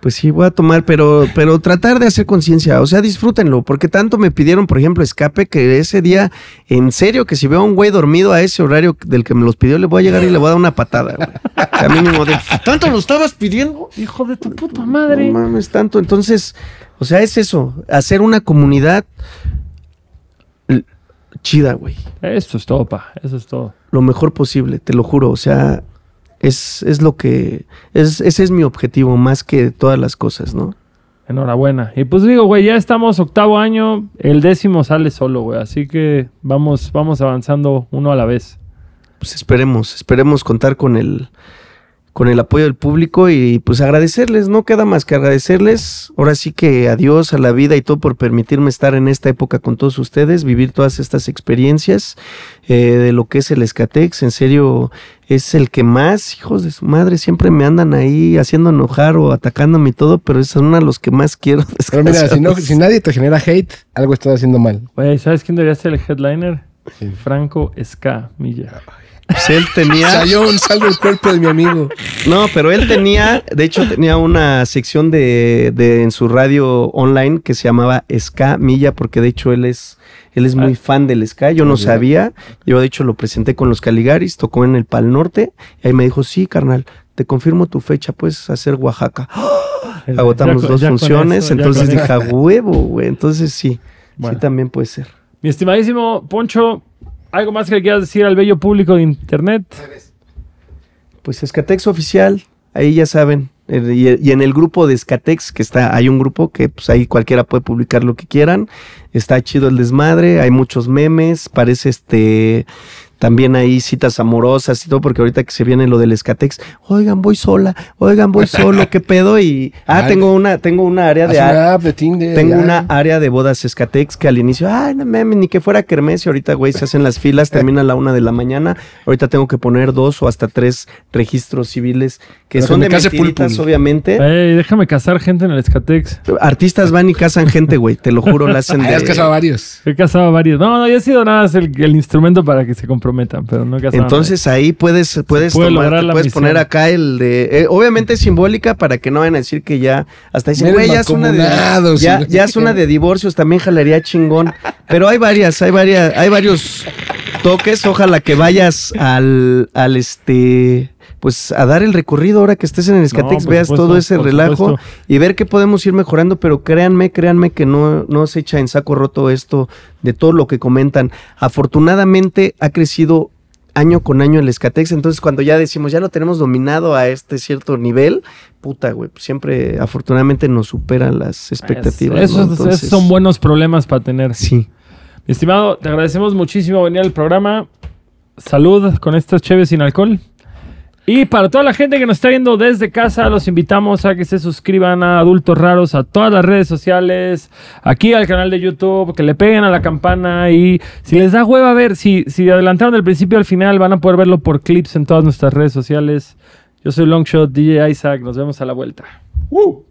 Speaker 3: Pues sí, voy a tomar, pero, pero tratar de hacer conciencia, o sea, disfrútenlo, porque tanto me pidieron, por ejemplo, escape, que ese día, en serio, que si veo a un güey dormido a ese horario del que me los pidió, le voy a llegar y le voy a dar una patada, güey. A mínimo de, ¿tanto lo estabas pidiendo?
Speaker 1: Hijo de tu puta madre.
Speaker 3: No mames, tanto. Entonces, o sea, es eso, hacer una comunidad chida, güey.
Speaker 1: Eso es todo, pa. Eso es todo.
Speaker 3: Lo mejor posible, te lo juro. O sea, es, es lo que, es, ese es mi objetivo, más que todas las cosas, ¿no?
Speaker 1: Enhorabuena. Y pues digo, güey, ya estamos octavo año, el décimo sale solo, güey. Así que vamos, vamos avanzando uno a la vez.
Speaker 3: pues esperemos, esperemos contar con el con el apoyo del público y pues agradecerles, no queda más que agradecerles, ahora sí que adiós a la vida y todo por permitirme estar en esta época con todos ustedes, vivir todas estas experiencias eh, de lo que es el Escatex, en serio es el que más, hijos de su madre, siempre me andan ahí haciendo enojar o atacándome y todo, pero es uno de los que más quiero.
Speaker 2: Pero mira, si, no, si nadie te genera hate, algo estás haciendo mal.
Speaker 1: Güey, ¿sabes quién debería ser el headliner?
Speaker 2: Sí.
Speaker 1: Franco Ska
Speaker 3: Él tenía...
Speaker 2: Sayón, salvo el cuerpo de mi amigo.
Speaker 3: No, pero él tenía, de hecho, tenía una sección de, de- en su radio online que se llamaba Ska Milla, porque de hecho él es, él es muy
Speaker 1: Ah.
Speaker 3: fan del Ska. Yo no sabía. Yo de hecho lo presenté con los Caligaris, tocó en el Pal Norte, y ahí me dijo, sí, carnal, te confirmo tu fecha, puedes hacer Oaxaca. Agotamos
Speaker 1: Ya
Speaker 3: dos
Speaker 1: ya
Speaker 3: funciones,
Speaker 1: eso,
Speaker 3: entonces dije, huevo, güey. Entonces sí,
Speaker 1: Bueno.
Speaker 3: sí también puede ser.
Speaker 1: Mi estimadísimo Poncho, ¿algo más que le quieras decir al bello público de internet?
Speaker 3: Pues Escatex oficial, ahí ya saben. eh, Y, y en el grupo de Escatex, que está, hay un grupo que pues ahí cualquiera puede publicar lo que quieran. Está chido el desmadre, hay muchos memes, parece este también hay citas amorosas y todo, porque ahorita que se viene lo del Escatex, oigan, voy sola, oigan, voy solo, qué pedo. Y ah,
Speaker 2: Ay.
Speaker 3: tengo una, tengo una área de
Speaker 2: una app de Tinder.
Speaker 3: tengo
Speaker 2: ya.
Speaker 3: una área de bodas Escatex que al inicio, ay, no mames, ni que fuera kermés y ahorita, güey, se hacen las filas, termina a la una de la mañana. Ahorita tengo que poner dos o hasta tres registros civiles que
Speaker 2: Pero que
Speaker 3: son
Speaker 2: me
Speaker 3: de
Speaker 2: case
Speaker 3: mentiritas, obviamente.
Speaker 1: Ey, déjame casar gente en el Escatex.
Speaker 3: Artistas van y casan gente, güey, te lo juro, la hacen
Speaker 2: Ah,
Speaker 3: de...
Speaker 2: has casado a varios.
Speaker 1: He casado a varios. No, no, ya he sido nada más el, el instrumento para que se comprometan, pero no
Speaker 3: Entonces ahí puedes, puedes
Speaker 1: puede
Speaker 3: tomar,
Speaker 1: lograr
Speaker 3: te
Speaker 1: la
Speaker 3: puedes
Speaker 1: misión.
Speaker 3: poner acá el de, eh, obviamente es simbólica para que no vayan a decir que ya, hasta dicen, güey, ya es una de, ya, ya es una de divorcios, también jalaría chingón, pero hay varias, hay varias, hay varios toques, ojalá que vayas al, al este, pues a dar el recorrido ahora que estés en el Escatex, veas
Speaker 1: supuesto,
Speaker 3: todo ese relajo
Speaker 1: supuesto.
Speaker 3: y ver qué podemos ir mejorando, pero créanme, créanme que no, no se echa en saco roto esto de todo lo que comentan. Afortunadamente ha crecido año con año el Escatex, entonces cuando ya decimos ya lo tenemos dominado a este cierto nivel, puta, güey, pues siempre afortunadamente nos superan las expectativas.
Speaker 1: Esos,
Speaker 3: ¿no?
Speaker 1: esos
Speaker 3: Entonces,
Speaker 1: son buenos problemas para tener.
Speaker 3: Sí.
Speaker 1: Mi estimado, te agradecemos muchísimo venir al programa. Salud con estas cheves sin alcohol. Y para toda la gente que nos está viendo desde casa, los invitamos a que se suscriban a Adultos Raros a todas las redes sociales, aquí al canal de YouTube, que le peguen a la campana y si les da hueva ver, si, si adelantaron del principio al final, van a poder verlo por clips en todas nuestras redes sociales. Yo soy Longshot, DJ Isaac, nos vemos a la vuelta. ¡Woo!